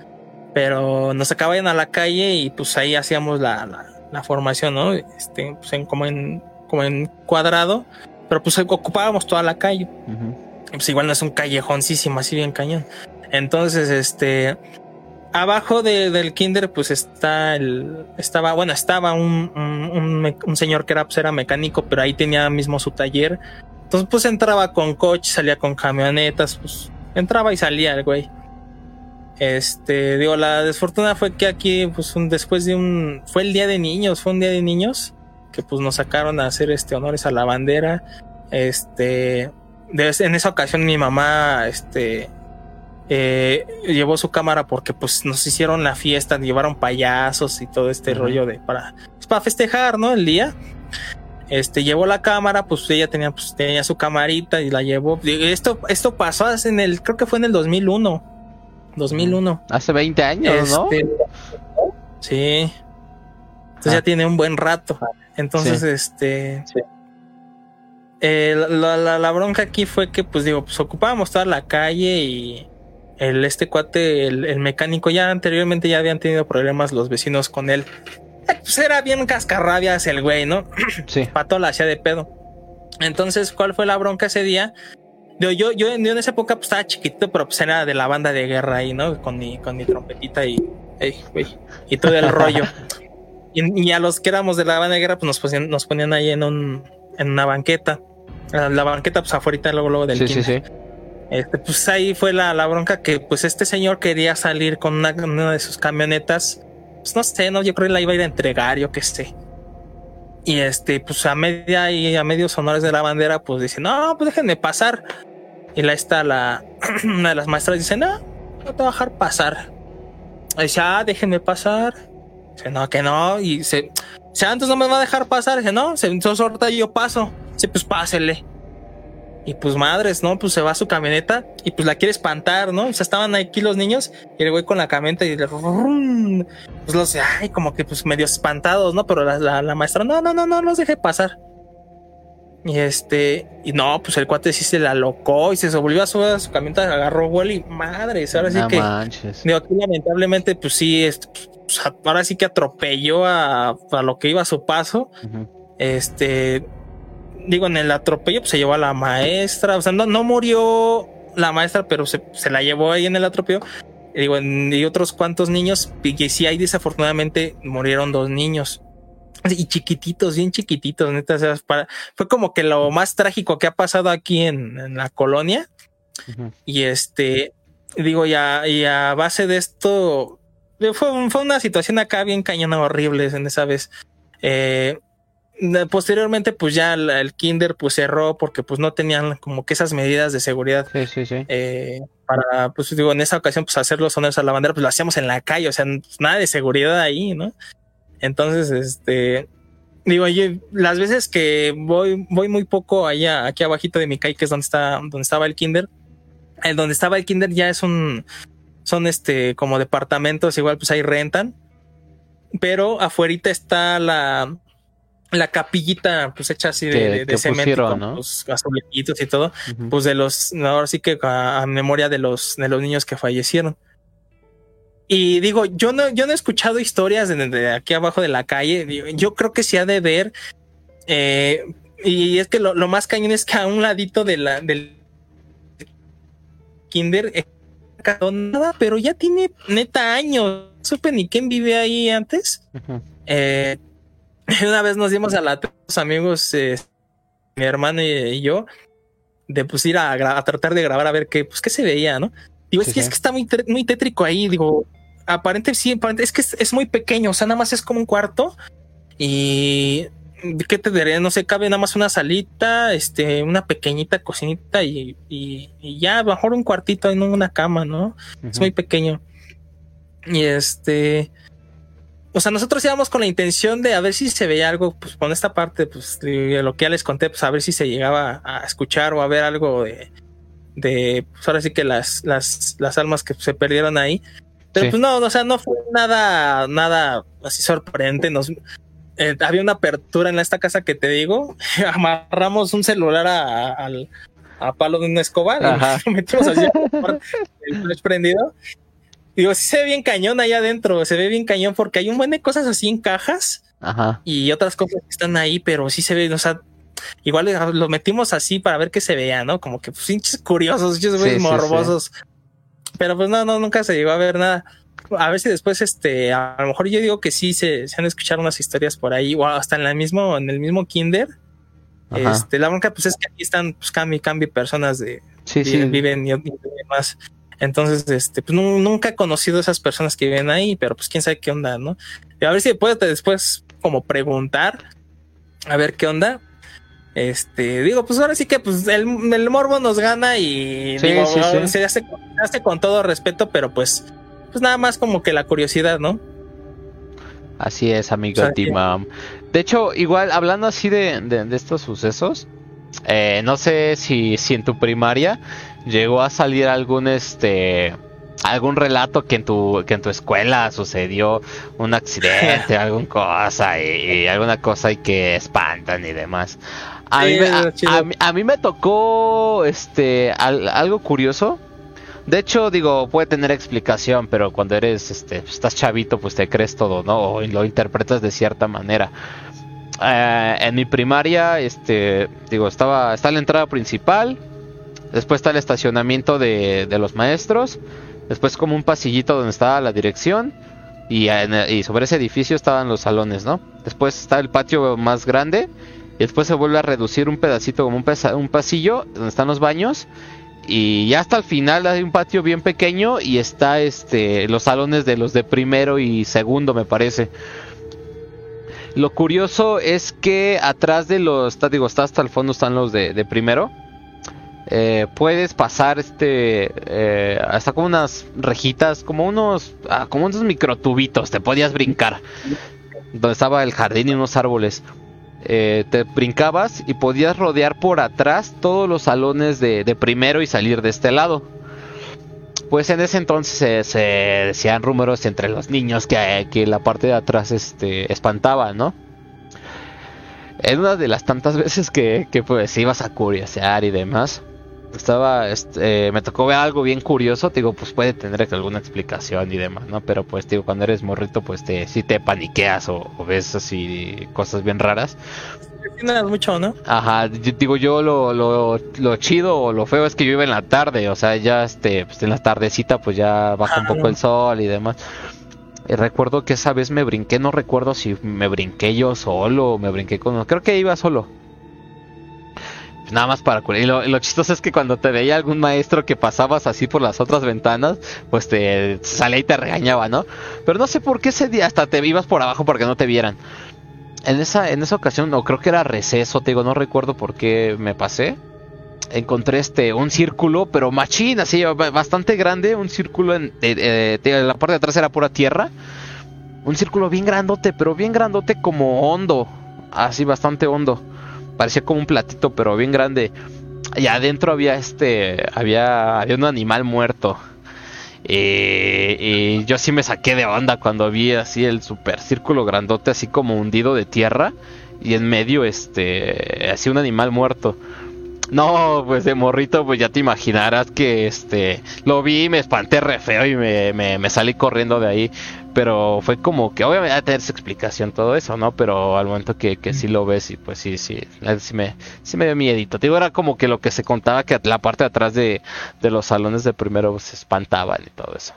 pero nos sacaban a la calle y pues ahí hacíamos la, la, formación, ¿no? Este, pues en, como en, como en cuadrado pero pues ocupábamos toda la calle. Pues igual no es un callejoncísimo, así bien cañón. Entonces, este, abajo del kinder, pues está el, estaba, bueno, estaba un, un, señor que era, pues era mecánico, pero ahí tenía mismo su taller. Entonces, pues entraba con coche, salía con camionetas, pues entraba y salía el güey. Este, digo, la desfortuna fue que aquí, pues un, después de un, fue el día de niños, fue un día de niños que pues nos sacaron a hacer este honores a la bandera. Este, en esa ocasión mi mamá, este, eh, llevó su cámara porque pues nos hicieron la fiesta, llevaron payasos y todo este rollo de para, pues, para festejar, ¿no? El día. Este llevó la cámara, pues ella tenía, pues, tenía su camarita y la llevó. Esto, esto pasó en el, creo que fue en el 2001. 2001. Hace 20 años, ¿no? Este, sí. Entonces ya ah. tiene un buen rato. Entonces, este. Eh, la, bronca aquí fue que, pues digo, pues ocupábamos toda la calle y el este cuate, el, mecánico, ya anteriormente ya habían tenido problemas los vecinos con él. Eh, pues era bien cascarrabias el güey, ¿no? Sí. Pato la hacía de pedo. Entonces, ¿cuál fue la bronca ese día? Yo, yo, yo, en esa época pues, estaba chiquito, pero pues era de la banda de guerra ahí, ¿no? Con mi, con mi trompetita y, y todo el rollo. Y, a los que éramos de la banda de guerra, pues nos ponían, nos ponían ahí en, un, en una banqueta. La, banqueta, pues afuera, luego, luego del sí, sí, sí. Este, pues ahí fue la, la, bronca que pues este señor quería salir con una, de sus camionetas. Pues no sé, no, yo creo que la iba a ir a entregar, yo qué sé. Y este, pues a media y a medios honores de la bandera, pues dice, no, pues déjenme pasar. Y la está la, una de las maestras dice, no, no te voy a dejar pasar. Y dice, ah, déjenme pasar. Dice, no, que no. Y se antes no me va a dejar pasar. Dice, no, se sorta y yo paso. Dice, pues pásele. Y pues madres, ¿no? Pues se va a su camioneta y pues la quiere espantar, ¿no? O sea, estaban aquí los niños y el güey con la camioneta y le... Pues los, ay, como que pues medio espantados, ¿no? Pero la, la, maestra, no, no, no, no, los deje pasar. Y este, y no, pues el cuate sí se la locó y se volvió a a su camioneta, agarró vuelo y madres, ahora sí que. Digo, aquí lamentablemente, pues sí, este, pues, ahora sí que atropelló a, a, lo que iba a su paso. Este, digo, en el atropello, pues se llevó a la maestra, o sea, no, no murió la maestra, pero se, se la llevó ahí en el atropello. Y digo, y otros cuantos niños, y sí, ahí desafortunadamente murieron dos niños y chiquititos, bien chiquititos, neta. fue como que lo más trágico que ha pasado aquí en, la colonia. Y este, digo, ya, y a base de esto, fue, fue una situación acá bien cañona horrible en esa vez. Eh, posteriormente, pues ya el, kinder pues cerró porque pues no tenían como que esas medidas de seguridad. Sí, sí, sí. Eh, para, pues digo, en esa ocasión, pues hacer los honores a la bandera, pues lo hacíamos en la calle, o sea, pues, nada de seguridad ahí, ¿no? Entonces, este, digo, yo, las veces que voy, voy muy poco allá, aquí abajito de mi calle, que es donde está, donde estaba el kinder. El donde estaba el kinder ya es un, son este, como departamentos, igual pues ahí rentan. Pero afuera está la, la capillita, pues hecha así de, de, cemento, ¿no? los y todo, pues de los, ahora sí que a, memoria de los, de los niños que fallecieron. Y digo, yo no, yo no he escuchado historias de, aquí abajo de la calle. Yo creo que sí ha de ver. Eh, y es que lo, más cañón es que a un ladito de la, del Kinder eh, nada, pero ya tiene neta años. Supe ni quién vive ahí antes. Eh, una vez nos dimos a la los amigos, mi hermano y, yo, de pues ir a, tratar de grabar a ver qué, pues qué se veía, ¿no? Digo, es que es que está muy, muy tétrico ahí. Digo, aparente sí, aparente, es que es, muy pequeño, o sea, nada más es como un cuarto y ¿qué te diría? No sé, cabe nada más una salita, este, una pequeñita cocinita y, y, ya, mejor un cuartito en una cama, ¿no? Es muy pequeño. Y este, o sea, nosotros íbamos con la intención de a ver si se veía algo, pues con esta parte, pues de lo que ya les conté, pues a ver si se llegaba a escuchar o a ver algo de, de pues ahora sí que las, las, las almas que se perdieron ahí. Pero pues no, o sea, no fue nada, nada así sorprendente. Nos, eh, había una apertura en esta casa que te digo, amarramos un celular a, al a palo de una escoba y lo metimos así el flash prendido. Digo, sí se ve bien cañón allá adentro, se ve bien cañón porque hay un buen de cosas así en cajas y otras cosas que están ahí, pero sí se ve, o sea, igual lo metimos así para ver qué se veía, ¿no? Como que pues, pinches curiosos, pinches morbosos. Pero pues no, no, nunca se llegó a ver nada. A ver si después, este, a lo mejor yo digo que sí se, se han escuchado unas historias por ahí, o hasta en la mismo, en el mismo kinder. Este, la bronca, pues es que aquí están, pues, cambio cambio personas de sí, viven, viven y, y demás. Entonces, este, pues nunca he conocido a esas personas que viven ahí, pero pues quién sabe qué onda, ¿no? Y a ver si puedes después como preguntar, a ver qué onda. Este, digo, pues ahora sí que pues el, morbo nos gana y digo, se, hace, con todo respeto, pero pues, pues nada más como que la curiosidad, ¿no? Así es, amigo Timam. De hecho, igual hablando así de, de, estos sucesos, eh, no sé si, si en tu primaria llegó a salir algún este algún relato que en tu que en tu escuela sucedió un accidente, alguna cosa y, alguna cosa y que espantan y demás. A, mí, me tocó este algo curioso. De hecho, digo, puede tener explicación, pero cuando eres, este, estás chavito, pues te crees todo, ¿no? O lo interpretas de cierta manera. Eh, en mi primaria, este, digo, estaba, está la entrada principal, después está el estacionamiento de, de los maestros, después como un pasillito donde estaba la dirección, y, y sobre ese edificio estaban los salones, ¿no? Después está el patio más grande y después se vuelve a reducir un pedacito como un, un pasillo donde están los baños. Y ya hasta el final hay un patio bien pequeño y está este los salones de los de primero y segundo me parece. Lo curioso es que atrás de los, está, digo, está hasta el fondo están los de, primero. Eh, puedes pasar este eh, hasta como unas rejitas, como unos, ah, como unos microtubitos, te podías brincar. Donde estaba el jardín y unos árboles. Eh, te brincabas y podías rodear por atrás todos los salones de, primero y salir de este lado. Pues en ese entonces se, decían rumores entre los niños que, que, la parte de atrás este, espantaba, ¿no? En una de las tantas veces que, que pues ibas a curiosear y demás, estaba, este, me tocó ver algo bien curioso, digo, pues puede tener alguna explicación y demás, ¿no? Pero pues digo, cuando eres morrito, pues te, si te paniqueas o, ves así cosas bien raras. mucho, ¿no? Ajá, digo yo lo, lo, lo, chido o lo feo es que yo iba en la tarde, o sea, ya este, pues en la tardecita pues ya baja un poco el sol y demás. Y recuerdo que esa vez me brinqué, no recuerdo si me brinqué yo solo o me brinqué con... Creo que iba solo nada más para curar. Y lo, chistoso es que cuando te veía algún maestro que pasabas así por las otras ventanas, pues te salía y te regañaba, ¿no? Pero no sé por qué ese día hasta te ibas por abajo porque no te vieran. En esa, en esa ocasión, o creo que era receso, te digo, no recuerdo por qué me pasé. Encontré este un círculo, pero machín, así bastante grande, un círculo en, la parte de atrás era pura tierra. Un círculo bien grandote, pero bien grandote como hondo, así bastante hondo parecía como un platito, pero bien grande. Y adentro había este, había, había un animal muerto. y yo sí me saqué de onda cuando vi así el super círculo grandote, así como hundido de tierra. Y en medio, este, así un animal muerto. No, pues de morrito, pues ya te imaginarás que este lo vi, me espanté re feo y me, me salí corriendo de ahí. Pero fue como que obviamente a tener su explicación todo eso, ¿no? Pero al momento que, que sí lo ves y pues sí, sí, sí me, sí me dio miedito. Digo, era como que lo que se contaba que la parte de atrás de, los salones de primero se espantaban y todo eso.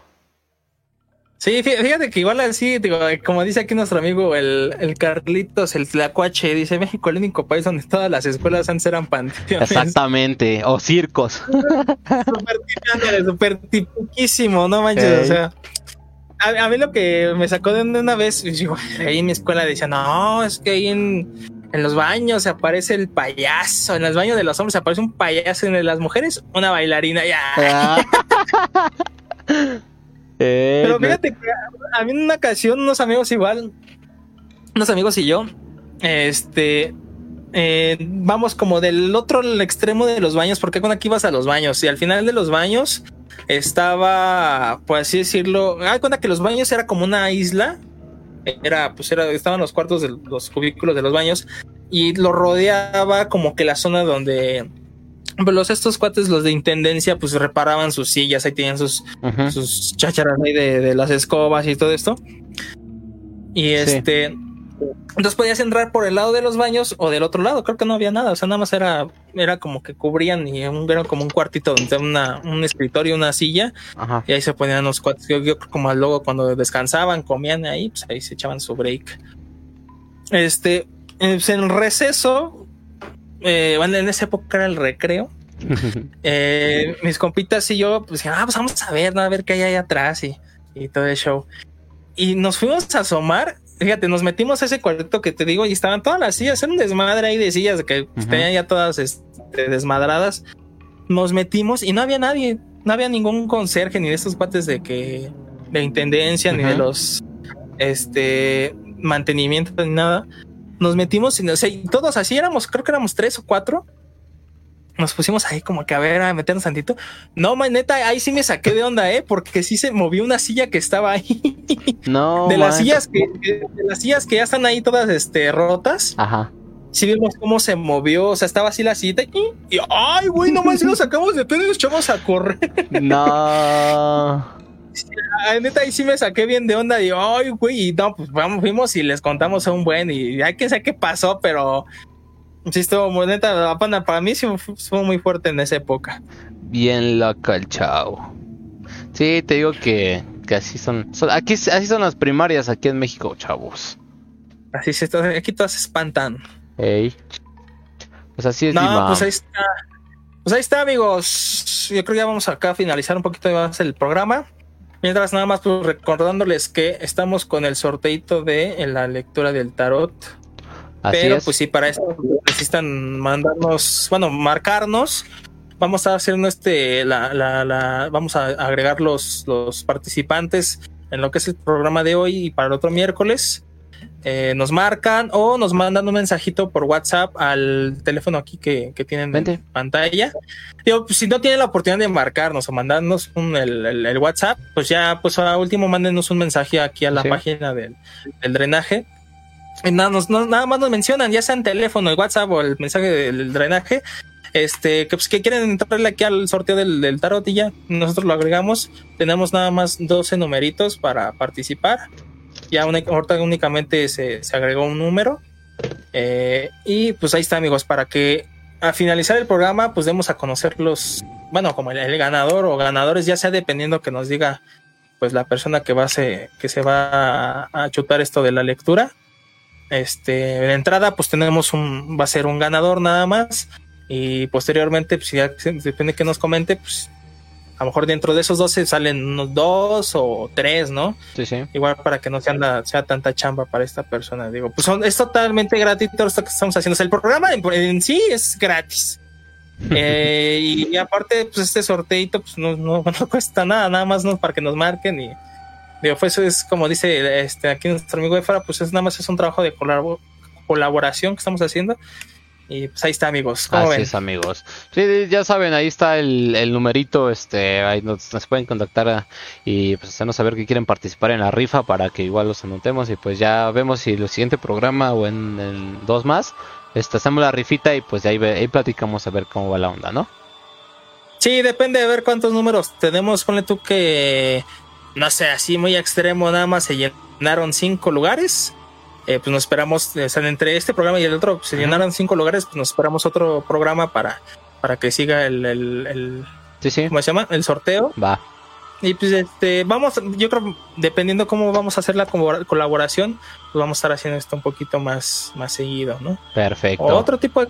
Sí, fíjate que igual así, digo, como dice aquí nuestro amigo el, el Carlitos, el Tlacuache, dice México el único país donde todas las escuelas antes eran panteones. Exactamente, o circos. Súper súper tipiquísimo, no manches, o sea a, mí lo que me sacó de una vez, digo, ahí en mi escuela decía, no, es que ahí en, en los baños se aparece el payaso, en los baños de los hombres se aparece un payaso, en las mujeres una bailarina, ya. Ah. Eh, Pero fíjate que a mí en una ocasión unos amigos igual, unos amigos y yo, este, eh, vamos como del otro extremo de los baños, porque cuando aquí ibas a los baños y al final de los baños estaba, por así decirlo, hay cuenta que los baños era como una isla, era, pues era, estaban los cuartos de los cubículos de los baños y lo rodeaba como que la zona donde pues, los estos cuates, los de intendencia, pues reparaban sus sillas, ahí tenían sus, sus chácharas ahí de, las escobas y todo esto. Y este, entonces podías entrar por el lado de los baños o del otro lado, creo que no había nada, o sea, nada más era, era como que cubrían y era como un cuartito donde una, un escritorio, una silla, y ahí se ponían los cuates, yo, creo como luego cuando descansaban, comían ahí, pues ahí se echaban su break. Este, pues, en el receso, eh, bueno, en esa época era el recreo, eh, mis compitas y yo, pues, ah, pues vamos a ver, ¿no? a ver qué hay ahí atrás y, y todo el show. Y nos fuimos a asomar fíjate, nos metimos a ese cuarto que te digo y estaban todas las sillas, era un desmadre ahí de sillas que tenían ya todas este, desmadradas. Nos metimos y no había nadie, no había ningún conserje ni de estos cuates de que de intendencia ni de los este mantenimiento ni nada. Nos metimos y, o sea, y todos así éramos, creo que éramos tres o cuatro nos pusimos ahí como que a ver, a meternos tantito. No, maneta, ahí sí me saqué de onda, eh, porque sí se movió una silla que estaba ahí. No. de las sillas que, de las sillas que ya están ahí todas este rotas. Ajá. Sí vimos cómo se movió, o sea, estaba así la silla y, ay, güey, nomás si nos sacamos de pedo y nos echamos a correr. No. neta, ahí sí me saqué bien de onda y ay, güey, y no, pues vamos, fuimos y les contamos a un buen y hay que saber qué pasó, pero Sí, estuvo muy neta. Para mí sí fue muy fuerte en esa época. Bien loca el chavo. Sí, te digo que, que así son, Aquí así son las primarias aquí en México, chavos. Así se aquí todas se espantan. Ey. Pues así es. No, pues ahí está. Pues ahí está, amigos. Yo creo que ya vamos acá a finalizar un poquito más el programa. Mientras nada más pues, recordándoles que estamos con el sorteito de la lectura del tarot pero pues sí, para eso necesitan mandarnos, bueno, marcarnos. Vamos a hacer este, la, la, la, vamos a agregar los, los participantes en lo que es el programa de hoy y para el otro miércoles. Eh, nos marcan o nos mandan un mensajito por WhatsApp al teléfono aquí que, que tienen en pantalla. Digo, pues, si no tienen la oportunidad de marcarnos o mandarnos un, el, el, WhatsApp, pues ya, pues a último mándenos un mensaje aquí a la página del, del drenaje Nada, nada más nos mencionan, ya sea en teléfono, el WhatsApp o el mensaje del drenaje, este, que, pues, que quieren entrarle aquí al sorteo del, tarot y ya nosotros lo agregamos. Tenemos nada más 12 numeritos para participar. Ya una, ahorita únicamente se, agregó un número. Eh, y pues ahí está, amigos, para que a finalizar el programa, pues demos a conocer los, bueno, como el, ganador o ganadores, ya sea dependiendo que nos diga, pues la persona que va a se, que se va a chutar esto de la lectura este, de entrada, pues tenemos un, va a ser un ganador nada más. Y posteriormente, pues ya depende que nos comente, pues a lo mejor dentro de esos 12 salen unos dos o tres, ¿no? Sí, sí. Igual para que no sea, sea tanta chamba para esta persona. Digo, pues es totalmente gratis todo esto que estamos haciendo. el programa en, sí es gratis. Eh, y, aparte, pues este sorteito, pues no, no, no, cuesta nada, nada más no para que nos marquen y Digo, pues es como dice este, aquí nuestro amigo Efra, pues es nada más es un trabajo de colaboración que estamos haciendo. Y pues ahí está, amigos. Así es, amigos. Sí, ya saben, ahí está el, el numerito. Este, ahí nos, pueden contactar y pues hacernos saber que quieren participar en la rifa para que igual los anotemos. Y pues ya vemos si el siguiente programa o en, el dos más, este, hacemos la rifita y pues ahí, ahí platicamos a ver cómo va la onda, ¿no? Sí, depende de ver cuántos números tenemos. Ponle tú que no sé, así muy extremo, nada más se llenaron cinco lugares. Eh, pues nos esperamos, o sea, entre este programa y el otro, se llenaron cinco lugares, pues nos esperamos otro programa para, para que siga el, el, sí, sí. ¿cómo se llama? El sorteo. Va. Y pues este, vamos, yo creo, dependiendo cómo vamos a hacer la colaboración, pues vamos a estar haciendo esto un poquito más, más seguido, ¿no? Perfecto. otro tipo de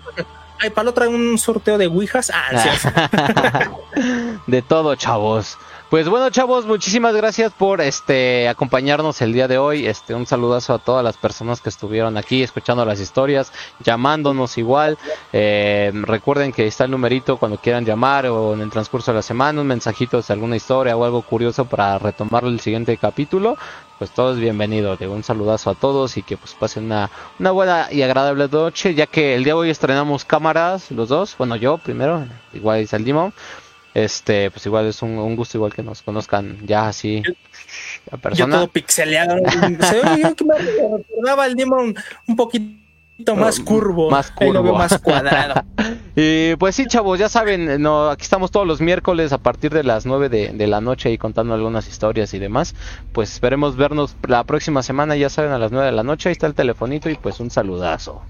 Ay, para otra un sorteo de Ouijas. Ah, de de todo, chavos. Pues bueno, chavos, muchísimas gracias por este acompañarnos el día de hoy. Este, un saludazo a todas las personas que estuvieron aquí escuchando las historias, llamándonos igual. Eh, recuerden que está el numerito cuando quieran llamar o en el transcurso de la semana, un mensajito de alguna historia o algo curioso para retomar el siguiente capítulo. Pues todos bienvenidos, un saludazo a todos y que pues pasen una, una buena y agradable noche, ya que el día de hoy estrenamos cámaras, los dos, bueno yo primero, igual y Saldimo este, pues igual es un, gusto igual que nos conozcan ya así la persona. Yo todo pixeleado. Se ve que me recordaba el Demon un poquito más curvo. Más curvo. más cuadrado. y pues sí, chavos, ya saben, no, aquí estamos todos los miércoles a partir de las 9 de, de, la noche y contando algunas historias y demás. Pues esperemos vernos la próxima semana, ya saben, a las 9 de la noche. Ahí está el telefonito y pues un saludazo.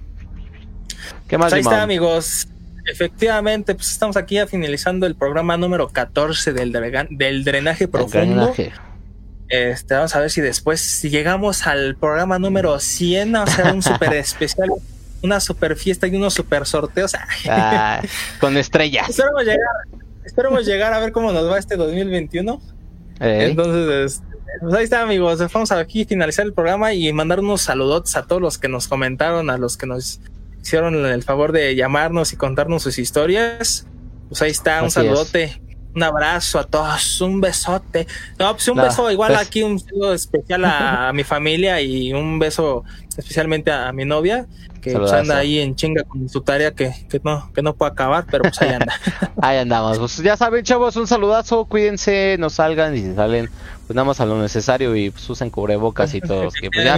¿Qué más, pues ahí está, amigos. Efectivamente, pues estamos aquí a finalizando el programa número 14 del, del drenaje profundo. Este, vamos a ver si después, si llegamos al programa número 100, o sea, un super especial, una super fiesta y unos super sorteos. Ah, con estrellas. esperemos, llegar, esperemos llegar a ver cómo nos va este 2021. Entonces, pues ahí está, amigos. Vamos a aquí finalizar el programa y mandar unos saludos a todos los que nos comentaron, a los que nos hicieron el favor de llamarnos y contarnos sus historias. Pues ahí está, un saludote. Un abrazo a todos, un besote. No, pues un beso igual pues aquí, un saludo especial a, mi familia y un beso especialmente a, mi novia, que pues, anda ahí en chinga con su tarea que, que, no, que no puede acabar, pero pues ahí anda. ahí andamos. Pues ya saben, chavos, un saludazo, cuídense, no salgan y si salen, pues nada más a lo necesario y pues usen cubrebocas y todo. que, pues ya,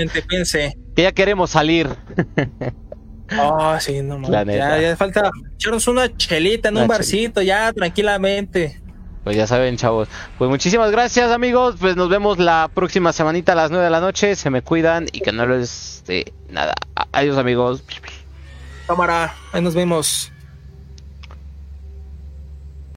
que ya queremos salir. Ah, sí, no mames. Ya, ya, falta echarnos una chelita en un barcito, ya tranquilamente. Pues ya saben, chavos. Pues muchísimas gracias, amigos. Pues nos vemos la próxima semanita a las 9 de la noche. Se me cuidan y que no les de nada. Adiós, amigos. Cámara, ahí nos vemos.